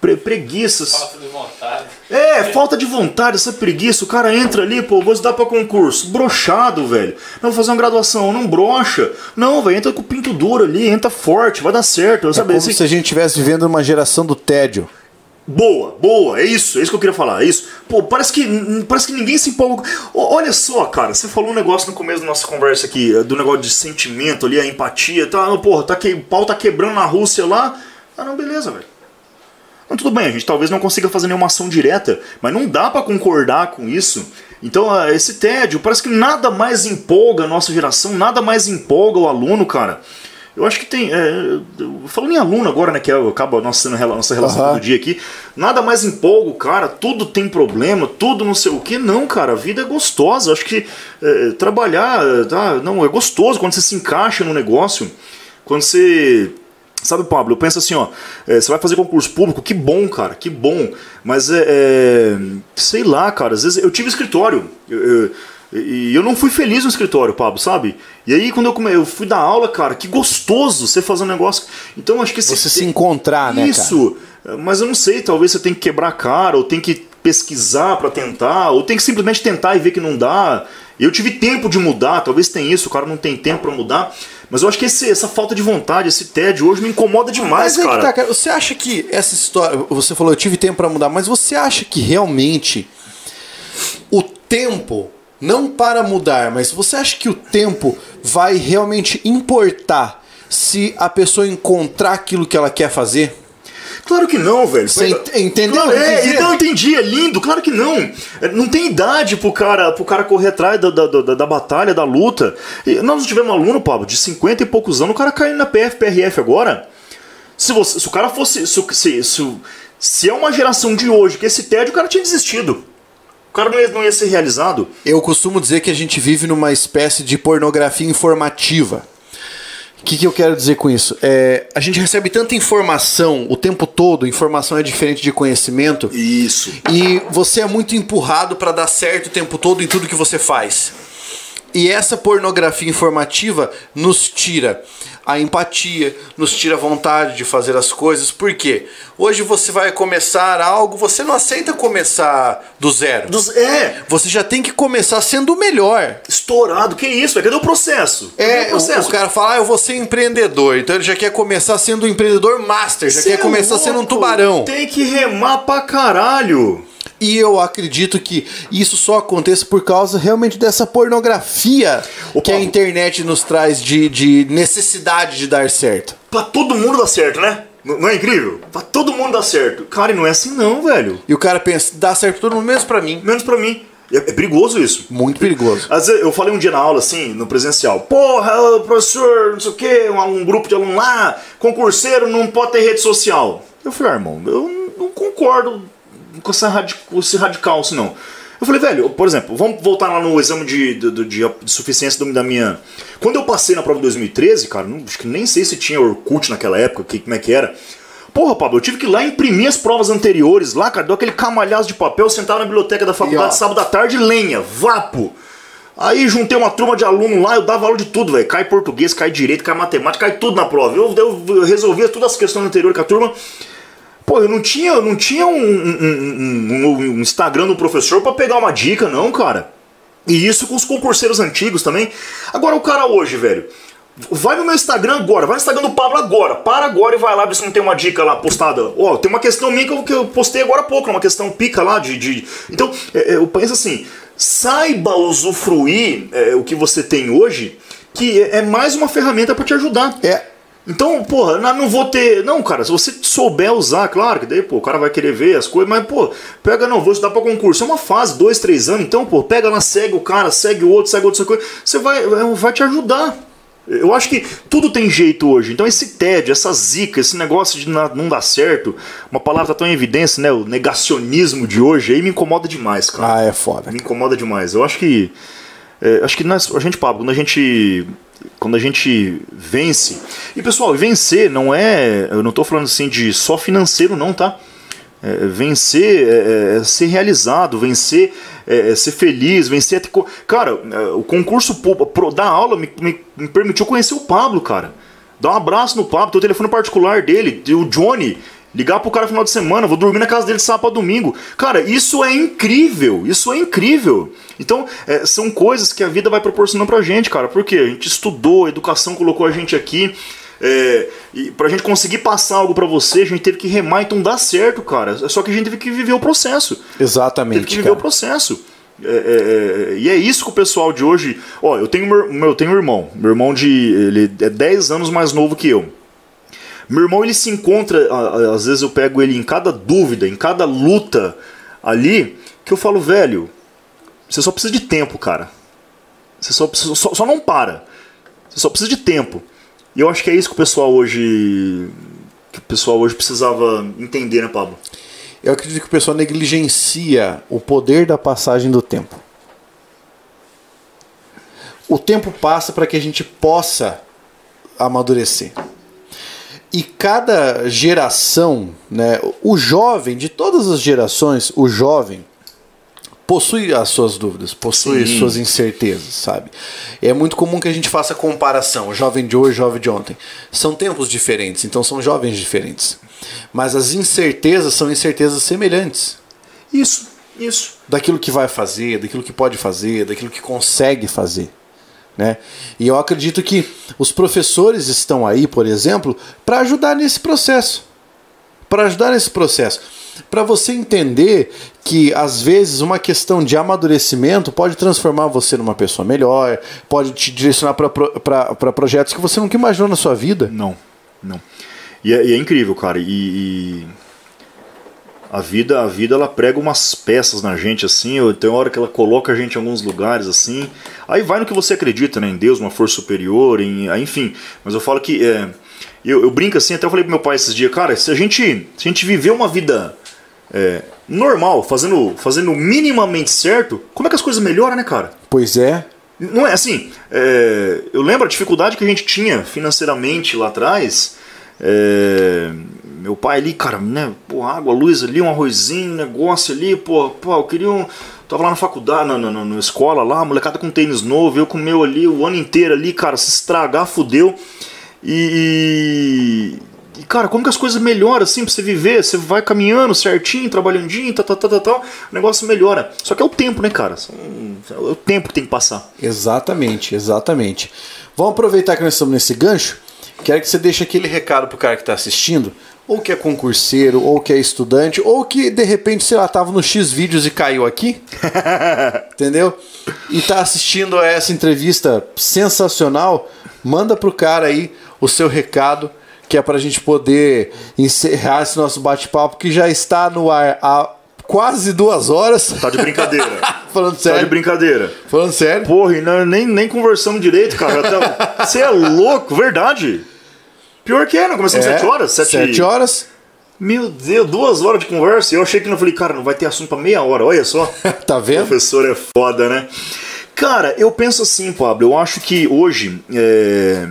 Pre, preguiças. Vontade. É, falta de vontade, essa preguiça. O cara entra ali, pô, vou estudar pra concurso. Brochado, velho. Não, vou fazer uma graduação, não brocha. Não, velho, entra com o pinto duro ali, entra forte, vai dar certo. É sabe? como se a gente estivesse vivendo uma geração do tédio. Boa, boa, é isso, é isso que eu queria falar, é isso. Pô, parece que, parece que ninguém se empolga. Olha só, cara, você falou um negócio no começo da nossa conversa aqui, eh, do negócio de sentimento ali, a empatia, tá, porra, tá que, o pau tá quebrando na Rússia lá. Ah, não, beleza, velho. Não, tudo bem, a gente talvez não consiga fazer nenhuma ação direta, mas não dá pra concordar com isso. Então, ah, esse tédio, parece que nada mais empolga a nossa geração, nada mais empolga o aluno, cara. Eu acho que tem. É, falando em aluno agora, né? Que é, acaba a nossa, nossa relação Aham. do dia aqui. Nada mais empolga o cara, tudo tem problema, tudo não sei o que. Não, cara, a vida é gostosa. Acho que é, trabalhar, tá, não, é gostoso quando você se encaixa no negócio. Quando você. Sabe, Pablo, eu penso assim, ó, é, você vai fazer concurso público, que bom, cara, que bom. Mas é, é, sei lá, cara, às vezes eu tive escritório. eu- eu- e eu não fui feliz no escritório, Pablo, sabe? E aí quando eu, come... eu fui dar aula, cara, que gostoso você fazer um negócio. Então acho que esse- Você se encontrar, né, cara? Isso. Mas eu não sei, talvez você tem que quebrar a cara, ou tem que pesquisar pra tentar, ou tem que simplesmente tentar e ver que não dá. Eu tive tempo de mudar, talvez tenha isso, o cara não tem tempo pra mudar. Mas eu acho que esse- essa falta de vontade, esse tédio hoje me incomoda demais, Mas é cara. que tá, cara. Você acha que essa história. Você falou, eu tive tempo pra mudar, mas você acha que realmente o tempo, não para mudar, mas você acha que o tempo vai realmente importar se a pessoa encontrar aquilo que ela quer fazer? Claro que não, velho. Você ent- entendeu Claro, é, então eu entendi, é lindo, claro que não. É, Não tem idade pro cara, pro cara correr atrás da, da, da, da batalha, da luta. E nós tivemos um aluno, Pablo, de 50 e poucos anos, o cara caindo na PF, PRF agora. Se, você, se o cara fosse. Se, se, se, se é uma geração de hoje que esse tédio, o cara tinha desistido. O cara não ia, não ia ser realizado. Eu costumo dizer que a gente vive numa espécie de pornografia informativa. O que, que eu quero dizer com isso? É, a gente recebe tanta informação o tempo todo, informação é diferente de conhecimento, Isso. e você é muito empurrado para dar certo o tempo todo em tudo que você faz. E essa pornografia informativa nos tira a empatia, nos tira a vontade de fazer as coisas. Por quê? Hoje você vai começar algo, você não aceita começar do zero. Dos- é, Você já tem que começar sendo o melhor. estourado. Que isso? Cadê o processo? Cadê É, o processo? o cara fala, ah, eu vou ser empreendedor. Então ele já quer começar sendo um empreendedor master, já Cê quer é começar sendo um tubarão. Tem que remar pra caralho. E eu acredito que isso só aconteça por causa realmente dessa pornografia Ô, que a internet nos traz de, de necessidade de dar certo. Pra todo mundo dar certo, né? Não é incrível? Pra todo mundo dar certo. Cara, e não é assim não, velho. E o cara pensa, dá certo pra todo mundo, menos pra mim. Menos pra mim. É, é perigoso isso. Muito perigoso. Às vezes, eu falei um dia na aula, assim, no presencial. Porra, professor, não sei o quê, um, um grupo de alunos lá, concurseiro não pode ter rede social. Eu falei, ah, irmão, eu não concordo com, essa esse radical, assim, não. Eu falei, velho, por exemplo, vamos voltar lá no exame de, de, de- de- suficiência da minha. Quando eu passei na prova de 2013, cara, não- acho que nem sei se tinha Orkut naquela época, que, como é que era. Porra, Pablo, eu tive que ir lá imprimir as provas anteriores, lá, cara, deu aquele camalhaço de papel, sentar na biblioteca da faculdade sábado à tarde, lenha, vapo. Aí juntei uma turma de aluno lá, eu dava aula de tudo, velho. Cai português, cai direito, cai matemática, cai tudo na prova. Eu, eu resolvia todas as questões anteriores com a turma. Pô, eu não tinha, eu não tinha um, um- um- um- Instagram do professor pra pegar uma dica, não, cara. E isso com os concurseiros antigos também. Agora o cara hoje, velho. Vai no meu Instagram agora, vai no Instagram do Pablo agora. Para agora e vai lá ver se não tem uma dica lá postada. Ó, tem uma questão minha que eu, postei agora há pouco, uma questão pica lá de. de... Então, é, é, eu penso assim: saiba usufruir é, o que você tem hoje, que é, é mais uma ferramenta pra te ajudar. É. Então, porra, não, vou ter. Não, cara, se você souber usar, claro, que daí, pô, o cara vai querer ver as coisas, mas, pô, pega, não, vou estudar pra concurso. É uma fase, dois, três anos, então, pô, pega lá, segue o cara, segue o outro, segue outra coisa. Você vai, vai te ajudar. Eu acho que tudo tem jeito hoje. Então, esse tédio, essa zica, esse negócio de não dar certo, uma palavra tão em evidência, né? O negacionismo de hoje aí me incomoda demais, cara Ah, é foda. me incomoda demais. Eu acho que. é, acho que nós, a gente, Pablo, quando a gente quando a gente vence. E pessoal, vencer não é. Eu não estou falando assim de só financeiro, não, tá? É, vencer é, é, ser realizado, vencer é, ser feliz, vencer. Ter... Cara, o concurso pro, da aula me, me, me, permitiu conhecer o Pablo, cara. Dar um abraço no Pablo, ter o telefone particular dele, o Johnny. Ligar pro cara no final de semana, vou dormir na casa dele sábado domingo. Cara, isso é incrível, isso é incrível. Então, é, são coisas que a vida vai proporcionando pra gente, cara. Porque a gente estudou, a educação colocou a gente aqui. É, e pra gente conseguir passar algo para você, a gente teve que remar, então dá certo, cara. Só que a gente teve que viver o processo. Exatamente. Teve que viver cara. o processo. É, é, é, e é isso que o pessoal de hoje. Ó, eu tenho, meu, eu tenho um irmão. Meu irmão de. Ele é 10 anos mais novo que eu. Meu irmão ele se encontra. Às vezes eu pego ele em cada dúvida, em cada luta ali, que eu falo, velho, você só precisa de tempo, cara. Você só, só, só não para. Você só precisa de tempo. E eu acho que é isso que o pessoal hoje. que o pessoal hoje precisava entender, né, Pablo? Eu acredito que o pessoal negligencia o poder da passagem do tempo. O tempo passa para que a gente possa amadurecer. E cada geração, né, o jovem, de todas as gerações, o jovem, possui as suas dúvidas, possui Sim. suas incertezas, sabe? É muito comum que a gente faça comparação, jovem de hoje, jovem de ontem. São tempos diferentes, então são jovens diferentes. Mas as incertezas são incertezas semelhantes. Isso, isso. Daquilo que vai fazer, daquilo que pode fazer, daquilo que consegue fazer. Né? E eu acredito que os professores estão aí, por exemplo, para ajudar nesse processo. Para ajudar nesse processo para você entender que às vezes uma questão de amadurecimento pode transformar você numa pessoa melhor, pode te direcionar para projetos que você nunca imaginou na sua vida. Não, não. E é, e é incrível, cara. E, e, a vida, a vida ela prega umas peças na gente assim. Tem hora que ela coloca a gente em alguns lugares assim. Aí vai no que você acredita, né? Em Deus, uma força superior, em, enfim. Mas eu falo que é, eu, eu brinco assim. Até eu falei pro meu pai esses dias, cara. Se a gente, se a gente viver uma vida é, normal, fazendo, fazendo minimamente certo, como é que as coisas melhoram, né, cara? Pois é. Não é assim. É, eu lembro a dificuldade que a gente tinha financeiramente lá atrás. É, meu pai ali, cara, né? Pô, água, luz ali, um arrozinho, negócio ali, pô, pô, eu queria um. Tava lá na faculdade, na, na, na escola lá, molecada com tênis novo, eu com o meu ali o ano inteiro ali, cara, se estragar, fudeu. E, e, cara, como que as coisas melhoram assim pra você viver? Você vai caminhando certinho, trabalhandinho, tal, tal, tal, tal, o negócio melhora. Só que é o tempo, né, cara? É o tempo que tem que passar. Exatamente, exatamente. Vamos aproveitar que nós estamos nesse gancho. Quero que você deixe aquele recado pro cara que está assistindo, ou que é concurseiro, ou que é estudante, ou que de repente, sei lá, tava no X vídeos e caiu aqui. entendeu? E tá assistindo a essa entrevista sensacional. Manda pro cara aí o seu recado que é para a gente poder encerrar esse nosso bate-papo que já está no ar há quase duas horas. Tá de brincadeira. Falando sério. Tá de brincadeira. Falando sério. Porra, e não, nem, nem conversamos direito, cara. Você é louco, verdade. Pior que é, não começamos é, sete horas? Sete... sete horas. Meu Deus, duas horas de conversa. Eu achei que não falei, cara, não vai ter assunto pra meia hora, olha só. tá vendo? O professor é foda, né? Cara, eu penso assim, Pablo, eu acho que hoje. É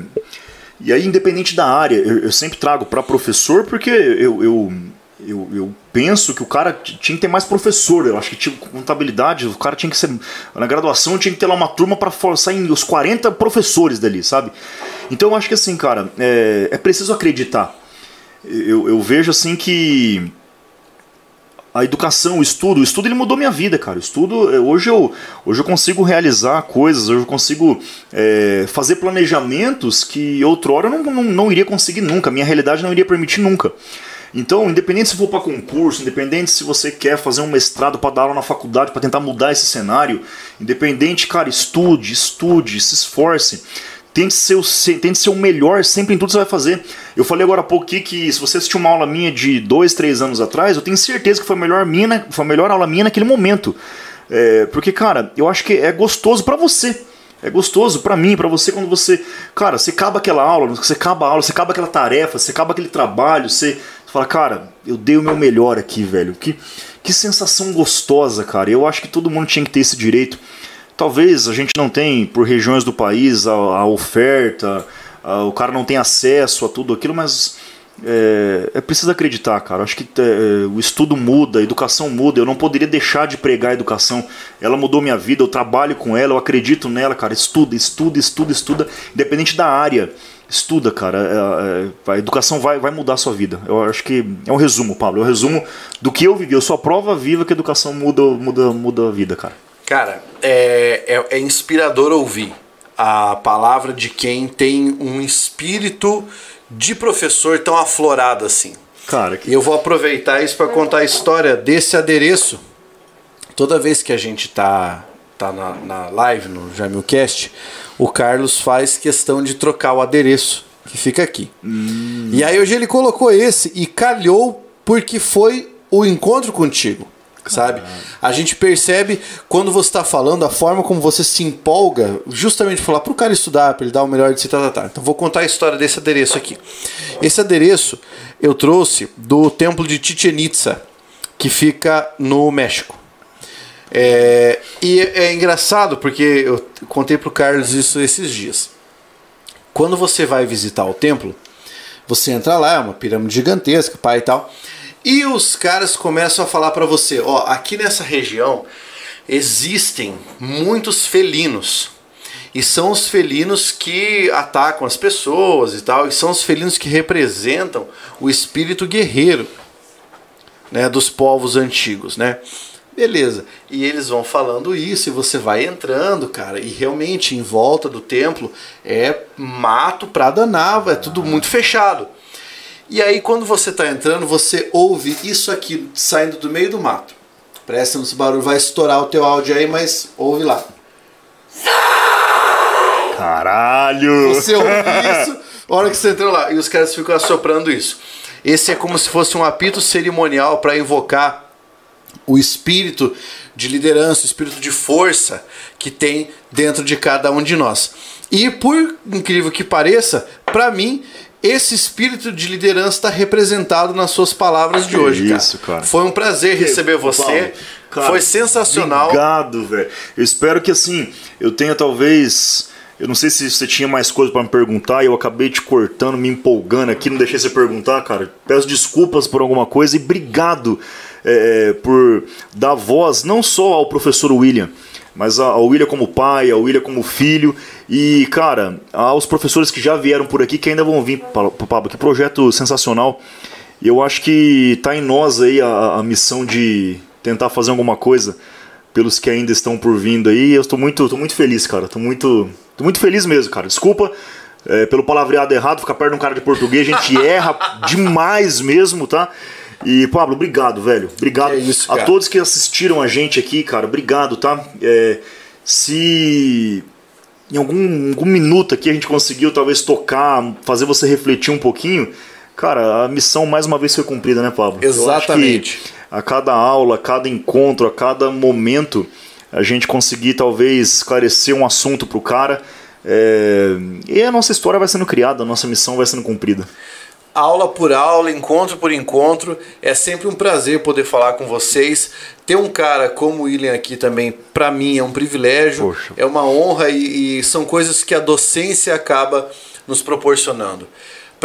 e aí, independente da área, eu, eu sempre trago para professor porque eu, eu, eu, eu, penso que o cara tinha que ter mais professor. Eu acho que tinha contabilidade, o cara tinha que ser. Na graduação tinha que ter lá uma turma para sair os 40 professores dali, sabe? Então eu acho que assim, cara, é, é preciso acreditar. Eu, eu vejo assim que a educação, o estudo, o estudo ele mudou minha vida, cara. O estudo, eh, hoje eu, hoje eu consigo realizar coisas, hoje eu consigo é, fazer planejamentos que outrora eu não, não, não iria conseguir nunca, minha realidade não iria permitir nunca. Então, independente se for para concurso, independente se você quer fazer um mestrado para dar aula na faculdade, para tentar mudar esse cenário, independente, cara, estude, estude, se esforce tente ser, o, tente ser o melhor sempre em tudo que você vai fazer. Eu falei agora há pouco aqui que se você assistiu uma aula minha de dois, três anos atrás, eu tenho certeza que foi a melhor, minha, foi a melhor aula minha naquele momento. É, porque, cara, eu acho que é gostoso para você. É gostoso para mim, para você, quando você. Cara, você acaba aquela aula, você acaba a aula, você acaba aquela tarefa, você acaba aquele trabalho, você, fala, cara, eu dei o meu melhor aqui, velho. Que, que sensação gostosa, cara. Eu acho que todo mundo tinha que ter esse direito talvez a gente não tem por regiões do país a, a oferta, a, o cara não tem acesso a tudo aquilo, mas é, é preciso acreditar, cara. Acho que é, o estudo muda, a educação muda. Eu não poderia deixar de pregar a educação. Ela mudou minha vida, eu trabalho com ela, eu acredito nela, cara. Estuda, estuda, estuda, estuda, independente da área. Estuda, cara. É, é, a educação vai, vai mudar a sua vida. Eu acho que é um resumo, Pablo. É um resumo do que eu vivi. Eu sou a prova viva que a educação muda, muda, muda a vida, cara. Cara, é, é, é inspirador ouvir a palavra de quem tem um espírito de professor tão aflorado assim. Cara, que... E eu vou aproveitar isso para contar a história desse adereço. Toda vez que a gente tá, tá na, na live, no Jamilcast, o Carlos faz questão de trocar o adereço que fica aqui. Hum. E aí hoje ele colocou esse e calhou porque foi o encontro contigo sabe? A gente percebe quando você está falando a forma como você se empolga, justamente falar para o cara estudar, para ele dar o melhor de si, tá, tá, tá. Então vou contar a história desse adereço aqui. Esse adereço eu trouxe do templo de Chichen Itza, que fica no México. É, e é engraçado porque eu contei para o Carlos isso esses dias. Quando você vai visitar o templo, você entra lá, é uma pirâmide gigantesca, pai e tal. E os caras começam a falar para você, ó, aqui nessa região existem muitos felinos. E são os felinos que atacam as pessoas e tal, e são os felinos que representam o espírito guerreiro, né, dos povos antigos, né? Beleza. E eles vão falando isso e você vai entrando, cara, e realmente em volta do templo é mato pra danar, é tudo muito fechado. E aí, quando você está entrando, você ouve isso aqui saindo do meio do mato. Presta nesse barulho, vai estourar o teu áudio aí, mas ouve lá. Caralho! Você ouve isso, a hora que você entrou lá, e os caras ficam assoprando isso. Esse é como se fosse um apito cerimonial para invocar o espírito de liderança, o espírito de força que tem dentro de cada um de nós. E por incrível que pareça, para mim, esse espírito de liderança está representado nas suas palavras de hoje, cara. Isso, cara. Foi um prazer receber você. Cara, Foi sensacional. Obrigado, velho. Eu espero que assim, eu tenha talvez. Eu não sei se você tinha mais coisa para me perguntar e eu acabei te cortando, me empolgando aqui, não deixei você perguntar, cara. Peço desculpas por alguma coisa e obrigado é, por dar voz não só ao professor William, mas ao William como pai, ao William como filho e, cara, aos professores que já vieram por aqui que ainda vão vir, Pablo, que projeto sensacional. Eu acho que está em nós aí a, a, missão de tentar fazer alguma coisa pelos que ainda estão por vindo aí. Eu estou muito, tô muito feliz, cara. Estou muito, tô muito feliz mesmo, cara. Desculpa é, pelo palavreado errado, ficar perto de um cara de português, a gente erra demais mesmo, tá? E, Pablo, obrigado, velho. Obrigado é isso, a todos que assistiram a gente aqui, cara. Obrigado, tá? É, se em algum, algum minuto aqui a gente conseguiu talvez tocar, fazer você refletir um pouquinho, cara, a missão mais uma vez foi cumprida, né, Pablo? Exatamente. a cada aula, a cada encontro, a cada momento, a gente conseguir talvez esclarecer um assunto pro cara. É... E a nossa história vai sendo criada, a nossa missão vai sendo cumprida aula por aula, encontro por encontro. É sempre um prazer poder falar com vocês. Ter um cara como o William aqui também, para mim, é um privilégio, Poxa. é uma honra e, e são coisas que a docência acaba nos proporcionando.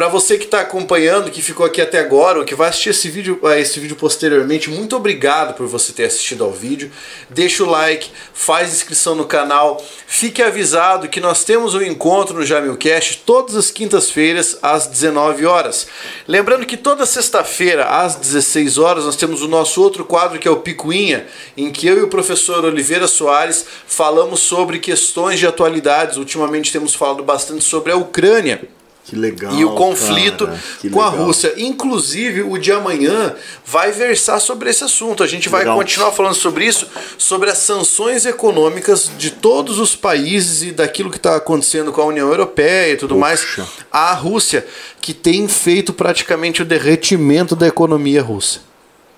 Para você que está acompanhando, que ficou aqui até agora, ou que vai assistir esse vídeo, eh, esse vídeo posteriormente, muito obrigado por você ter assistido ao vídeo. Deixa o like, faz inscrição no canal. Fique avisado que nós temos um encontro no Jamilcast todas as quintas-feiras às 19 horas. Lembrando que toda sexta-feira às 16 horas nós temos o nosso outro quadro que é o Picuinha, em que eu e o professor Oliveira Soares falamos sobre questões de atualidades. Ultimamente temos falado bastante sobre a Ucrânia. Que legal. E o conflito cara, com a. Rússia. Inclusive, o de amanhã vai versar sobre esse assunto. A gente vai Legal. continuar falando sobre isso, sobre as sanções econômicas de todos os países e daquilo que está acontecendo com a União Europeia e tudo Poxa. mais. A Rússia, que tem feito praticamente o derretimento da economia russa.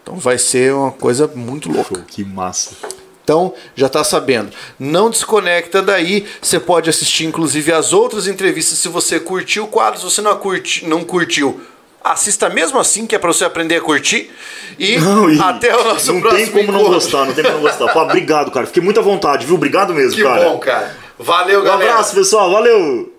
Então vai ser uma coisa muito louca. Que massa. Então, já está sabendo. Não desconecta daí. Você pode assistir, inclusive, as outras entrevistas. Se você curtiu o quadro, se você não, curti, não curtiu, assista mesmo assim, que é pra você aprender a curtir. E Não, e até o nosso não próximo tem como não encontro. gostar, não tem como não gostar. Pá, obrigado, cara. Fiquei muito à vontade, viu? Obrigado mesmo, Que cara. bom, cara. Valeu, Um galera. abraço, pessoal. Valeu!